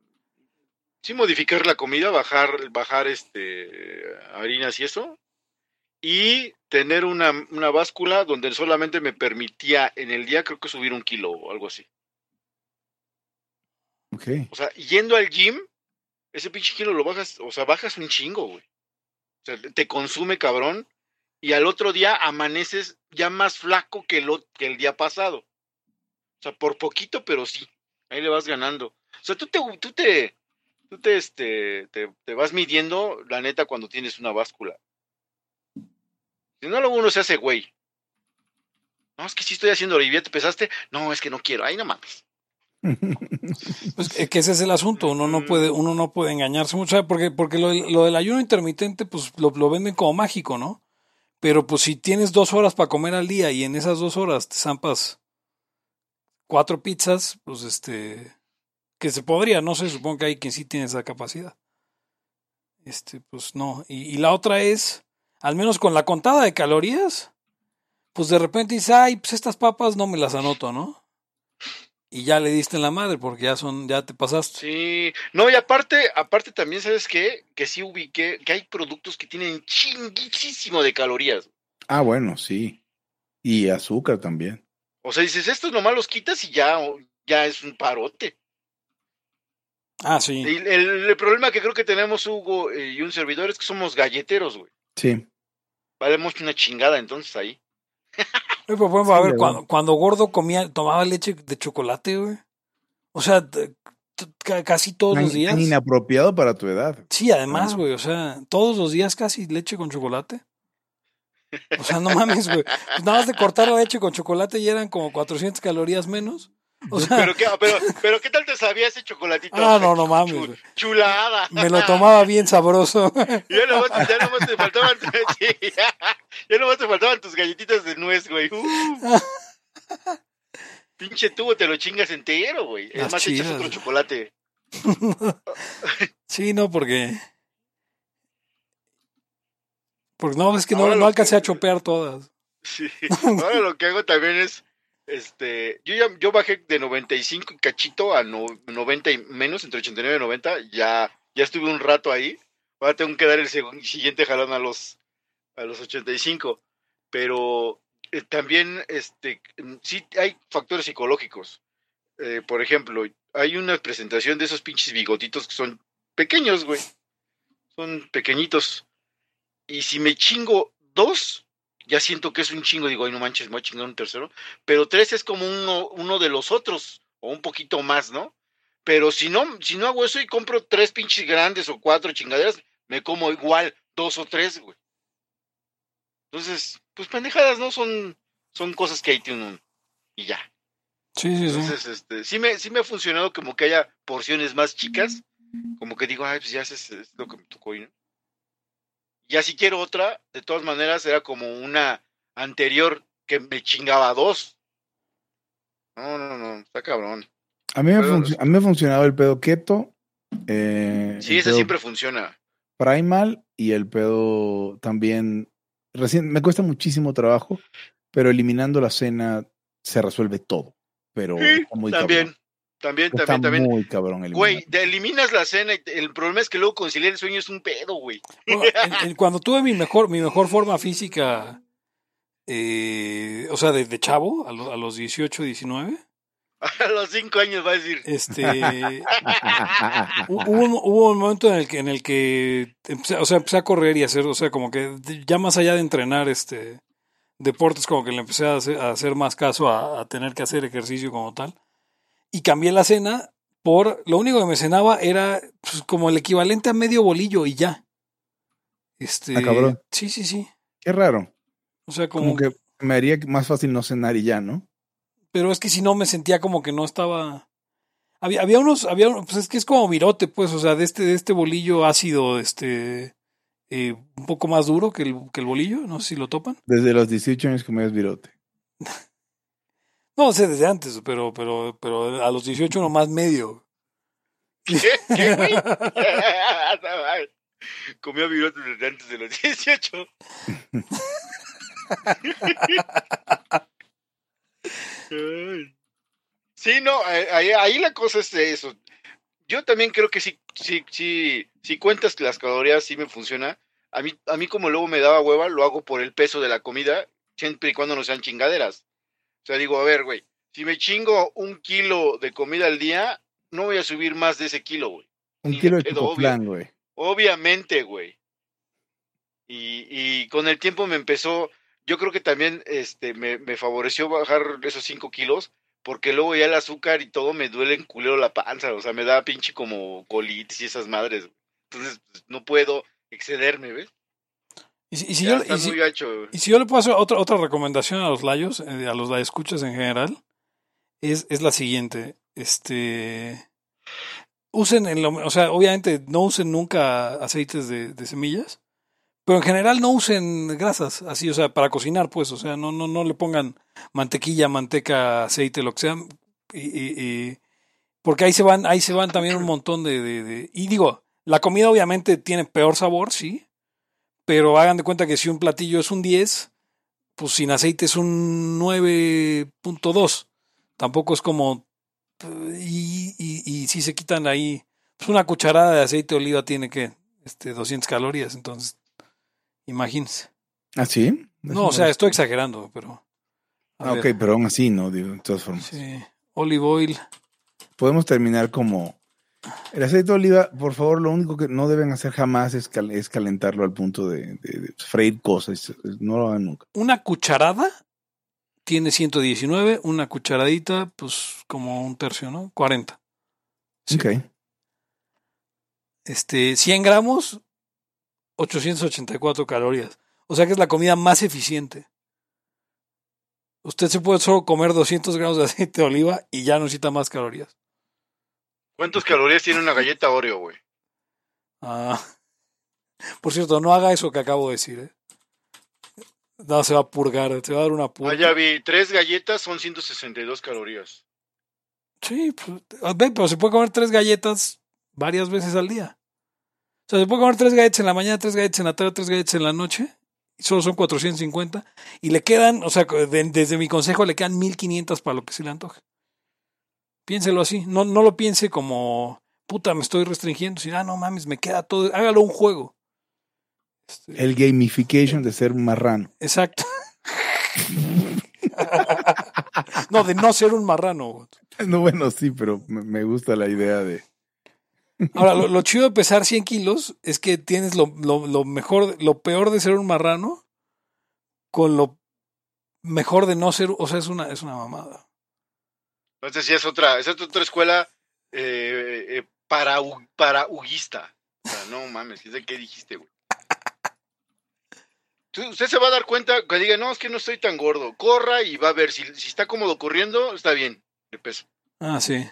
sí, modificar la comida, bajar, bajar este, harinas y eso. Y tener una, una báscula donde solamente me permitía en el día, creo que subir un kilo o algo así. Ok. O sea, yendo al gym, ese pinche kilo lo bajas, o sea, bajas un chingo, güey. O sea, te consume cabrón y al otro día amaneces ya más flaco que, lo, que el día pasado. O sea, por poquito, pero sí. Ahí le vas ganando. O sea, tú te, tú te, tú te, este, te, te vas midiendo, la neta, cuando tienes una báscula. Si no, luego uno se hace güey. No, es que sí estoy haciendo, ¿te pesaste? No, es que no quiero. Ahí no mames. <laughs> Pues eh, que ese es el asunto, uno no puede, uno no puede engañarse mucho, porque, porque lo, lo del ayuno intermitente, pues lo, lo venden como mágico, ¿no? Pero pues si tienes dos horas para comer al día y en esas dos horas te zampas cuatro pizzas, pues este, que se podría, no sé, supongo que hay quien sí tiene esa capacidad. Este, pues no. Y, y la otra es, al menos con la contada de calorías, pues de repente dices, ay, pues estas papas no me las anoto, ¿no? Y ya le diste en la madre porque ya son, ya te pasaste. Sí, no, y aparte, aparte también, ¿sabes qué? Que sí ubiqué, que hay productos que tienen chinguísimo de calorías. ah, bueno, sí. Y azúcar también. O sea, dices, estos nomás los quitas y ya, ya es un parote. Ah, sí. Y el, el problema que creo que tenemos Hugo eh, y un servidor es que somos galleteros, güey. Sí. Valemos una chingada entonces ahí. <laughs> Oye, pues, bueno, Sí, a ver, cuando, cuando gordo comía, tomaba leche de chocolate, güey. O sea, casi todos Tan, los días. inapropiado para tu edad. Sí, además, güey, o sea, todos los días casi leche con chocolate. O sea, no mames, güey. Pues nada más de cortar la leche con chocolate y eran como 400 calorías menos. O sea, Pero qué, pero, pero qué tal te sabía ese chocolatito? ah, no, no mames, chulada. Me lo tomaba bien sabroso. <laughs> Ya nomás, ya nomás te faltaban, <laughs> ya, ya nomás te faltaban tus galletitas de nuez, güey. Uh. Pinche tubo, te lo chingas entero, güey. Es más, echas otro chocolate. Sí, no, porque. Porque no, es que no, Ahora no alcancé que- a chopear todas. Sí. Ahora lo que hago también es, este, yo ya, yo bajé de 95 y cachito a no- 90 y menos, entre 89 y 90, ya, ya estuve un rato ahí. Ahora tengo que dar el siguiente jalón a los, a los 85. Pero eh, también, este, sí hay factores psicológicos. Eh, por ejemplo, hay una presentación de esos pinches bigotitos que son pequeños, güey. Son pequeñitos. Y si me chingo dos, ya siento que es un chingo. Digo, ay, no manches, me voy a chingar un tercero. Pero tres es como uno, uno de los otros, o un poquito más, ¿no? Pero si no, si no hago eso y compro tres pinches grandes o cuatro chingaderas, me como igual dos o tres, güey. Entonces, pues pendejadas, ¿no? Son, son cosas que ahí tienen un... Y ya. Sí, sí, sí. Entonces, este, sí me, sí me ha funcionado como que haya porciones más chicas, como que digo, ay, pues ya es, es lo que me tocó ¿no? Ya si quiero otra, de todas maneras era como una anterior que me chingaba dos. No, no, no, está cabrón. A mí me, Pero- a mí me ha funcionado el pedo keto. eh, Sí, ese pedo siempre funciona. Primal y el pedo también. Recién, me cuesta muchísimo trabajo, pero eliminando la cena se resuelve todo. Pero Sí, está muy también, cabrón. También, Está también, también. muy cabrón eliminar. Güey, te eliminas la cena y el problema es que luego conciliar el sueño es un pedo, güey. Bueno, en- en- cuando tuve mi mejor, mi mejor forma física, eh, o sea, de, de chavo, a, lo- a los 18, 19, <laughs> A los cinco años va a decir. este, <laughs> hu- hubo, un- hubo un momento en el que, en el que empecé, o sea, empecé a correr y hacer, o sea, como que ya más allá de entrenar, este, deportes, como que le empecé a hacer, a hacer más caso a, a tener que hacer ejercicio como tal. Y cambié la cena por, lo único que me cenaba era pues, como el equivalente a medio bolillo y ya. Este, Ah, cabrón. Sí, sí, sí. Qué raro. O sea, como, Como que me haría más fácil no cenar y ya, ¿no? pero es que si no me sentía como que no estaba. Había, había unos, había, pues es que es como virote, pues, o sea, de este, de este bolillo ácido, este, eh, un poco más duro que el, que el bolillo, no sé si lo topan. Desde los 18 años comías virote. <laughs> No sé desde antes, pero, pero, pero a los 18 uno más medio. ¿Qué? ¿Qué, güey? <laughs> Comió virotes desde antes de los 18. Ay. <laughs> Sí, no, eh, ahí, ahí la cosa es de eso. Yo también creo que sí, sí, sí, si cuentas las calorías, sí me funciona. A mí, a mí como luego me daba hueva, lo hago por el peso de la comida, siempre y cuando no sean chingaderas. O sea, digo, a ver, güey, si me chingo un kilo de comida al día, no voy a subir más de ese kilo, güey. Un Ni kilo de pedo, chocoflan, güey. Obviamente, güey. Y, y con el tiempo me empezó, yo creo que también este, me, me favoreció bajar esos 5 kilos, porque luego ya el azúcar y todo me duele en culero la panza, o sea, me da pinche como colitis y esas madres. Entonces, pues, no puedo excederme, ¿ves? Y si, y si Ya yo, está y si- muy gacho. y si yo le puedo hacer otra, otra recomendación a los layos, eh, a los escuchas en general, es, es la siguiente. Este. Usen, en lo- o sea, obviamente no usen nunca aceites de, de semillas, pero en general no usen grasas, así, o sea, para cocinar, pues, o sea, no, no, no le pongan mantequilla, manteca, aceite, lo que sea, y, y- y- porque ahí se van, ahí se van también un montón de, de- de- y digo, la comida obviamente tiene peor sabor, sí, pero hagan de cuenta que si un platillo es un 10, pues sin aceite es un 9.2. Tampoco es como... Y, y, y si se quitan ahí, pues una cucharada de aceite de oliva tiene que este, 200 calorías, entonces imagínense. ¿Ah, sí? No, o sea, estoy exagerando, pero... Ah, ok, pero aún así, ¿no? Digo, de todas formas. Sí, olive oil. Podemos terminar como... El aceite de oliva, por favor, lo único que no deben hacer jamás es, cal- es calentarlo al punto de, de- de freír cosas. No lo hagan nunca. Una cucharada tiene 119, una cucharadita, pues como un tercio, ¿no? 40. Sí. Ok. Este, 100 gramos, 884 calorías. O sea que es la comida más eficiente. Usted se puede solo comer 200 gramos de aceite de oliva y ya no necesita más calorías. ¿Cuántas calorías tiene una galleta Oreo, güey? Ah. <laughs> Por cierto, no haga eso que acabo de decir. ¿eh? No, se va a purgar, se va a dar una purga. Ah, ya vi, tres galletas son 162 calorías. Sí, pues, ve, pero se puede comer tres galletas varias veces al día. O sea, se puede comer tres galletas en la mañana, tres galletas en la tarde, tres galletas en la noche. Y solo son 450. Y le quedan, o sea, de- desde mi consejo le quedan 1500 para lo que se le antoje. Piénselo así. No, no lo piense como, puta, me estoy restringiendo. Sino, ah, no mames, me queda todo. Hágalo un juego. Este, El gamification de ser un marrano. Exacto. no, de no ser un marrano. No, bueno, sí, pero me, me gusta la idea de... Ahora, lo, lo chido de pesar 100 kilos es que tienes lo, lo, lo mejor, lo peor de ser un marrano con lo mejor de no ser, o sea, es una, es una mamada. Entonces sí es otra, esa es otra escuela eh, eh, para, para huguista. O sea, no mames, ¿de qué dijiste, güey? Usted se va a dar cuenta que diga, no, es que no estoy tan gordo. Corra y va a ver si, si está cómodo corriendo, está bien, de peso. Ah, sí.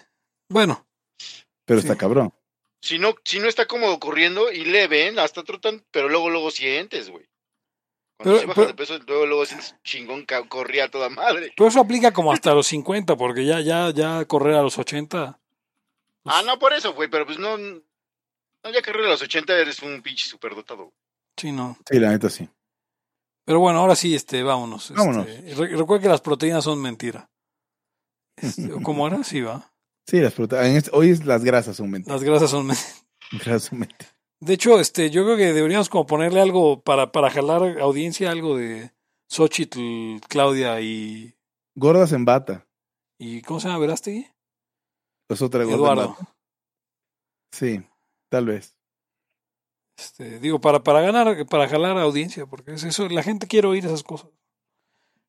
Bueno, Pero Sí. está cabrón. Si no, si no está cómodo corriendo y le ven, hasta trotan, pero luego, luego sientes, güey. Cuando Pero- se baja pero- de peso, luego, luego sientes chingón, corría a toda madre. pero eso aplica como hasta los 50, porque ya, ya, ya correr a los 80. Ah, no, por eso, güey, pero pues no. no ya que a los 80 eres un pinche superdotado. Sí, no. Sí, la neta sí. Pero bueno, ahora sí, este, vámonos. este, Vámonos. re- recuerda que las proteínas son mentira. Este, <laughs> ¿Cómo era? Sí, va. Sí, las prote- en este- hoy es las grasas son mentiras. Las grasas son mentira. <laughs> Grasas son mentiras. De hecho, este, yo creo que deberíamos como ponerle algo para, para jalar audiencia, algo de Xochitl, Claudia y, Gordas en bata. y ¿cómo se llama Verástegui? Es otra gorda en Eduardo. bata. Sí, tal vez. Este, digo, para, para ganar, para jalar audiencia, porque es eso, la gente quiere oír esas cosas.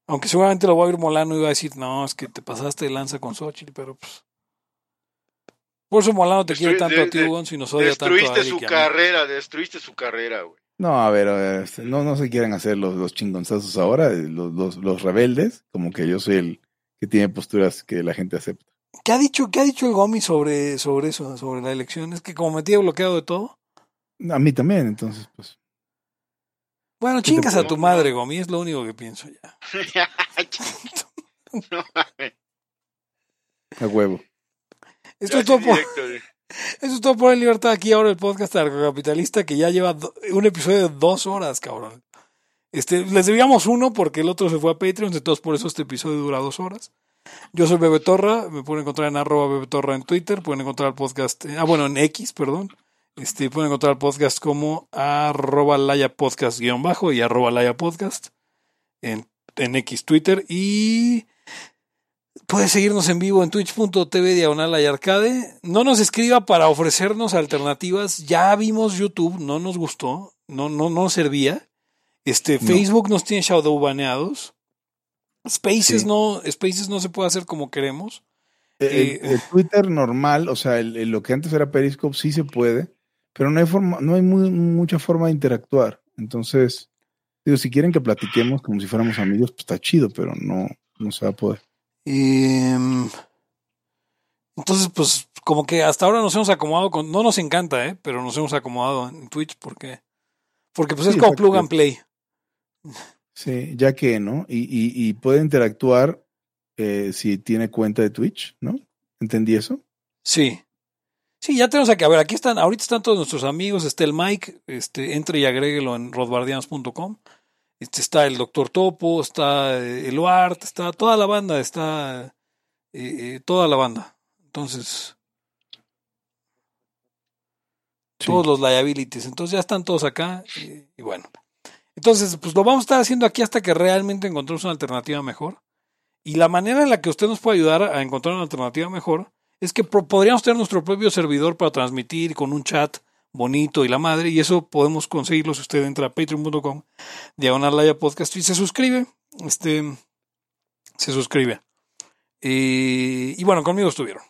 Aunque seguramente lo va a oír Molano y va a decir, no, es que te pasaste de lanza con Xochitl, pero pues. Por eso Molano te quiere tanto a ti, Gonzo, y nos odia tanto a Destruiste su carrera, destruiste su carrera, güey. No, a ver, a ver, este, no, no se quieren hacer los, los chingonzazos ahora, eh, los, los, los rebeldes, como que yo soy el que tiene posturas que la gente acepta. ¿Qué ha dicho, qué ha dicho el Gomi sobre, sobre eso, sobre la elección? Es que como me tiene bloqueado de todo. A mí también, entonces, pues. Bueno, chingas a tu madre, Gomi, es lo único que pienso ya. <laughs> no mames. <laughs> <laughs> A huevo. <laughs> Esto es todo por, eso es todo por el libertad aquí ahora el podcast capitalista que ya lleva do- un episodio de dos horas, cabrón. Este, les debíamos uno porque el otro se fue a Patreon, entonces por eso este episodio dura dos horas. Yo soy Bebe Torra, me pueden encontrar en arroba Bebe Torra en Twitter, pueden encontrar el podcast, eh, ah bueno, en X, perdón. Este, pueden encontrar el podcast como arroba laya podcast guion bajo y arroba laya podcast en, en X Twitter y puedes seguirnos en vivo en twitch.tv diagonal arcade. No nos escriba para ofrecernos alternativas. Ya vimos YouTube, no nos gustó, no, no, no servía. Este, No. Facebook nos tiene shadow baneados. Spaces Sí. no, Spaces no se puede hacer como queremos. El, Eh, el Twitter normal, o sea, el- el- lo que antes era Periscope sí se puede, pero no hay forma, no hay muy- mucha forma de interactuar. Entonces, digo, si quieren que platiquemos como si fuéramos amigos, pues está chido, pero no, no se va a poder. Em, entonces, pues, como que hasta ahora nos hemos acomodado con. No nos encanta, ¿eh? Pero nos hemos acomodado en Twitch porque. Porque pues es como plug and play. Sí, ya que, ¿no? Y, y, y puede interactuar eh, si tiene cuenta de Twitch, ¿no? ¿Entendí eso? Sí. Sí, ya tenemos aquí. A ver, aquí están. Ahorita están todos nuestros amigos. Está el Mike. Este, entre y agréguelo en rodbardianos.com. Este, está el Doctor Topo. Está eh, el. Está toda la banda. Está. eh, eh, toda la banda. Entonces. Sí. todos los liabilities. Entonces ya están todos acá y, y bueno. Entonces, pues lo vamos a estar haciendo aquí hasta que realmente encontremos una alternativa mejor. Y la manera en la que usted nos puede ayudar a encontrar una alternativa mejor es que podríamos tener nuestro propio servidor para transmitir con un chat bonito y la madre, y eso podemos conseguirlo si usted entra a patreon.com, diagonal Laya podcast y se suscribe. Este se suscribe. Eh, y bueno, conmigo estuvieron.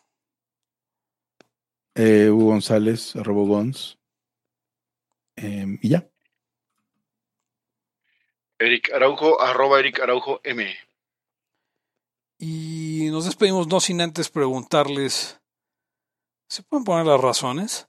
Eh, Hugo González, arroba Gons. Em, y ya. Eric Araujo, arroba Eric Araujo M. Y nos despedimos no sin antes preguntarles, ¿se pueden poner las razones?